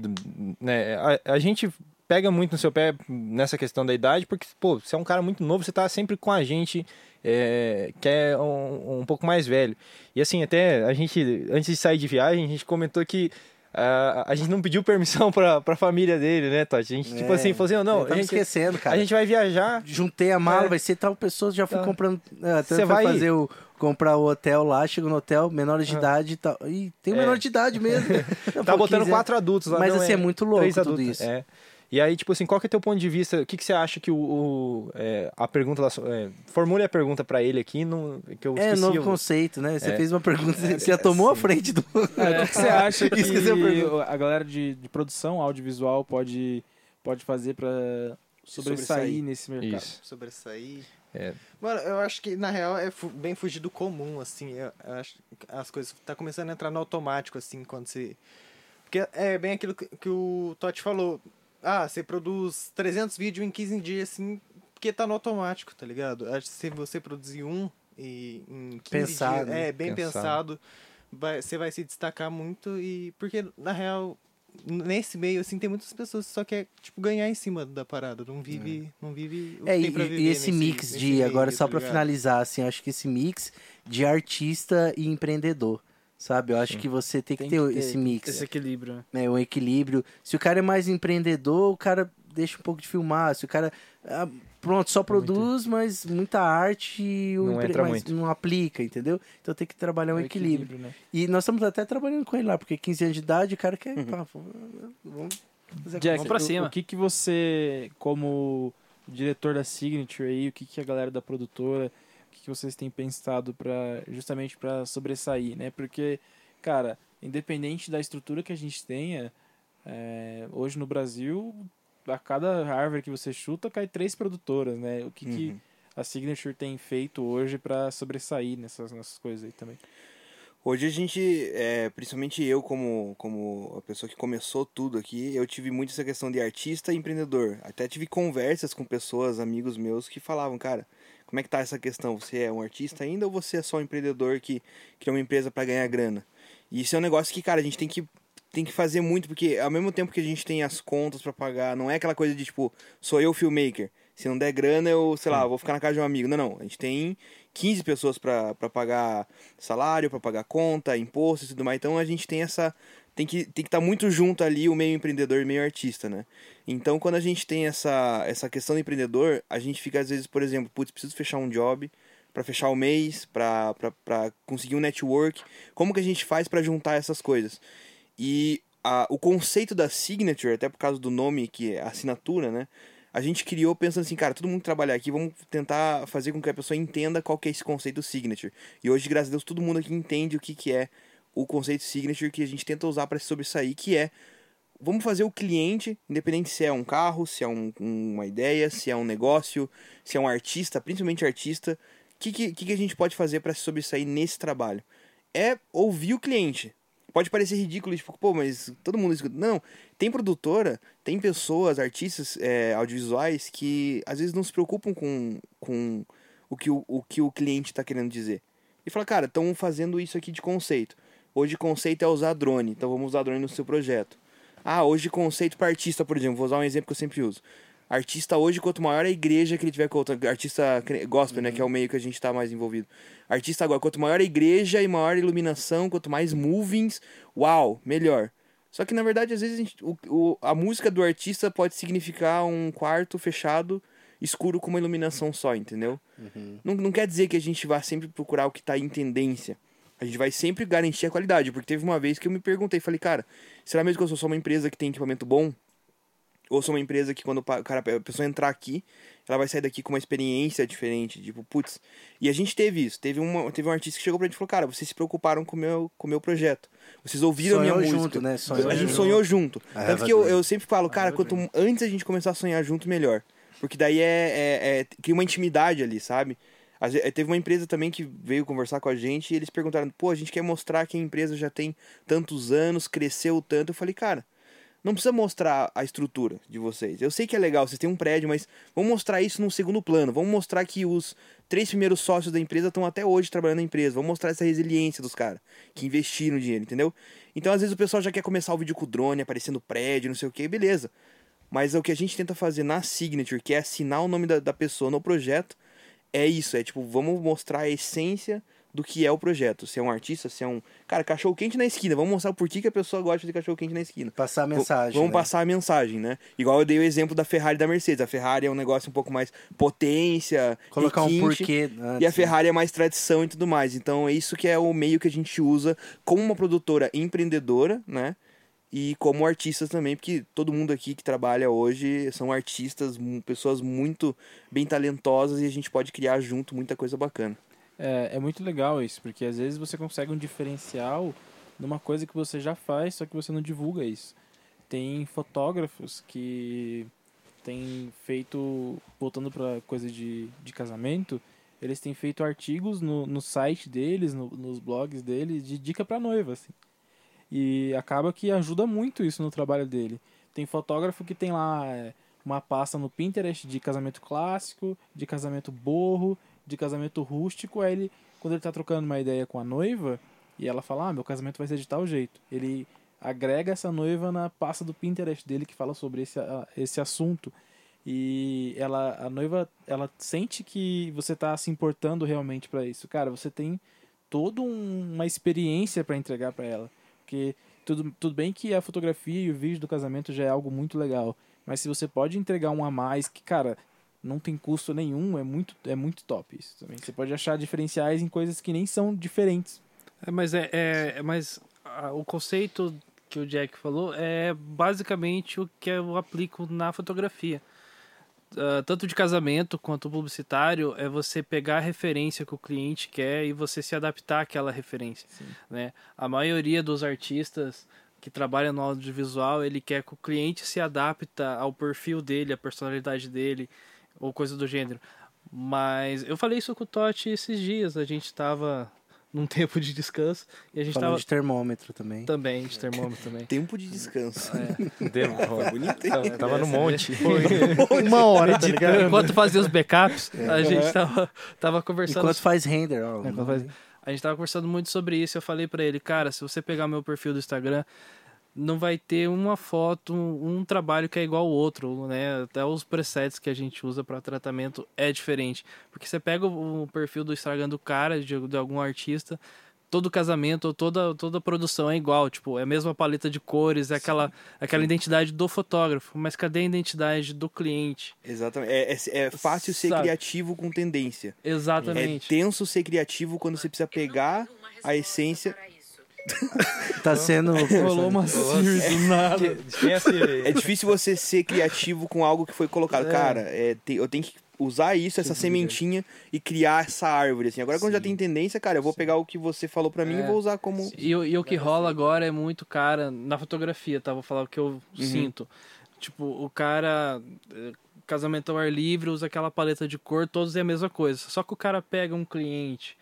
né, a, a gente pega muito no seu pé nessa questão da idade, porque, pô, você é um cara muito novo, você tá sempre com a gente é, que é um, um pouco mais velho. E assim, até a gente, antes de sair de viagem, a gente comentou que ah, a gente não pediu permissão *laughs* pra, pra família dele, né, Tati? A gente, tipo É, assim, falou assim, "Não, não, Eu a tava gente, esquecendo, cara. a gente vai viajar, Juntei a mala, É. vai ser tal pessoa, já fui Tá. comprando. É, Você foi vai- fazer o. Comprar o hotel lá, chego no hotel, menores de Ah. idade e tal. E tem É. menor de idade mesmo. *laughs* Tá botando 15 quatro adultos lá. Mas assim, é muito louco tudo isso. É. E aí, tipo assim, qual que é teu ponto de vista? O que, que você acha que o. o- é, a pergunta lá. é, formule a pergunta pra ele aqui, no, que eu É, esqueci. novo o- conceito, né? Você É. fez uma pergunta, você já tomou a frente do. É, *laughs* o que que você acha que a galera de, de produção audiovisual pode, pode fazer pra sobressair, Sobressair. nesse mercado? Isso. sobressair. É. Mano, eu acho que na real é fu- bem fugir do comum, assim. Eu, eu acho que as coisas tá começando a entrar no automático, assim, quando você. Porque é bem aquilo que, que o Totti falou. Ah, você produz 300 vídeos em 15 dias, assim, porque tá no automático, tá ligado? Acho que se você produzir um e em 15 Pensado, dias. É, bem Pensado. pensado. vai, você vai se destacar muito e. Porque, na real. Nesse meio, assim, tem muitas pessoas que só quer, tipo, ganhar em cima da parada. Não vive, não vive o que É, tem e, e esse nesse- mix nesse de. meio, agora, só tá pra ligado? finalizar, assim, acho que esse mix de artista e empreendedor. Sabe? Eu acho Sim. que você tem que Tem ter que ter esse mix. Esse equilíbrio, né? né, um equilíbrio. Se o cara é mais empreendedor, o cara deixa um pouco de filmar. Se o cara, ah, pronto, só produz, mas muita arte e o Não empre- entra mas muito. não aplica, entendeu? Então tem que trabalhar um É o equilíbrio. né? E nós estamos até trabalhando com ele lá, porque 15 anos de idade, o cara quer. pá, vamos fazer Jack, Vamos pra o- cima. O, que, que você, como diretor da Signature aí, o que, que a galera da produtora, o que, que vocês têm pensado para justamente para sobressair, né? Porque, cara, independente da estrutura que a gente tenha, é, hoje no Brasil, a cada árvore que você chuta, cai três produtoras, né? O que, que Uhum. a Signature tem feito hoje para sobressair nessas, nessas coisas aí também? Hoje a gente, é, principalmente eu como, como a pessoa que começou tudo aqui, eu tive muito essa questão de artista e empreendedor. Até tive conversas com pessoas, amigos meus, que falavam, cara, como é que tá essa questão? Você é um artista ainda ou você é só um empreendedor que cria uma empresa para ganhar grana? E isso é um negócio que, cara, a gente tem que tem que fazer muito, porque ao mesmo tempo que a gente tem as contas para pagar, não é aquela coisa de tipo, sou eu filmmaker. Se não der grana, eu, sei lá, vou ficar na casa de um amigo. Não, não. A gente tem 15 pessoas para pagar salário, para pagar conta, imposto e tudo mais. Então a gente tem essa. Tem que estar tem que tá muito junto ali o meio empreendedor e meio artista, né? Então quando a gente tem essa, essa questão do empreendedor, a gente fica às vezes, por exemplo, putz, preciso fechar um job para fechar o mês, para conseguir um network. Como que a gente faz para juntar essas coisas? E a, o conceito da signature, até por causa do nome que é assinatura, né? A gente criou pensando assim, cara, todo mundo trabalhar aqui, vamos tentar fazer com que a pessoa entenda qual que é esse conceito signature. E hoje, graças a Deus, todo mundo aqui entende o que, que é o conceito signature que a gente tenta usar para se sobressair, que é vamos fazer o cliente, independente se é um carro, se é um- uma ideia, se é um negócio, se é um artista, principalmente artista, o que, que, que a gente pode fazer para se sobressair nesse trabalho? É ouvir o cliente. Pode parecer ridículo, tipo, pô, mas todo mundo escuta. Não, tem produtora, tem pessoas, artistas é, audiovisuais que às vezes não se preocupam com, com o, que o, o que o cliente está querendo dizer. e fala, cara, estão fazendo isso aqui de conceito. Hoje conceito é usar drone, então vamos usar drone no seu projeto. Ah, hoje conceito para artista, por exemplo, vou usar um exemplo que eu sempre uso. Artista hoje, quanto maior a igreja que ele tiver com outra. Artista gospel, né? Que é o meio que a gente tá mais envolvido. Artista agora, quanto maior a igreja e maior a iluminação, quanto mais movings, uau, melhor. Só que na verdade, às vezes, a, gente- o- o- a música do artista pode significar um quarto fechado, escuro com uma iluminação só, entendeu? Não, não quer dizer que a gente vai sempre procurar o que tá em tendência. A gente vai sempre garantir a qualidade. Porque teve uma vez que eu me perguntei, falei, cara, será mesmo que eu sou só uma empresa que tem equipamento bom? Ou sou uma empresa que quando o cara, a pessoa entrar aqui, ela vai sair daqui com uma experiência diferente, tipo, putz. E a gente teve isso. Teve, uma, teve um artista que chegou pra gente e falou, cara, vocês se preocuparam com o meu, com o meu projeto. Vocês ouviram a minha Sonhou música. junto, né? Sonhou a gente junto. sonhou junto. I Tanto que eu, eu sempre falo, cara, quanto antes a gente começar a sonhar junto, melhor. Porque daí é, é, é cria uma intimidade ali, sabe? Ve- Teve uma empresa também que veio conversar com a gente e eles perguntaram, pô, a gente quer mostrar que a empresa já tem tantos anos, cresceu tanto. Eu falei, cara, não precisa mostrar a estrutura de vocês. Eu sei que é legal, vocês têm um prédio, mas vamos mostrar isso num segundo plano. Vamos mostrar que os três primeiros sócios da empresa estão até hoje trabalhando na empresa. Vamos mostrar essa resiliência dos caras que investiram dinheiro, entendeu? Então, às vezes, o pessoal já quer começar o vídeo com o drone, aparecendo prédio, não sei o que, beleza. Mas o que a gente tenta fazer na Signature, que é assinar o nome da, da pessoa no projeto, é isso. É tipo, vamos mostrar a essência do que é o projeto. Se é um artista, se é um. Cara, cachorro quente na esquina. Vamos mostrar por que que a pessoa gosta de cachorro quente na esquina. Passar a mensagem. Vamos né? passar a mensagem, né? Igual eu dei o exemplo da Ferrari e da Mercedes. A Ferrari é um negócio um pouco mais potência, Colocar um porquê. E a antes, né? Ferrari é mais tradição e tudo mais. Então é isso que é o meio que a gente usa como uma produtora empreendedora, né? E como artistas também, porque todo mundo aqui que trabalha hoje são artistas, pessoas muito bem talentosas e a gente pode criar junto muita coisa bacana. É, é muito legal isso, porque às vezes você consegue um diferencial numa coisa que você já faz, só que você não divulga isso. Tem fotógrafos que têm feito, voltando para coisa de, de casamento, eles têm feito artigos no, no site deles, no- nos blogs deles, de dica para noiva, assim. E acaba que ajuda muito isso no trabalho dele. Tem fotógrafo que tem lá é, uma pasta no Pinterest de casamento clássico, de casamento borro, de casamento rústico. Aí ele, quando ele tá trocando uma ideia com a noiva, e ela fala, ah, meu casamento vai ser de tal jeito. Ele agrega essa noiva na pasta do Pinterest dele que fala sobre esse, esse assunto. E ela, a noiva, ela sente que você tá se importando realmente para isso. Cara, você tem toda um- uma experiência para entregar para ela. Porque tudo, tudo bem que a fotografia e o vídeo do casamento já é algo muito legal. Mas se você pode entregar um a mais, que, cara, não tem custo nenhum, é muito, é muito top isso também. Você pode achar diferenciais em coisas que nem são diferentes. É, mas é, é, é mais ah, o conceito que o Jack falou é basicamente o que eu aplico na fotografia. Ah, tanto de casamento quanto publicitário é você pegar a referência que o cliente quer e você se adaptar àquela referência, né? A maioria dos artistas que trabalham no audiovisual, ele quer que o cliente se adapta ao perfil dele, à personalidade dele, ou coisa do gênero. Mas eu falei isso com o Totti esses dias, a gente tava num *laughs* tempo de descanso e a gente Falando tava de termômetro também. também de termômetro também. *laughs* Tempo de descanso. *laughs* Deu, bonito, hein? tava, tava no monte. Uma hora, tá ligado? Enquanto fazia os backups, a gente tava, tava conversando. Enquanto faz render, ó. É, enquanto faz- A gente tava conversando muito sobre isso. Eu falei pra ele, cara, se você pegar meu perfil do Instagram, não vai ter uma foto, um, trabalho que é igual ao outro, né? Até os presets que a gente usa para tratamento é diferente. Porque você pega o, perfil do Instagram do cara, de, de algum artista, todo casamento toda, toda produção é igual, tipo, é a mesma paleta de cores, é aquela, aquela identidade do fotógrafo, mas cadê a identidade do cliente? Exatamente. É, é, é fácil ser Sabe. criativo com tendência. Exatamente. É tenso ser criativo quando você precisa pegar a essência. *laughs* Tá sendo. Rolou uma Siri do nada. É difícil você ser criativo com algo que foi colocado. É. Cara, é, te- eu tenho que usar isso, essa sementinha, e criar essa árvore. Assim. Agora, quando já tem tendência, cara, eu vou pegar o que você falou pra mim e É. vou usar como. E, o- e o que rola agora é muito, cara, na fotografia, tá? Vou falar o que eu sinto. Tipo, o cara, eh, casamento ao ar livre, usa aquela paleta de cor, todos é a mesma coisa. Só que o cara pega um cliente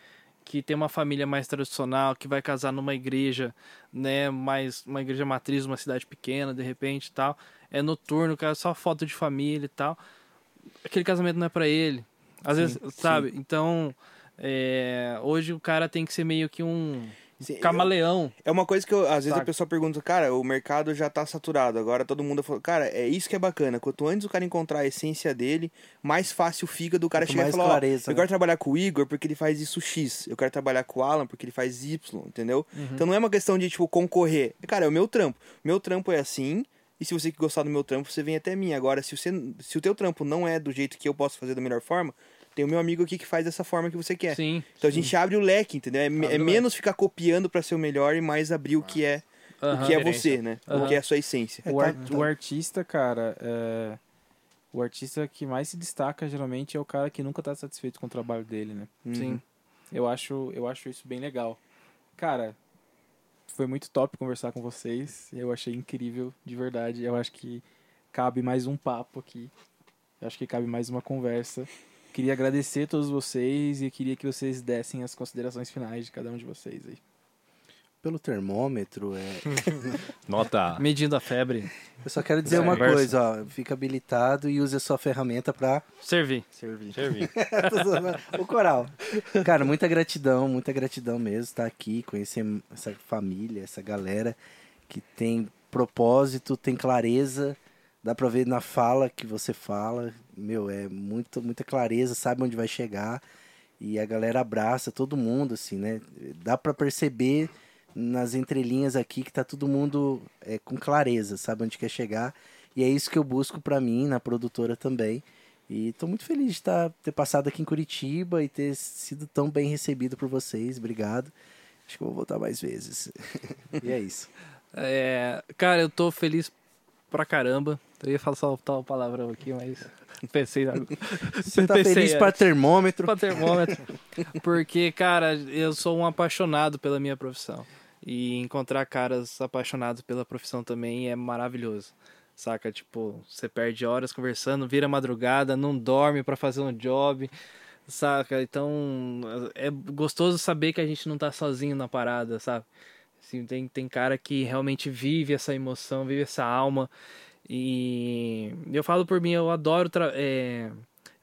que tem uma família mais tradicional, que vai casar numa igreja, né, mais uma igreja matriz, uma cidade pequena, de repente, e tal. É noturno, cara, só foto de família e tal. Aquele casamento não é pra ele. Às vezes, sabe? Então, É, hoje o cara tem que ser meio que um Sim, eu- camaleão. É uma coisa que eu, às vezes Saca. a pessoa pergunta, cara, o mercado já tá saturado, agora todo mundo falou, cara, é isso que é bacana. Quanto antes o cara encontrar a essência dele, mais fácil fica do cara Quanto chegar e falar, ó, clareza, eu né? quero trabalhar com o Igor porque ele faz isso X, eu quero trabalhar com o Alan porque ele faz Y, entendeu? Uhum. Então não é uma questão de, tipo, concorrer. Cara, é o meu trampo. Meu trampo é assim, e se você gostar do meu trampo, você vem até mim. Agora, se, você, se o teu trampo não é do jeito que eu posso fazer da melhor forma, tem o meu amigo aqui que faz dessa forma que você quer. Sim. Então a gente abre o leque, entendeu? É, é o menos ficar copiando pra ser o melhor e mais abrir o que é o Aham. que é você, né? O Aham. que é a sua essência. É, o, ar- tá- o artista, cara, é... o artista que mais se destaca geralmente é o cara que nunca tá satisfeito com o trabalho dele, né? Sim. Eu acho, eu acho isso bem legal. Cara, foi muito top conversar com vocês. Eu achei incrível, de verdade. Eu acho que cabe mais um papo aqui. Eu acho que cabe mais uma conversa. Queria agradecer a todos vocês e queria que vocês dessem as considerações finais de cada um de vocês aí. Pelo termômetro, é... *laughs* Nota. Medindo a febre. eu só quero dizer É, uma verso. coisa, ó. Fica habilitado e use a sua ferramenta pra Servir. servir. Servir. *laughs* o coral. Cara, muita gratidão, muita gratidão mesmo estar aqui, conhecer essa família, essa galera que tem propósito, tem clareza. Dá pra ver na fala que você fala. Meu, é muito, muita clareza, sabe onde vai chegar. E a galera abraça todo mundo, assim, né? Dá pra perceber nas entrelinhas aqui que tá todo mundo é, com clareza, sabe onde quer chegar. E é isso que eu busco pra mim, na produtora também. E tô muito feliz de tá, ter passado aqui em Curitiba e ter sido tão bem recebido por vocês. Obrigado. Acho que eu vou voltar mais vezes. *laughs* e é isso. É, cara, eu tô feliz pra caramba. Eu ia falar só tal palavrão aqui, mas *laughs* pensei na... Você *laughs* tá Pensei feliz para antes. termômetro? pra termômetro. Porque, cara, eu sou um apaixonado pela minha profissão. E encontrar caras apaixonados pela profissão também é maravilhoso. Saca? Tipo, você perde horas conversando, vira madrugada, não dorme pra fazer um job. Saca? Então, é gostoso saber que a gente não tá sozinho na parada, sabe? Assim, tem, tem cara que realmente vive essa emoção, vive essa alma. E eu falo por mim, eu adoro é,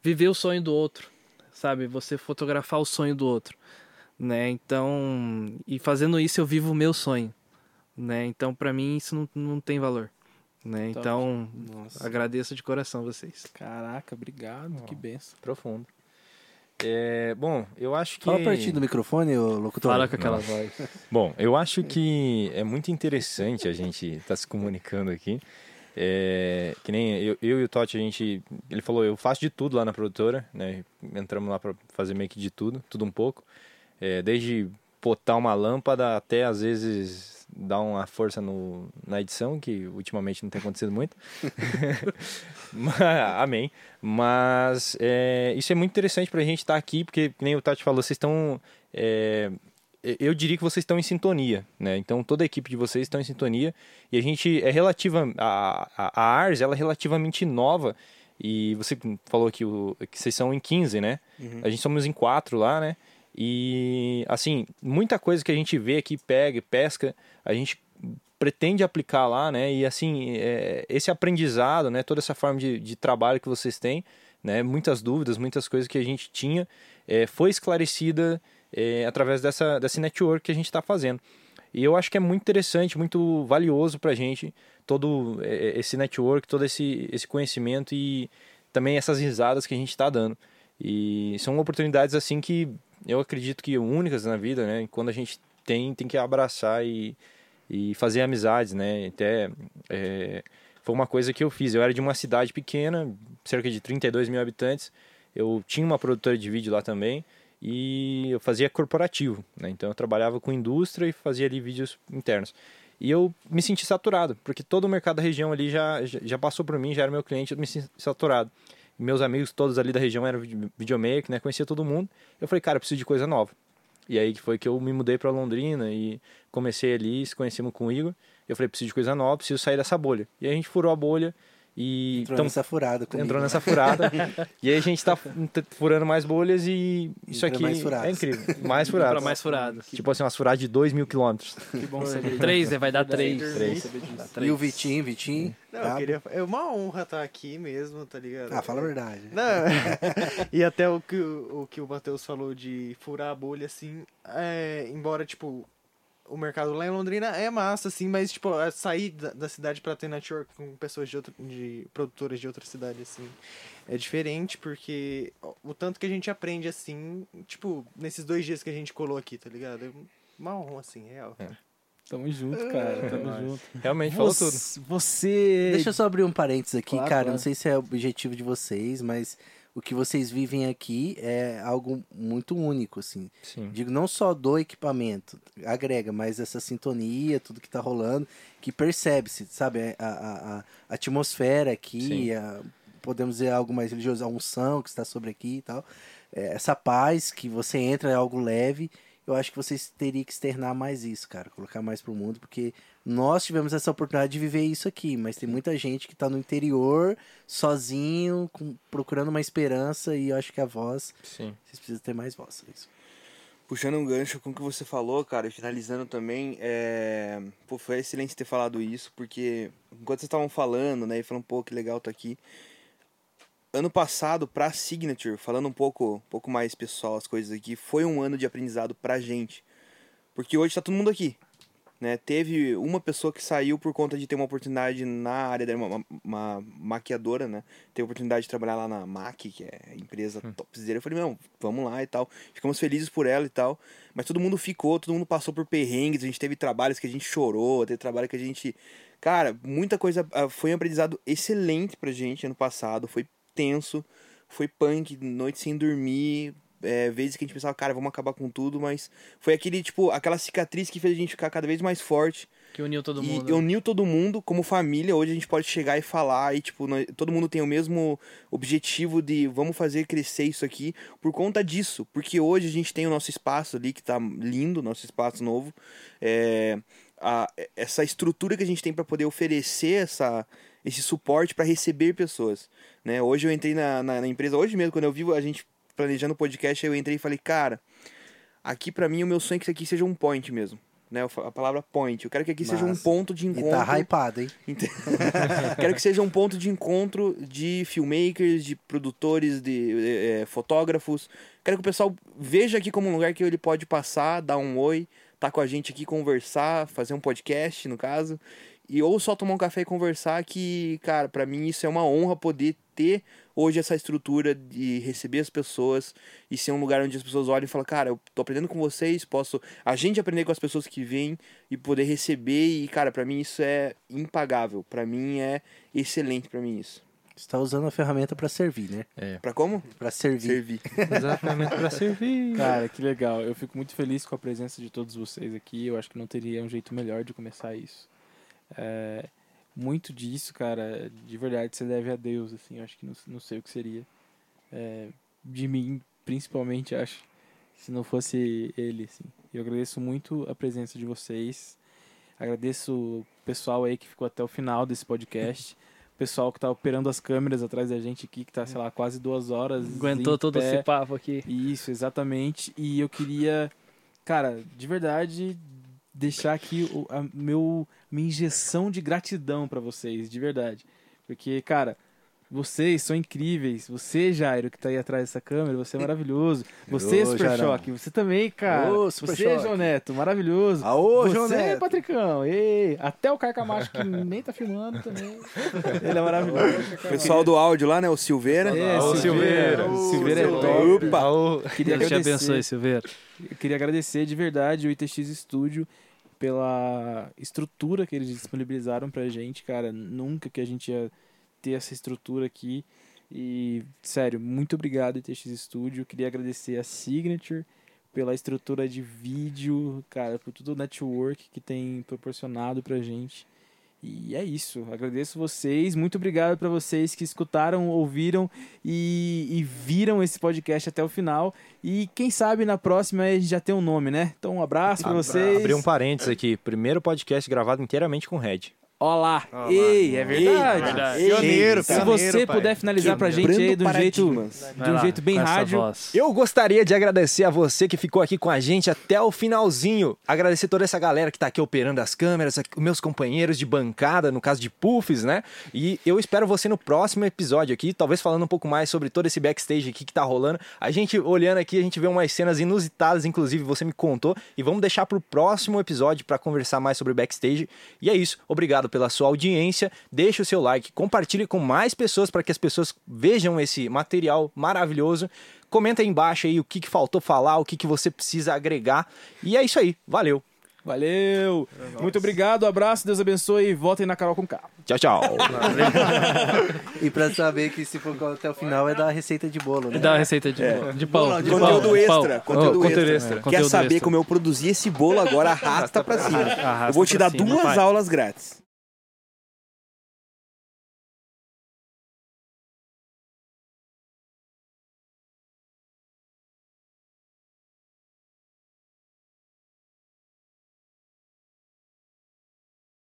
viver o sonho do outro, sabe? Você fotografar o sonho do outro, né? Então, e fazendo isso eu vivo o meu sonho, né? Então, pra mim isso não, não tem valor, né? Top. Então, Nossa. agradeço de coração vocês. Caraca, obrigado. Que benção. Profundo. É, bom, eu acho que. Fala pertinho do microfone, ô locutor. Fala com aquela voz. Bom, eu acho que é muito interessante a gente estar se comunicando aqui. É, que nem eu, eu e o Totti, a gente. Ele falou, eu faço de tudo lá na produtora, né? Entramos lá para fazer meio que de tudo, tudo um pouco. É, desde botar uma lâmpada até às vezes dar uma força no, na edição, que ultimamente não tem acontecido muito. *laughs* *laughs* Mas- Amém. Mas é, isso é muito interessante pra gente estar aqui, porque, que nem o Tati falou, vocês estão. é, eu diria que vocês estão em sintonia, né? Então toda a equipe de vocês está em sintonia e a gente é relativa a, a, a Ars, ela é relativamente nova e você falou que, o, que vocês são em 15, né? A gente somos em 4 lá, né? E assim, muita coisa que a gente vê aqui, pega, pesca, a gente pretende aplicar lá, né? E assim, é, esse aprendizado, né? Toda essa forma de, de trabalho que vocês têm, né? Muitas dúvidas, muitas coisas que a gente tinha, é, foi esclarecida é, através dessa, desse network que a gente está fazendo. E eu acho que é muito interessante, muito valioso para a gente todo é, esse network, todo esse, esse conhecimento e também essas risadas que a gente está dando. E são oportunidades assim que eu acredito que únicas na vida, né? Quando a gente tem, tem que abraçar e, e fazer amizades, né? Até é, foi uma coisa que eu fiz. Eu era de uma cidade pequena, cerca de 32 mil habitantes. Eu tinha uma produtora de vídeo lá também e eu fazia corporativo, né? Então eu trabalhava com indústria e fazia ali vídeos internos. E eu me senti saturado, porque todo o mercado da região ali já, já, passou por mim, já era meu cliente, eu me senti saturado. Meus amigos todos ali da região eram vide- videomaker, né? Conhecia todo mundo. Eu falei, cara, eu preciso de coisa nova. E aí que foi que eu me mudei para Londrina e comecei ali, se conhecemos com o Igor. Eu falei, preciso de coisa nova, preciso sair dessa bolha. E a gente furou a bolha E Entrou tamo- nessa furada comigo. entrou nessa furada. *laughs* e aí a gente tá furando mais bolhas e isso Entra aqui é incrível. Mais furadas. mais furadas. Tipo assim, umas furadas de 2 mil quilômetros. Que bom *laughs* saber. Três, né? Vai dar três. Três. E o Vitinho, Vitinho. Não, tá? eu queria. É uma honra estar aqui mesmo, tá ligado? Ah, fala a verdade. Não. *laughs* e até o que o, o que o Matheus falou de furar a bolha, assim, é, embora, tipo, o mercado lá em Londrina é massa, assim, mas, tipo, é sair da, da cidade pra ter network com pessoas de, outro, de produtoras de outra cidade, assim, é diferente, porque o, tanto que a gente aprende, assim, tipo, nesses dois dias que a gente colou aqui, tá ligado? É uma honra, assim, real. Tamo junto, cara. Tamo nóis. junto. Realmente, falou tudo. Você, você- Deixa eu só abrir um parênteses aqui, Claro, cara. claro. Não sei se é o objetivo de vocês, mas o que vocês vivem aqui é algo muito único, assim. Sim. Digo, não só do equipamento, agrega, mas essa sintonia, tudo que tá rolando, que percebe-se, sabe? A, a, a atmosfera aqui, a- podemos dizer algo mais religioso, a unção que está sobre aqui e tal. É, essa paz que você entra é algo leve. Eu acho que vocês teriam que externar mais isso, cara. Colocar mais pro mundo, porque nós tivemos essa oportunidade de viver isso aqui, mas tem muita gente que tá no interior, sozinho, com- procurando uma esperança, e eu acho que a voz, Sim. vocês precisam ter mais voz. é isso. Puxando um gancho com o que você falou, cara, e finalizando também, é... Pô, foi excelente ter falado isso, porque enquanto vocês estavam falando, né, e falando, pô, que legal tá aqui. Ano passado, pra Signature, falando um pouco, um pouco mais pessoal as coisas aqui, foi um ano de aprendizado pra gente. Porque hoje tá todo mundo aqui. Né? Teve uma pessoa que saiu por conta de ter uma oportunidade na área da uma, uma maquiadora, né? Teve a oportunidade de trabalhar lá na MAC, que é a empresa topzera. Eu falei, não, vamos lá e tal. Ficamos felizes por ela e tal. Mas todo mundo ficou, todo mundo passou por perrengues. A gente teve trabalhos que a gente chorou, teve trabalho que a gente. Cara, muita coisa. ah, Foi um aprendizado excelente pra gente ano passado. Foi tenso, foi punk, noite sem dormir. É, vezes que a gente pensava, cara, vamos acabar com tudo, mas foi aquele, tipo, aquela cicatriz que fez a gente ficar cada vez mais forte. Que uniu todo E mundo. né? uniu todo mundo como família. Hoje a gente pode chegar e falar e, tipo, nós- todo mundo tem o mesmo objetivo de vamos fazer crescer isso aqui por conta disso. Porque hoje a gente tem o nosso espaço ali que tá lindo, nosso espaço novo. É, a- essa estrutura que a gente tem para poder oferecer essa, esse suporte para receber pessoas. Né? Hoje eu entrei na, na, na empresa, hoje mesmo, quando eu vi a gente planejando o podcast, eu entrei e falei, cara, aqui para mim o meu sonho é que isso aqui seja um point mesmo. Né? A palavra point. Eu quero que aqui seja um ponto de E encontro. tá hypado, hein? *laughs* *laughs* Quero que seja um ponto de encontro de filmmakers, de produtores, de eh, eh, fotógrafos. Quero que o pessoal veja aqui como um lugar que ele pode passar, dar um oi, tá com a gente aqui, conversar, fazer um podcast, no caso. E ou só tomar um café e conversar, que, cara, pra mim isso é uma honra poder ter hoje essa estrutura de receber as pessoas e ser um lugar onde as pessoas olham e falam, cara, eu tô aprendendo com vocês, posso a gente aprender com as pessoas que vêm e poder receber e, cara, pra mim isso é impagável. Pra mim é excelente pra mim isso. Você tá usando a ferramenta pra servir, né? É. Pra como? Pra servir. Servir. *laughs* Exatamente pra servir. Cara, que legal. Eu fico muito feliz com a presença de todos vocês aqui. Eu acho que não teria um jeito melhor de começar isso. É, muito disso, cara, de verdade, você deve a Deus, assim. Eu acho que não, não sei o que seria. É, de mim, principalmente, acho. Se não fosse ele, assim. Eu agradeço muito a presença de vocês. Agradeço o pessoal aí que ficou até o final desse podcast. *laughs* Pessoal que tá operando as câmeras atrás da gente aqui, que tá, sei lá, quase duas horas. Aguentou todo pé. esse papo aqui. Isso, exatamente. E eu queria, cara, de verdade, deixar aqui o, a meu, minha injeção de gratidão pra vocês, de verdade. Porque, cara, vocês são incríveis. Você, Jairo, que tá aí atrás dessa câmera, você é maravilhoso. *laughs* Você, Ô, Super Jairão. Choque, você também, cara. Ô, Super você, Choque. João Neto, maravilhoso. Aô, você, João Neto. Patricão. Ei, até o Carcamacho, que *laughs* nem tá filmando também. *laughs* Ele é maravilhoso. Pessoal do áudio lá, né? O Silveira. É, Ô, Silveira. Silveira. Silveira é Ô, top. Opa! Ô, Queria Deus te agradecer. abençoe, Silveira. Eu queria agradecer de verdade o ITX Studio pela estrutura que eles disponibilizaram pra gente, cara. Nunca que a gente ia ter essa estrutura aqui. E, sério, muito obrigado, ITX Studio. Queria agradecer a Signature pela estrutura de vídeo, cara, por todo o network que tem proporcionado pra gente. E é isso. Agradeço vocês. Muito obrigado para vocês que escutaram, ouviram e, e viram esse podcast até o final. E quem sabe na próxima a gente já tem um nome, né? Então um abraço para vocês. Abrir um parênteses aqui. Primeiro podcast gravado inteiramente com Red. Olá. Olá. Ei, é verdade. verdade. Pioneiro, Se pioneiro, você pai. puder finalizar pra gente aí do jeito, de um jeito bem rádio. Eu gostaria de agradecer a você que ficou aqui com a gente até o finalzinho. Agradecer toda essa galera que tá aqui operando as câmeras, meus companheiros de bancada, no caso de Puffs, né? E eu espero você no próximo episódio aqui, talvez falando um pouco mais sobre todo esse backstage aqui que tá rolando. A gente olhando aqui, a gente vê umas cenas inusitadas, inclusive você me contou, e vamos deixar pro próximo episódio pra conversar mais sobre backstage. E é isso. Obrigado pela sua audiência. Deixe o seu like, compartilhe com mais pessoas para que as pessoas vejam esse material maravilhoso. Comenta aí embaixo aí o que, que faltou falar, o que, que você precisa agregar. E é isso aí. Valeu. Valeu. Muito obrigado, abraço, Deus abençoe e votem na Carol com K. Tchau, tchau. *laughs* E pra saber que se for até o final é dar a receita de bolo, né? Dá uma receita de, de pão. de Conteúdo pão, extra, pão. conteúdo, Oh, conteúdo extra. extra. Quer Conteúdo saber extra. como eu produzi esse bolo agora? Arrasta pra cima. *laughs* Arrasta eu vou te dar cima, duas pai. aulas grátis.